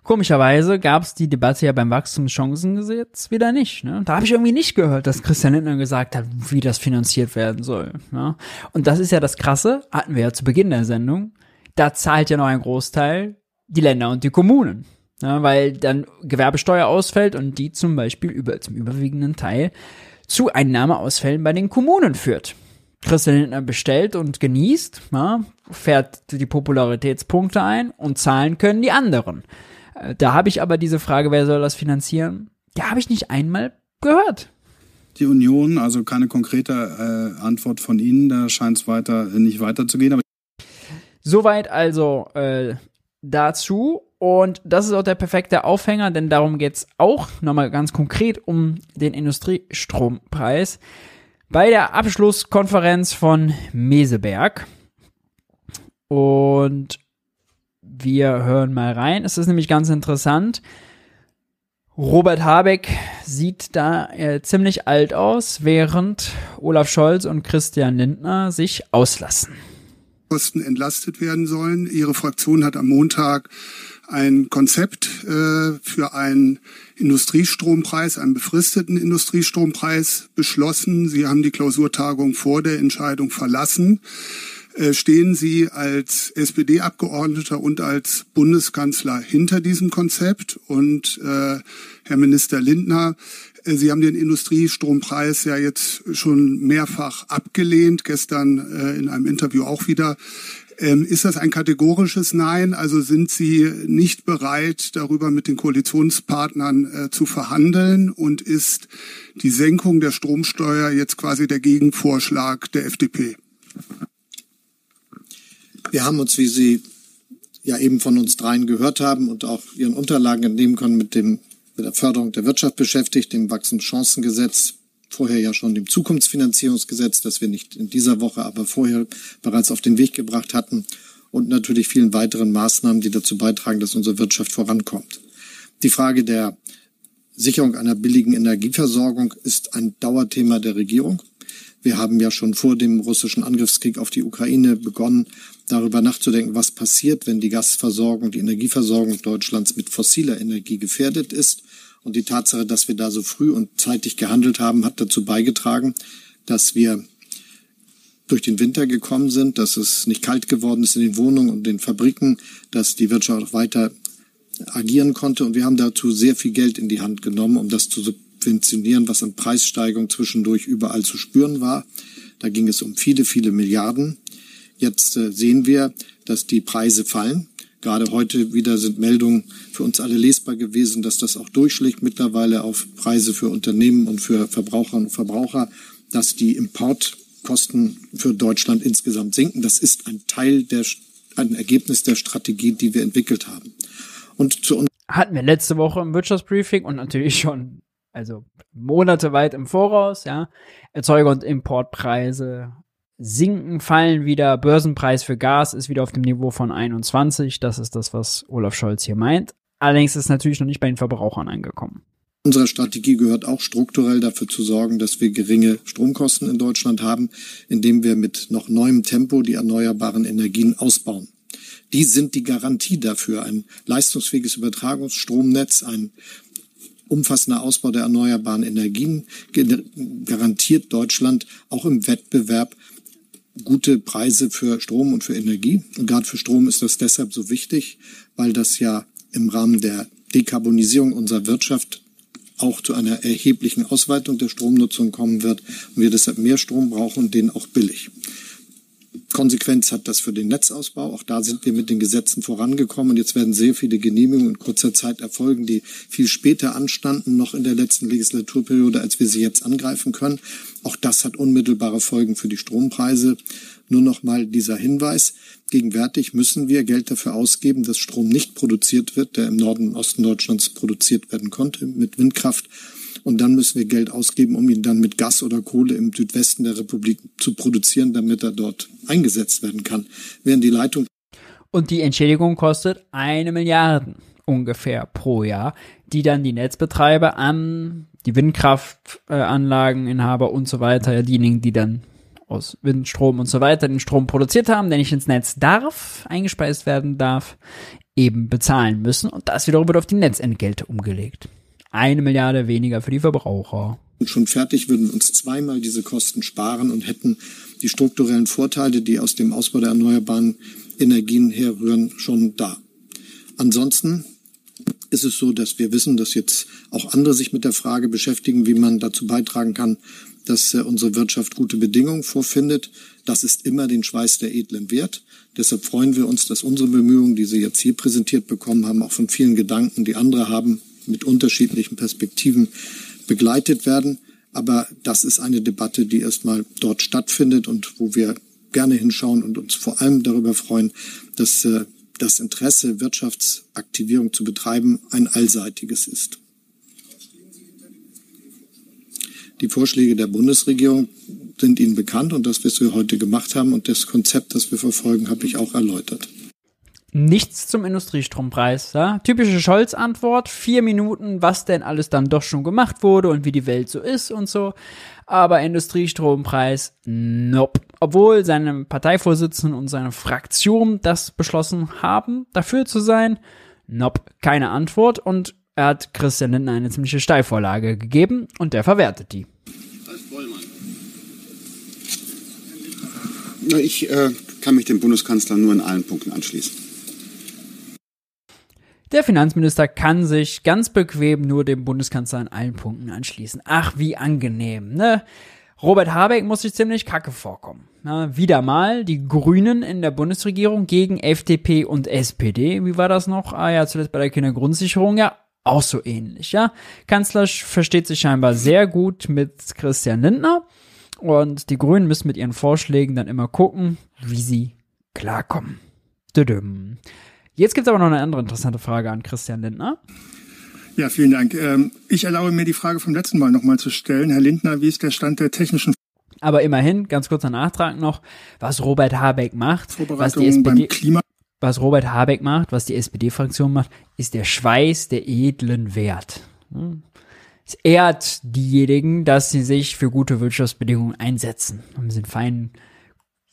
Komischerweise gab es die Debatte ja beim Wachstumschancengesetz wieder nicht. Ne? Da habe ich irgendwie nicht gehört, dass Christian Lindner gesagt hat, wie das finanziert werden soll. Ne? Und das ist ja das Krasse, hatten wir ja zu Beginn der Sendung. Da zahlt ja noch ein Großteil die Länder und die Kommunen. Ja, weil dann Gewerbesteuer ausfällt und die zum Beispiel über, zum überwiegenden Teil zu Einnahmeausfällen bei den Kommunen führt. Christian Lindner bestellt und genießt, ja, fährt die Popularitätspunkte ein und zahlen können die anderen. Äh, da habe ich aber diese Frage, wer soll das finanzieren? Die habe ich nicht einmal gehört. Die Union, also keine konkrete äh, Antwort von Ihnen, da scheint es weiter äh, nicht weiterzugehen. Soweit also äh, dazu. Und das ist auch der perfekte Aufhänger, denn darum geht's auch nochmal ganz konkret um den Industriestrompreis. Bei der Abschlusskonferenz von Meseberg. Und wir hören mal rein. Es ist nämlich ganz interessant. Robert Habeck sieht da äh, ziemlich alt aus, während Olaf Scholz und Christian Lindner sich auslassen. Kosten entlastet werden sollen. Ihre Fraktion hat am Montag ein Konzept äh, für einen Industriestrompreis, einen befristeten Industriestrompreis beschlossen. Sie haben die Klausurtagung vor der Entscheidung verlassen. Äh, stehen Sie als SPD-Abgeordneter und als Bundeskanzler hinter diesem Konzept? Und äh, Herr Minister Lindner, Sie haben den Industriestrompreis ja jetzt schon mehrfach abgelehnt, gestern äh, in einem Interview auch wieder. Ähm, ist das ein kategorisches Nein? Also sind Sie nicht bereit, darüber mit den Koalitionspartnern äh, zu verhandeln? Und ist die Senkung der Stromsteuer jetzt quasi der Gegenvorschlag der FDP? Wir haben uns, wie Sie ja eben von uns dreien gehört haben und auch Ihren Unterlagen entnehmen können, mit dem mit der Förderung der Wirtschaft beschäftigt, dem Wachstumschancengesetz, vorher ja schon dem Zukunftsfinanzierungsgesetz, das wir nicht in dieser Woche, aber vorher bereits auf den Weg gebracht hatten und natürlich vielen weiteren Maßnahmen, die dazu beitragen, dass unsere Wirtschaft vorankommt. Die Frage der Sicherung einer billigen Energieversorgung ist ein Dauerthema der Regierung. Wir haben ja schon vor dem russischen Angriffskrieg auf die Ukraine begonnen, darüber nachzudenken, was passiert, wenn die Gasversorgung, die Energieversorgung Deutschlands mit fossiler Energie gefährdet ist. Und die Tatsache, dass wir da so früh und zeitig gehandelt haben, hat dazu beigetragen, dass wir durch den Winter gekommen sind, dass es nicht kalt geworden ist in den Wohnungen und den Fabriken, dass die Wirtschaft auch weiter agieren konnte. Und wir haben dazu sehr viel Geld in die Hand genommen, um das zu subventionieren, was an Preissteigerung zwischendurch überall zu spüren war. Da ging es um viele, viele Milliarden. Jetzt äh, sehen wir, dass die Preise fallen. Gerade heute wieder sind Meldungen für uns alle lesbar gewesen, dass das auch durchschlägt mittlerweile auf Preise für Unternehmen und für Verbraucherinnen und Verbraucher, dass die Importkosten für Deutschland insgesamt sinken. Das ist ein Teil der, ein Ergebnis der Strategie, die wir entwickelt haben. Und zu uns hatten wir letzte Woche im Wirtschaftsbriefing und natürlich schon, also Monate weit im Voraus, ja, Erzeuger- und Importpreise sinken, fallen wieder. Börsenpreis für Gas ist wieder auf dem Niveau von 21. Das ist das, was Olaf Scholz hier meint. Allerdings ist natürlich noch nicht bei den Verbrauchern angekommen. Unsere Strategie gehört auch strukturell dafür zu sorgen, dass wir geringe Stromkosten in Deutschland haben, indem wir mit noch neuem Tempo die erneuerbaren Energien ausbauen. Die sind die Garantie dafür. Ein leistungsfähiges Übertragungsstromnetz, ein umfassender Ausbau der erneuerbaren Energien garantiert Deutschland auch im Wettbewerb gute Preise für Strom und für Energie. Und gerade für Strom ist das deshalb so wichtig, weil das ja im Rahmen der Dekarbonisierung unserer Wirtschaft auch zu einer erheblichen Ausweitung der Stromnutzung kommen wird und wir deshalb mehr Strom brauchen und den auch billig. Konsequenz hat das für den Netzausbau. Auch da sind wir mit den Gesetzen vorangekommen und jetzt werden sehr viele Genehmigungen in kurzer Zeit erfolgen, die viel später anstanden, noch in der letzten Legislaturperiode, als wir sie jetzt angreifen können. Auch das hat unmittelbare Folgen für die Strompreise. Nur noch mal dieser Hinweis. Gegenwärtig müssen wir Geld dafür ausgeben, dass Strom nicht produziert wird, der im Norden und Osten Deutschlands produziert werden konnte mit Windkraft und dann müssen wir Geld ausgeben, um ihn dann mit Gas oder Kohle im Südwesten der Republik zu produzieren, damit er dort eingesetzt werden kann. Während die Leitung und die Entschädigung kostet eine Milliarde ungefähr pro Jahr, die dann die Netzbetreiber an die Windkraftanlageninhaber und so weiter, diejenigen, die dann aus Windstrom und so weiter den Strom produziert haben, der nicht ins Netz darf, eingespeist werden darf, eben bezahlen müssen. Und das wiederum wird auf die Netzentgelte umgelegt eine Milliarde weniger für die Verbraucher. Und schon fertig würden uns zweimal diese Kosten sparen und hätten die strukturellen Vorteile, die aus dem Ausbau der erneuerbaren Energien herrühren, schon da. Ansonsten ist es so, dass wir wissen, dass jetzt auch andere sich mit der Frage beschäftigen, wie man dazu beitragen kann, dass äh, unsere Wirtschaft gute Bedingungen vorfindet. Das ist immer den Schweiß der Edlen wert. Deshalb freuen wir uns, dass unsere Bemühungen, die Sie jetzt hier präsentiert bekommen haben, auch von vielen Gedanken, die andere haben, mit unterschiedlichen Perspektiven begleitet werden. Aber das ist eine Debatte, die erstmal dort stattfindet und wo wir gerne hinschauen und uns vor allem darüber freuen, dass äh, das Interesse, Wirtschaftsaktivierung zu betreiben, ein allseitiges ist. Die Vorschläge der Bundesregierung sind Ihnen bekannt und das, was wir heute gemacht haben und das Konzept, das wir verfolgen, habe ich auch erläutert. Nichts zum Industriestrompreis. Ja? Typische Scholz-Antwort, vier Minuten, was denn alles dann doch schon gemacht wurde und wie die Welt so ist und so. Aber Industriestrompreis, nope. Obwohl seine Parteivorsitzenden und seine Fraktion das beschlossen haben, dafür zu sein, nope, keine Antwort. Und er hat Christian Lindner eine ziemliche Steilvorlage gegeben und der verwertet die. Ich äh, kann mich dem Bundeskanzler nur in allen Punkten anschließen. Der Finanzminister kann sich ganz bequem nur dem Bundeskanzler in allen Punkten anschließen. Ach, wie angenehm, ne? Robert Habeck muss sich ziemlich kacke vorkommen. Na, wieder mal die Grünen in der Bundesregierung gegen FDP und SPD. Wie war das noch? Ah ja, zuletzt bei der Kindergrundsicherung. Ja, auch so ähnlich, ja. Kanzler versteht sich scheinbar sehr gut mit Christian Lindner. Und die Grünen müssen mit ihren Vorschlägen dann immer gucken, wie sie klarkommen. Düdüm. Jetzt gibt es aber noch eine andere interessante Frage an Christian Lindner. Ja, vielen Dank. Ähm, ich erlaube mir die Frage vom letzten Mal nochmal zu stellen. Herr Lindner, wie ist der Stand der technischen aber immerhin, ganz kurzer Nachtrag noch, was Robert Habeck macht, was die SPD, was Robert Habeck macht, was die SPD-Fraktion macht, ist der Schweiß der edlen Wert. Es ehrt diejenigen, dass sie sich für gute Wirtschaftsbedingungen einsetzen. Haben sie einen feinen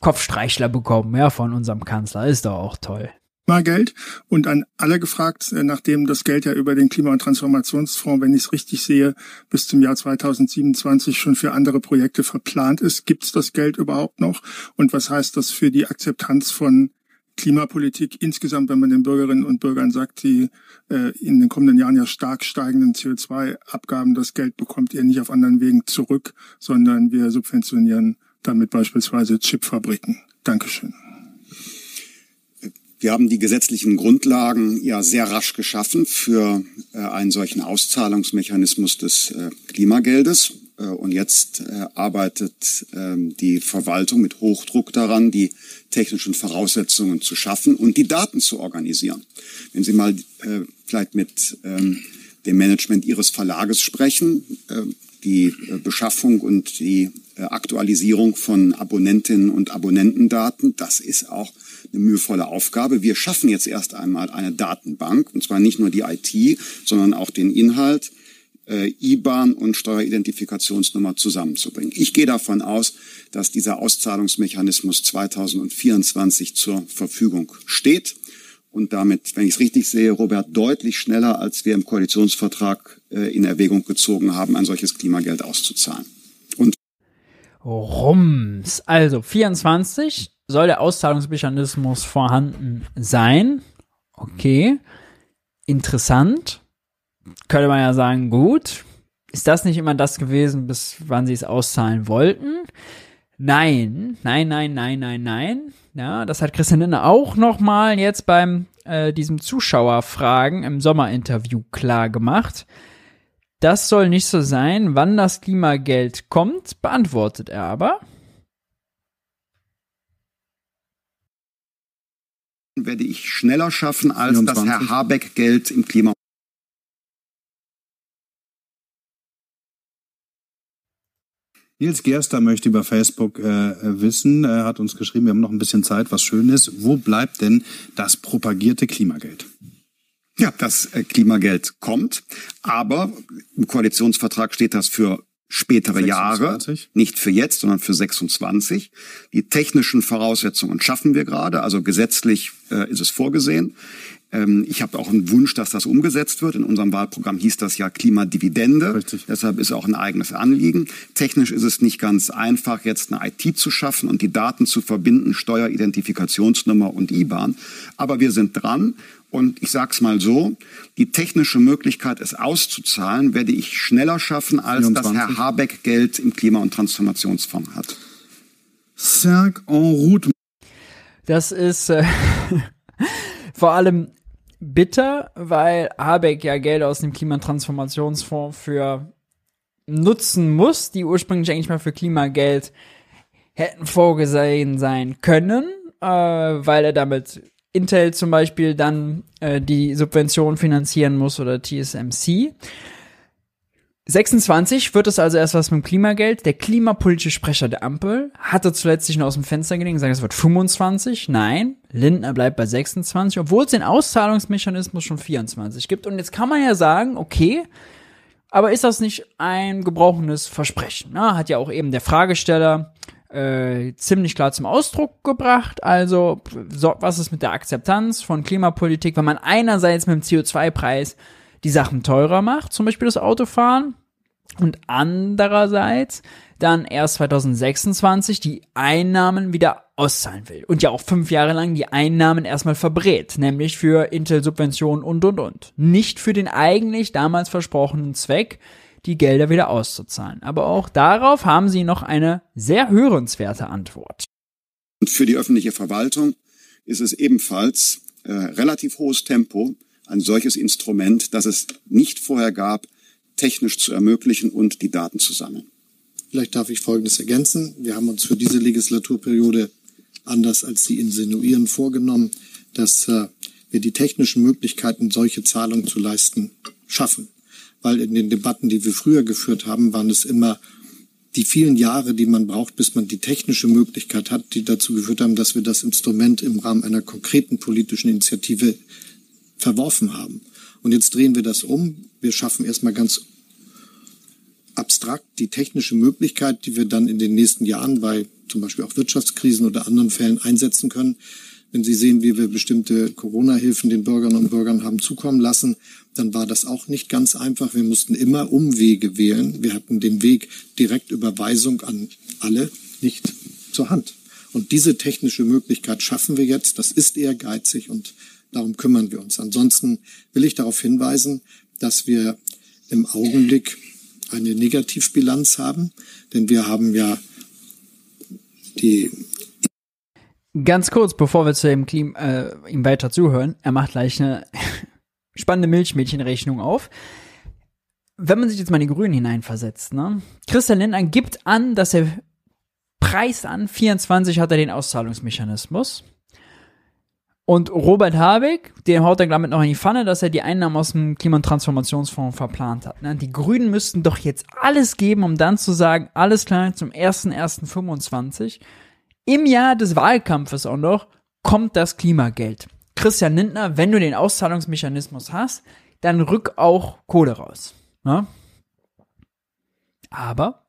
Kopfstreichler bekommen, ja, von unserem Kanzler. Ist doch auch toll. Geld und an alle gefragt, äh, nachdem das Geld ja über den Klima- und Transformationsfonds, wenn ich es richtig sehe, bis zum Jahr 2027 schon für andere Projekte verplant ist. Gibt es das Geld überhaupt noch? Und was heißt das für die Akzeptanz von Klimapolitik insgesamt, wenn man den Bürgerinnen und Bürgern sagt, die äh, in den kommenden Jahren ja stark steigenden CO2-Abgaben, das Geld bekommt ihr nicht auf anderen Wegen zurück, sondern wir subventionieren damit beispielsweise Chipfabriken. Dankeschön. Wir haben die gesetzlichen Grundlagen ja sehr rasch geschaffen für äh, einen solchen Auszahlungsmechanismus des äh, Klimageldes. Äh, und jetzt arbeitet ähm, die Verwaltung mit Hochdruck daran, die technischen Voraussetzungen zu schaffen und die Daten zu organisieren. Wenn Sie mal vielleicht mit ähm, dem Management Ihres Verlages sprechen, die Beschaffung und die Aktualisierung von Abonnentinnen und Abonnentendaten, das ist auch eine mühevolle Aufgabe. Wir schaffen jetzt erst einmal eine Datenbank, und zwar nicht nur die IT, sondern auch den Inhalt, äh, IBAN und Steueridentifikationsnummer zusammenzubringen. Ich gehe davon aus, dass dieser Auszahlungsmechanismus 2024 zur Verfügung steht. und damit, wenn ich es richtig sehe, Robert, deutlich schneller, als wir im Koalitionsvertrag äh, in Erwägung gezogen haben, ein solches Klimageld auszuzahlen. Und Rums. Also 24 soll der Auszahlungsmechanismus vorhanden sein. Okay. Interessant. Könnte man ja sagen, gut. Ist das nicht immer das gewesen, bis wann sie es auszahlen wollten? Nein, nein, nein, nein, nein, nein. Ja, das hat Christian Lindner auch nochmal jetzt beim äh, diesem Zuschauerfragen im Sommerinterview klar gemacht. Das soll nicht so sein. Wann das Klimageld kommt, beantwortet er aber. Werde ich schneller schaffen als 24. das Herr Habeck Geld im Klima Nils Gerster möchte über Facebook äh, wissen, er hat uns geschrieben, wir haben noch ein bisschen Zeit, was schön ist. Wo bleibt denn das propagierte Klimageld? Ja, das äh, Klimageld kommt, aber im Koalitionsvertrag steht das für spätere 26. Jahre, nicht für jetzt, sondern für 26. Die technischen Voraussetzungen schaffen wir gerade, also gesetzlich äh, ist es vorgesehen. Ähm, ich habe auch einen Wunsch, dass das umgesetzt wird. In unserem Wahlprogramm hieß das ja Klimadividende. Richtig. Deshalb ist auch ein eigenes Anliegen. Technisch ist es nicht ganz einfach, jetzt eine IT zu schaffen und die Daten zu verbinden, Steueridentifikationsnummer und IBAN. Aber wir sind dran. Und ich sage es mal so, die technische Möglichkeit, es auszuzahlen, werde ich schneller schaffen, als 24. das Herr Habeck Geld im Klima- und Transformationsfonds hat. Serg en route. Das ist äh, vor allem bitter, weil Habeck ja Geld aus dem Klimatransformationsfonds für nutzen muss, die ursprünglich eigentlich mal für Klimageld hätten vorgesehen sein können, äh, weil er damit Intel zum Beispiel dann äh, die Subvention finanzieren muss oder TSMC. 26 wird es also erst was mit dem Klimageld. Der klimapolitische Sprecher der Ampel hatte zuletzt sich nur aus dem Fenster gelegen und gesagt, es wird 25. Nein, Lindner bleibt bei 26, obwohl es den Auszahlungsmechanismus schon 24 gibt. Und jetzt kann man ja sagen, okay, aber ist das nicht ein gebrochenes Versprechen? Na, hat ja auch eben der Fragesteller äh, ziemlich klar zum Ausdruck gebracht. Also, so, was ist mit der Akzeptanz von Klimapolitik, wenn man einerseits mit dem CO2-Preis die Sachen teurer macht, zum Beispiel das Autofahren, und andererseits dann erst 2026 die Einnahmen wieder auszahlen will und ja auch fünf Jahre lang die Einnahmen erstmal verbrät, nämlich für Intel-Subventionen und und und. Nicht für den eigentlich damals versprochenen Zweck, die Gelder wieder auszuzahlen. Aber auch darauf haben sie noch eine sehr hörenswerte Antwort. Und für die öffentliche Verwaltung ist es ebenfalls äh, relativ hohes Tempo, ein solches Instrument, das es nicht vorher gab, technisch zu ermöglichen und die Daten zu sammeln. Vielleicht darf ich Folgendes ergänzen. Wir haben uns für diese Legislaturperiode, anders als Sie insinuieren, vorgenommen, dass äh, wir die technischen Möglichkeiten, solche Zahlungen zu leisten, schaffen. Weil in den Debatten, die wir früher geführt haben, waren es immer die vielen Jahre, die man braucht, bis man die technische Möglichkeit hat, die dazu geführt haben, dass wir das Instrument im Rahmen einer konkreten politischen Initiative verworfen haben. Und jetzt drehen wir das um. Wir schaffen erstmal ganz abstrakt die technische Möglichkeit, die wir dann in den nächsten Jahren bei zum Beispiel auch Wirtschaftskrisen oder anderen Fällen einsetzen können. Wenn Sie sehen, wie wir bestimmte Corona-Hilfen den Bürgerinnen und Bürgern haben zukommen lassen, dann war das auch nicht ganz einfach. Wir mussten immer Umwege wählen. Wir hatten den Weg Direktüberweisung an alle nicht zur Hand. Und diese technische Möglichkeit schaffen wir jetzt. Das ist ehrgeizig und Darum kümmern wir uns. Ansonsten will ich darauf hinweisen, dass wir im Augenblick eine Negativbilanz haben, denn wir haben ja die Ganz kurz, bevor wir zu dem Klim äh, ihm weiter zuhören, er macht gleich eine spannende Milchmädchenrechnung auf. Wenn man sich jetzt mal in die Grünen hineinversetzt, ne? Christian Lindner gibt an, dass er preist an, 24 hat er den Auszahlungsmechanismus. Und Robert Habeck, den haut er damit noch in die Pfanne, dass er die Einnahmen aus dem Klima- und Transformationsfonds verplant hat. Ne? Die Grünen müssten doch jetzt alles geben, um dann zu sagen, alles klar, zum 1.1.25, im Jahr des Wahlkampfes auch noch, kommt das Klimageld. Christian Lindner, wenn du den Auszahlungsmechanismus hast, dann rück auch Kohle raus. Ne? Aber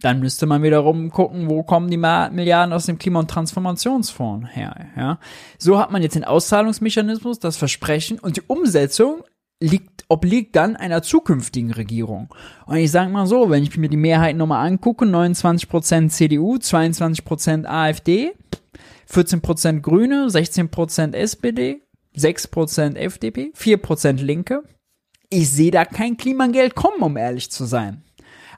dann müsste man wiederum gucken, wo kommen die Milliarden aus dem Klima- und Transformationsfonds her. Ja? So hat man jetzt den Auszahlungsmechanismus, das Versprechen und die Umsetzung liegt, obliegt dann einer zukünftigen Regierung. Und ich sage mal so, wenn ich mir die Mehrheit nochmal angucke, 29% CDU, 22% AfD, 14% Grüne, 16% SPD, 6% FDP, 4% Linke. Ich sehe da kein Klimageld kommen, um ehrlich zu sein.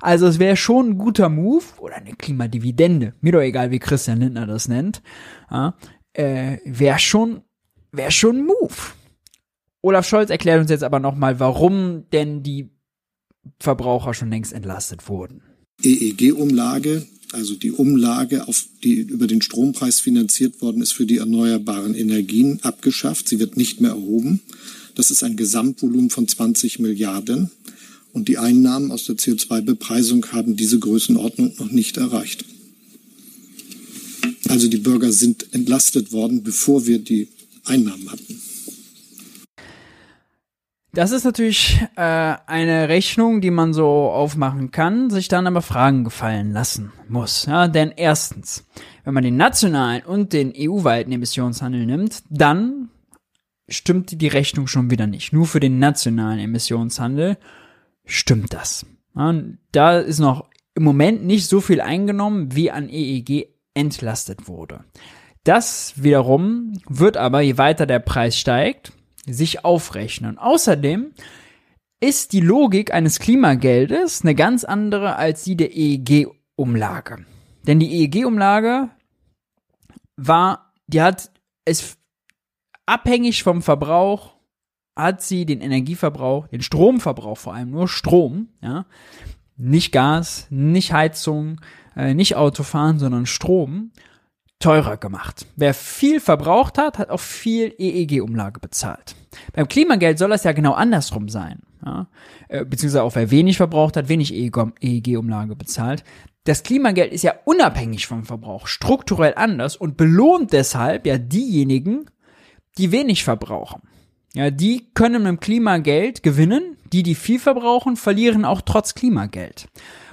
Also es wäre schon ein guter Move oder eine Klimadividende, mir doch egal, wie Christian Lindner das nennt, ja, äh, wäre schon, wäre schon ein Move. Olaf Scholz erklärt uns jetzt aber nochmal, warum denn die Verbraucher schon längst entlastet wurden. EEG-Umlage, also die Umlage, auf die über den Strompreis finanziert worden ist für die erneuerbaren Energien, abgeschafft. Sie wird nicht mehr erhoben. Das ist ein Gesamtvolumen von 20 Milliarden. Und die Einnahmen aus der CO2-Bepreisung haben diese Größenordnung noch nicht erreicht. Also die Bürger sind entlastet worden, bevor wir die Einnahmen hatten. Das ist natürlich äh, eine Rechnung, die man so aufmachen kann, sich dann aber Fragen gefallen lassen muss. Ja? Denn erstens, wenn man den nationalen und den EU-weiten Emissionshandel nimmt, dann stimmt die Rechnung schon wieder nicht. Nur für den nationalen Emissionshandel stimmt das. Ja, da ist noch im Moment nicht so viel eingenommen, wie an EEG entlastet wurde. Das wiederum wird aber, je weiter der Preis steigt, sich aufrechnen. Außerdem ist die Logik eines Klimageldes eine ganz andere als die der EEG-Umlage. Denn die EEG-Umlage war, die hat es abhängig vom Verbrauch hat sie den Energieverbrauch, den Stromverbrauch vor allem, nur Strom, ja, nicht Gas, nicht Heizung, äh, nicht Autofahren, sondern Strom, teurer gemacht. Wer viel verbraucht hat, hat auch viel EEG-Umlage bezahlt. Beim Klimageld soll das ja genau andersrum sein. Ja? Äh, beziehungsweise auch wer wenig verbraucht hat, wenig EEG-Umlage bezahlt. Das Klimageld ist ja unabhängig vom Verbrauch, strukturell anders und belohnt deshalb ja diejenigen, die wenig verbrauchen. Ja, die können mit dem Klimageld gewinnen. Die, die viel verbrauchen, verlieren auch trotz Klimageld.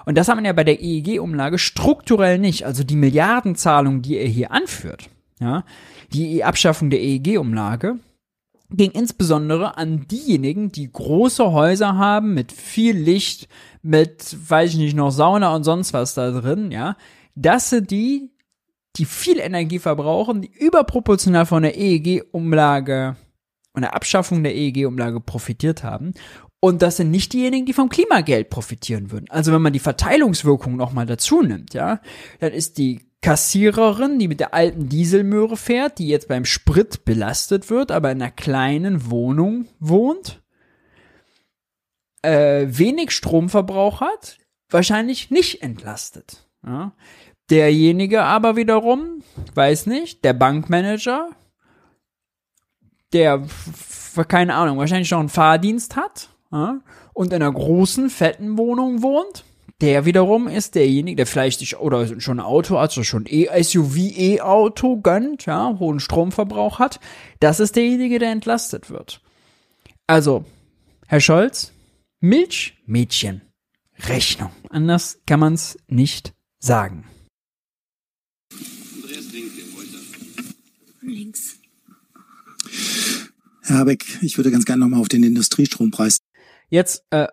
Und das hat man ja bei der EEG-Umlage strukturell nicht. Also die Milliardenzahlung, die er hier anführt, ja, die Abschaffung der EEG-Umlage, ging insbesondere an diejenigen, die große Häuser haben mit viel Licht, mit, weiß ich nicht, noch Sauna und sonst was da drin, ja. Das sind die, die viel Energie verbrauchen, die überproportional von der EEG-Umlage und der Abschaffung der EEG-Umlage profitiert haben. Und das sind nicht diejenigen, die vom Klimageld profitieren würden. Also wenn man die Verteilungswirkung nochmal dazu nimmt, ja, dann ist die Kassiererin, die mit der alten Dieselmöhre fährt, die jetzt beim Sprit belastet wird, aber in einer kleinen Wohnung wohnt, äh, wenig Stromverbrauch hat, wahrscheinlich nicht entlastet. Ja. Derjenige aber wiederum, weiß nicht, der Bankmanager, der, keine Ahnung, wahrscheinlich noch einen Fahrdienst hat ja, und in einer großen, fetten Wohnung wohnt, der wiederum ist derjenige, der vielleicht sich, oder schon ein Auto, also schon e SUV E-Auto gönnt, ja, hohen Stromverbrauch hat, das ist derjenige, der entlastet wird. Also, Herr Scholz, Milch, Mädchen, Rechnung. Anders kann man es nicht sagen. Links. Herr Habeck, ich würde ganz gerne nochmal auf den Industriestrompreis. Jetzt äh,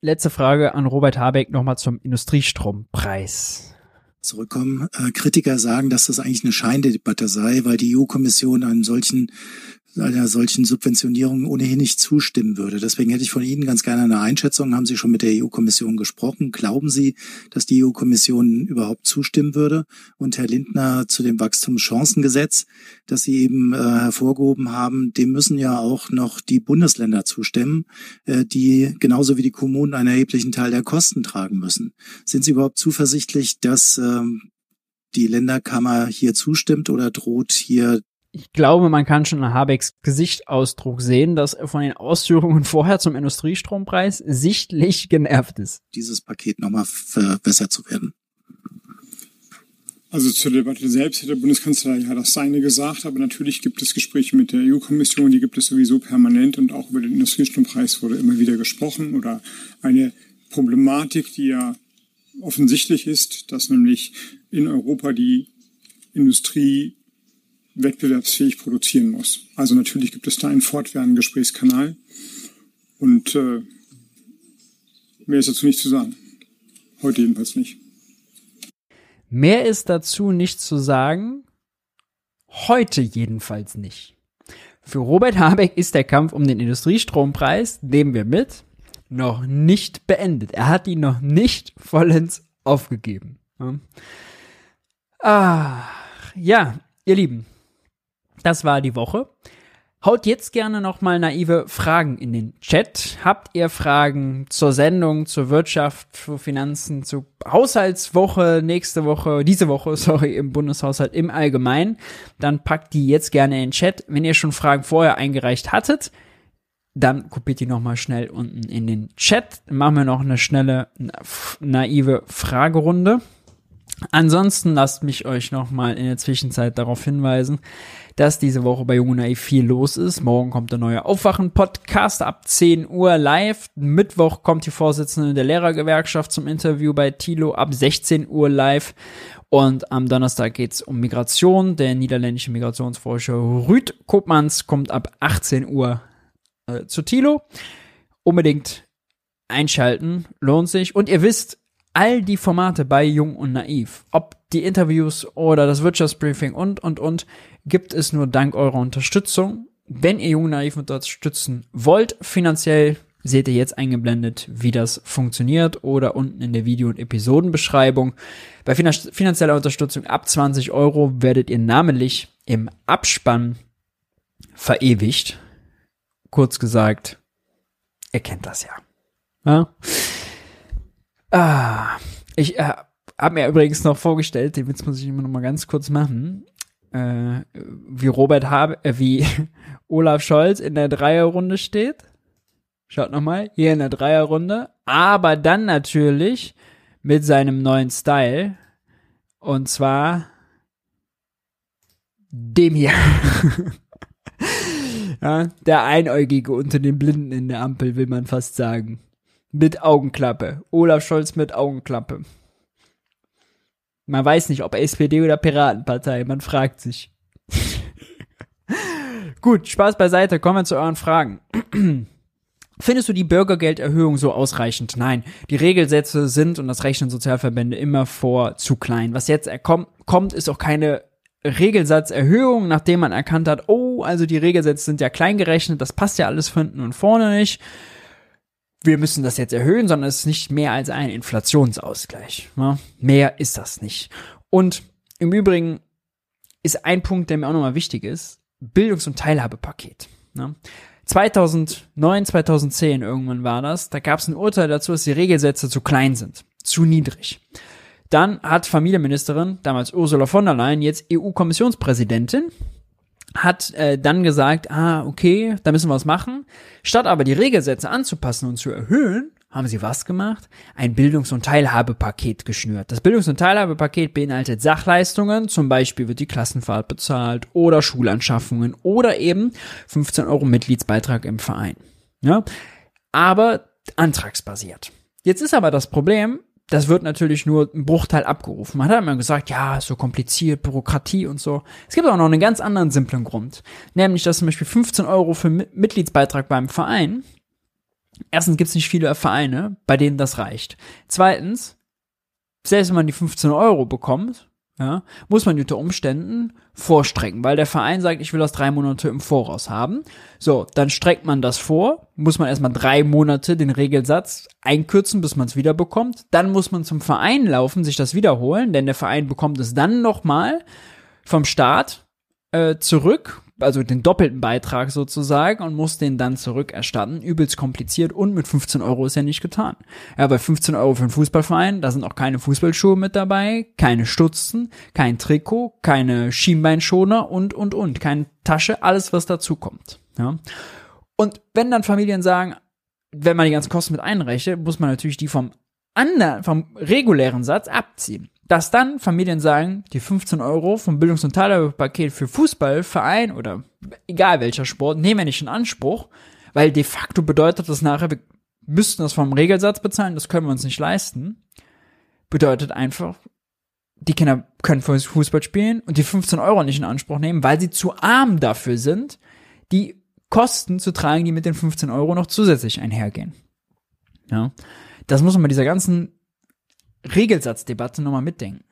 letzte Frage an Robert Habeck nochmal zum Industriestrompreis. Zurückkommen. Äh, Kritiker sagen, dass das eigentlich eine Scheindebatte sei, weil die EU-Kommission einen solchen einer solchen Subventionierung ohnehin nicht zustimmen würde. Deswegen hätte ich von Ihnen ganz gerne eine Einschätzung. Haben Sie schon mit der EU-Kommission gesprochen? Glauben Sie, dass die EU-Kommission überhaupt zustimmen würde? Und Herr Lindner zu dem Wachstumschancengesetz, das Sie eben äh, hervorgehoben haben, dem müssen ja auch noch die Bundesländer zustimmen, äh, die genauso wie die Kommunen einen erheblichen Teil der Kosten tragen müssen. Sind Sie überhaupt zuversichtlich, dass äh, die Länderkammer hier zustimmt oder droht hier ich glaube, man kann schon an Habecks Gesichtsausdruck sehen, dass er von den Ausführungen vorher zum Industriestrompreis sichtlich genervt ist. Dieses Paket nochmal verbessert zu werden. Also zur Debatte selbst hat der Bundeskanzler ja das Seine gesagt, aber natürlich gibt es Gespräche mit der EU-Kommission, die gibt es sowieso permanent und auch über den Industriestrompreis wurde immer wieder gesprochen oder eine Problematik, die ja offensichtlich ist, dass nämlich in Europa die Industrie wettbewerbsfähig produzieren muss. Also natürlich gibt es da einen fortwährenden Gesprächskanal und äh, mehr ist dazu nicht zu sagen. Heute jedenfalls nicht. Mehr ist dazu nicht zu sagen. Heute jedenfalls nicht. Für Robert Habeck ist der Kampf um den Industriestrompreis, nehmen wir mit, noch nicht beendet. Er hat ihn noch nicht vollends aufgegeben. Ah, ja, ihr Lieben, das war die Woche. Haut jetzt gerne nochmal naive Fragen in den Chat. Habt ihr Fragen zur Sendung, zur Wirtschaft, zu Finanzen, zu Haushaltswoche, nächste Woche, diese Woche, sorry, im Bundeshaushalt im Allgemeinen? Dann packt die jetzt gerne in den Chat. Wenn ihr schon Fragen vorher eingereicht hattet, dann kopiert die nochmal schnell unten in den Chat. Dann machen wir noch eine schnelle, naive Fragerunde. Ansonsten lasst mich euch nochmal in der Zwischenzeit darauf hinweisen, dass diese Woche bei Junge Naiv viel los ist. Morgen kommt der neue Aufwachen-Podcast ab 10 Uhr live. Mittwoch kommt die Vorsitzende der Lehrergewerkschaft zum Interview bei Tilo ab 16 Uhr live. Und am Donnerstag geht's um Migration. Der niederländische Migrationsforscher Rüd Kopmans kommt ab 18 Uhr äh, zu Tilo. Unbedingt einschalten, lohnt sich. Und ihr wisst, all die Formate bei Jung und Naiv, ob die Interviews oder das Wirtschaftsbriefing und, und, und, gibt es nur dank eurer Unterstützung. Wenn ihr Jung und Naiv unterstützen wollt, finanziell, seht ihr jetzt eingeblendet, wie das funktioniert oder unten in der Video- und Episodenbeschreibung. Bei finanzieller Unterstützung ab 20 Euro werdet ihr namentlich im Abspann verewigt. Kurz gesagt, ihr kennt das ja. ja? Ah, ich äh, habe mir übrigens noch vorgestellt, den Witz muss ich immer noch mal ganz kurz machen, äh, wie Robert habe, äh, wie Olaf Scholz in der Dreierrunde steht. Schaut noch mal, hier in der Dreierrunde, aber dann natürlich mit seinem neuen Style und zwar dem hier. ja, der Einäugige unter den Blinden in der Ampel, will man fast sagen mit Augenklappe. Olaf Scholz mit Augenklappe. Man weiß nicht, ob SPD oder Piratenpartei, man fragt sich. Gut, Spaß beiseite, kommen wir zu euren Fragen. Findest du die Bürgergelderhöhung so ausreichend? Nein, die Regelsätze sind, und das rechnen Sozialverbände immer vor, zu klein. Was jetzt kommt, ist auch keine Regelsatzerhöhung, nachdem man erkannt hat, oh, also die Regelsätze sind ja klein gerechnet, das passt ja alles hinten und vorne nicht wir müssen das jetzt erhöhen, sondern es ist nicht mehr als ein Inflationsausgleich. Ne? Mehr ist das nicht. Und im Übrigen ist ein Punkt, der mir auch nochmal wichtig ist, Bildungs- und Teilhabepaket. Ne? 2009, 2010 irgendwann war das, da gab es ein Urteil dazu, dass die Regelsätze zu klein sind, zu niedrig. Dann hat Familienministerin, damals Ursula von der Leyen, jetzt EU-Kommissionspräsidentin, hat äh, dann gesagt, ah, okay, da müssen wir was machen. Statt aber die Regelsätze anzupassen und zu erhöhen, haben sie was gemacht? Ein Bildungs- und Teilhabepaket geschnürt. Das Bildungs- und Teilhabepaket beinhaltet Sachleistungen, zum Beispiel wird die Klassenfahrt bezahlt oder Schulanschaffungen oder eben 15 Euro Mitgliedsbeitrag im Verein. Ja? Aber antragsbasiert. Jetzt ist aber das Problem, das wird natürlich nur ein Bruchteil abgerufen. Man hat immer gesagt, ja, so kompliziert, Bürokratie und so. Es gibt auch noch einen ganz anderen simplen Grund. Nämlich, dass zum Beispiel 15 Euro für Mitgliedsbeitrag beim Verein. Erstens gibt es nicht viele Vereine, bei denen das reicht. Zweitens, selbst wenn man die 15 Euro bekommt, ja, muss man unter Umständen vorstrecken, weil der Verein sagt, ich will das drei Monate im Voraus haben. So, dann streckt man das vor, muss man erstmal drei Monate den Regelsatz einkürzen, bis man es wieder bekommt. Dann muss man zum Verein laufen, sich das wiederholen, denn der Verein bekommt es dann nochmal vom Staat äh, zurück also den doppelten Beitrag sozusagen und muss den dann zurückerstatten. Übelst kompliziert und mit 15 Euro ist ja nicht getan. Ja, bei 15 Euro für einen Fußballverein, da sind auch keine Fußballschuhe mit dabei, keine Stutzen, kein Trikot, keine Schienbeinschoner und, und, und, keine Tasche, alles was dazu kommt. Ja. Und wenn dann Familien sagen, wenn man die ganzen Kosten mit einrechnet, muss man natürlich die vom anderen, vom regulären Satz abziehen dass dann Familien sagen, die 15 Euro vom Bildungs- und Teilhabepaket für Fußball, Verein oder egal welcher Sport, nehmen wir nicht in Anspruch, weil de facto bedeutet das nachher, wir müssten das vom Regelsatz bezahlen, das können wir uns nicht leisten. bedeutet einfach, die Kinder können Fußball spielen und die 15 Euro nicht in Anspruch nehmen, weil sie zu arm dafür sind, die Kosten zu tragen, die mit den 15 Euro noch zusätzlich einhergehen. Ja. Das muss man bei dieser ganzen Regelsatzdebatte nochmal mitdenken.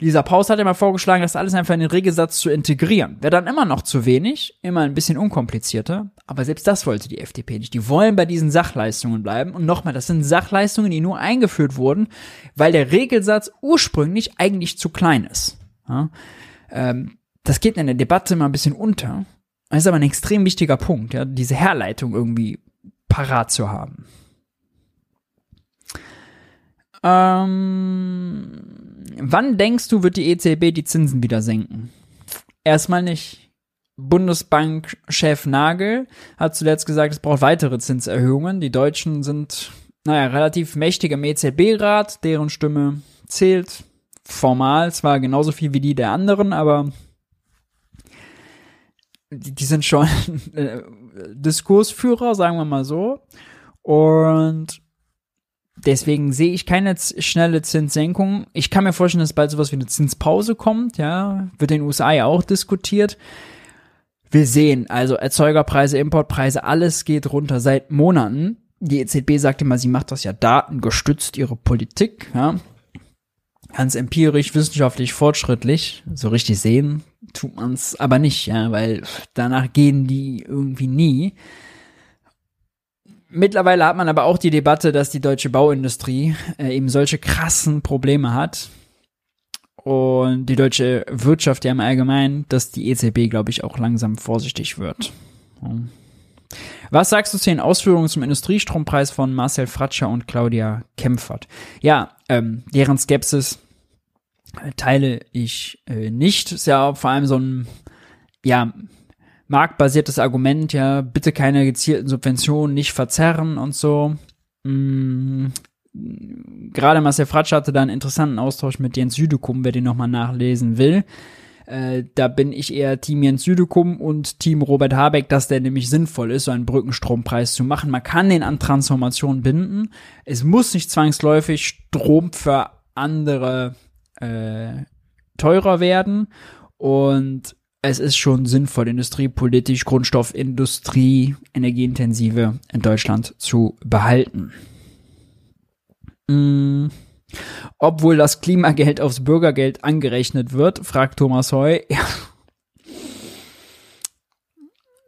Lisa Paus hat immer vorgeschlagen, das alles einfach in den Regelsatz zu integrieren. Wäre dann immer noch zu wenig, immer ein bisschen unkomplizierter, aber selbst das wollte die FDP nicht. Die wollen bei diesen Sachleistungen bleiben. Und nochmal, das sind Sachleistungen, die nur eingeführt wurden, weil der Regelsatz ursprünglich eigentlich zu klein ist. Ja? Ähm, das geht in der Debatte immer ein bisschen unter. Das ist aber ein extrem wichtiger Punkt, ja, diese Herleitung irgendwie parat zu haben. Ähm, wann denkst du, wird die EZB die Zinsen wieder senken? Erstmal nicht. Bundesbankchef Nagel hat zuletzt gesagt, es braucht weitere Zinserhöhungen. Die Deutschen sind, naja, relativ mächtig im EZB-Rat, deren Stimme zählt formal zwar genauso viel wie die der anderen, aber die, die sind schon äh, Diskursführer, sagen wir mal so. Und deswegen sehe ich keine schnelle Zinssenkung. Ich kann mir vorstellen, dass bald sowas wie eine Zinspause kommt, ja. Wird in den USA ja auch diskutiert. Wir sehen, also Erzeugerpreise, Importpreise, alles geht runter seit Monaten. Die EZB sagt immer, sie macht das ja datengestützt, ihre Politik, ja. Ganz empirisch, wissenschaftlich, fortschrittlich. So richtig sehen tut man's aber nicht, ja, weil danach gehen die irgendwie nie. Mittlerweile hat man aber auch die Debatte, dass die deutsche Bauindustrie äh, eben solche krassen Probleme hat. Und die deutsche Wirtschaft ja im Allgemeinen, dass die EZB, glaube ich, auch langsam vorsichtig wird. Was sagst du zu den Ausführungen zum Industriestrompreis von Marcel Fratscher und Claudia Kempfert? Ja, ähm, deren Skepsis teile ich äh, nicht. Ist ja vor allem so ein, ja, marktbasiertes Argument, ja, bitte keine gezielten Subventionen, nicht verzerren und so. Mhm. Gerade Marcel Fratsch hatte da einen interessanten Austausch mit Jens Südekum, wer den nochmal nachlesen will. Äh, da bin ich eher Team Jens Südekum und Team Robert Habeck, dass der nämlich sinnvoll ist, so einen Brückenstrompreis zu machen. Man kann den an Transformation binden. Es muss nicht zwangsläufig Strom für andere äh, teurer werden. Und es ist schon sinnvoll, industriepolitisch Grundstoffindustrie, energieintensive in Deutschland zu behalten. Mm. Obwohl das Klimageld aufs Bürgergeld angerechnet wird, fragt Thomas Heu.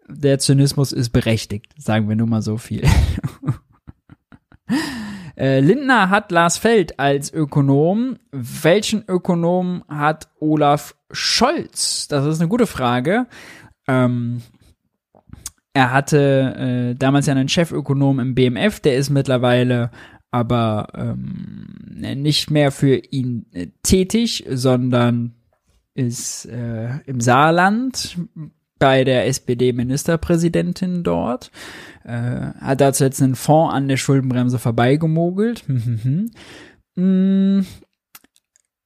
Der Zynismus ist berechtigt, sagen wir nur mal so viel. Äh, Lindner hat Lars Feld als Ökonom. Welchen Ökonom hat Olaf Scholz? Das ist eine gute Frage. Ähm, er hatte äh, damals ja einen Chefökonom im BMF, der ist mittlerweile aber ähm, nicht mehr für ihn äh, tätig, sondern ist äh, im Saarland bei der SPD-Ministerpräsidentin dort hat dazu jetzt einen Fonds an der Schuldenbremse vorbeigemogelt. mm,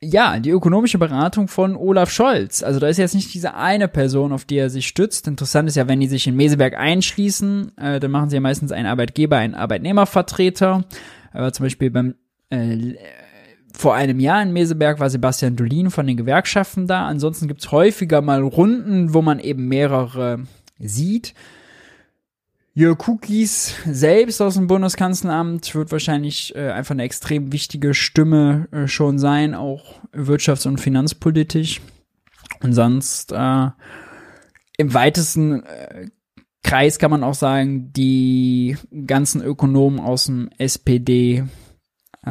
ja, die ökonomische Beratung von Olaf Scholz. Also da ist jetzt nicht diese eine Person, auf die er sich stützt. Interessant ist ja, wenn die sich in Meseberg einschließen, äh, dann machen sie ja meistens einen Arbeitgeber, einen Arbeitnehmervertreter. Aber zum Beispiel beim äh, vor einem Jahr in Meseberg war Sebastian Dolin von den Gewerkschaften da. Ansonsten gibt's häufiger mal Runden, wo man eben mehrere sieht. Jörg Kukis selbst aus dem Bundeskanzleramt wird wahrscheinlich äh, einfach eine extrem wichtige Stimme äh, schon sein, auch wirtschafts- und finanzpolitisch. Und sonst äh, im weitesten äh, Kreis kann man auch sagen, die ganzen Ökonomen aus dem SPD äh,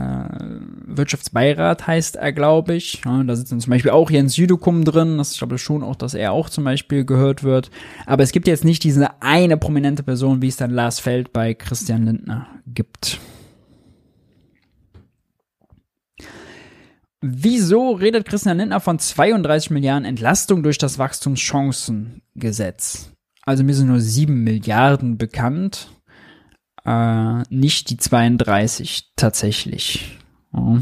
Wirtschaftsbeirat heißt er, glaube ich. Ja, da sitzt dann zum Beispiel auch Jens Südekum drin. Das, ich glaube schon auch, dass er auch zum Beispiel gehört wird. Aber es gibt jetzt nicht diese eine prominente Person, wie es dann Lars Feld bei Christian Lindner gibt. Wieso redet Christian Lindner von 32 Milliarden Entlastung durch das Wachstumschancengesetz? Also mir sind nur 7 Milliarden bekannt äh, nicht die 32 tatsächlich. Ja.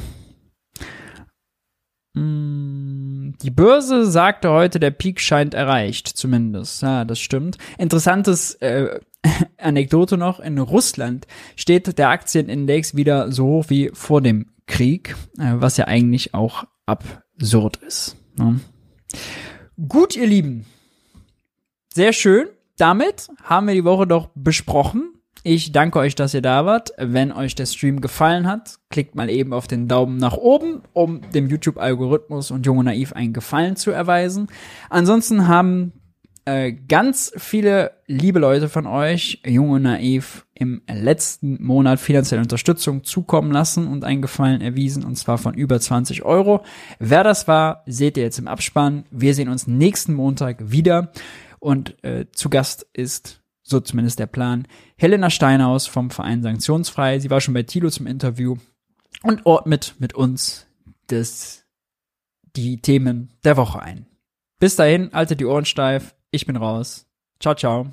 Mm, die Börse sagte heute, der Peak scheint erreicht, zumindest. Ja, das stimmt. Interessantes äh, Anekdote noch, in Russland steht der Aktienindex wieder so hoch wie vor dem Krieg, äh, was ja eigentlich auch absurd ist. Ne? Gut, ihr Lieben. Sehr schön. Damit haben wir die Woche doch besprochen. Ich danke euch, dass ihr da wart. Wenn euch der Stream gefallen hat, klickt mal eben auf den Daumen nach oben, um dem YouTube-Algorithmus und Junge Naiv einen Gefallen zu erweisen. Ansonsten haben äh, ganz viele liebe Leute von euch, Junge Naiv, im letzten Monat finanzielle Unterstützung zukommen lassen und einen Gefallen erwiesen, und zwar von über 20 Euro. Wer das war, seht ihr jetzt im Abspann. Wir sehen uns nächsten Montag wieder. Und äh, zu Gast ist so zumindest der Plan. Helena Steinhaus vom Verein Sanktionsfrei. Sie war schon bei Tilo zum Interview und ordnet mit uns das, die Themen der Woche ein. Bis dahin, haltet die Ohren steif. Ich bin raus. Ciao, ciao.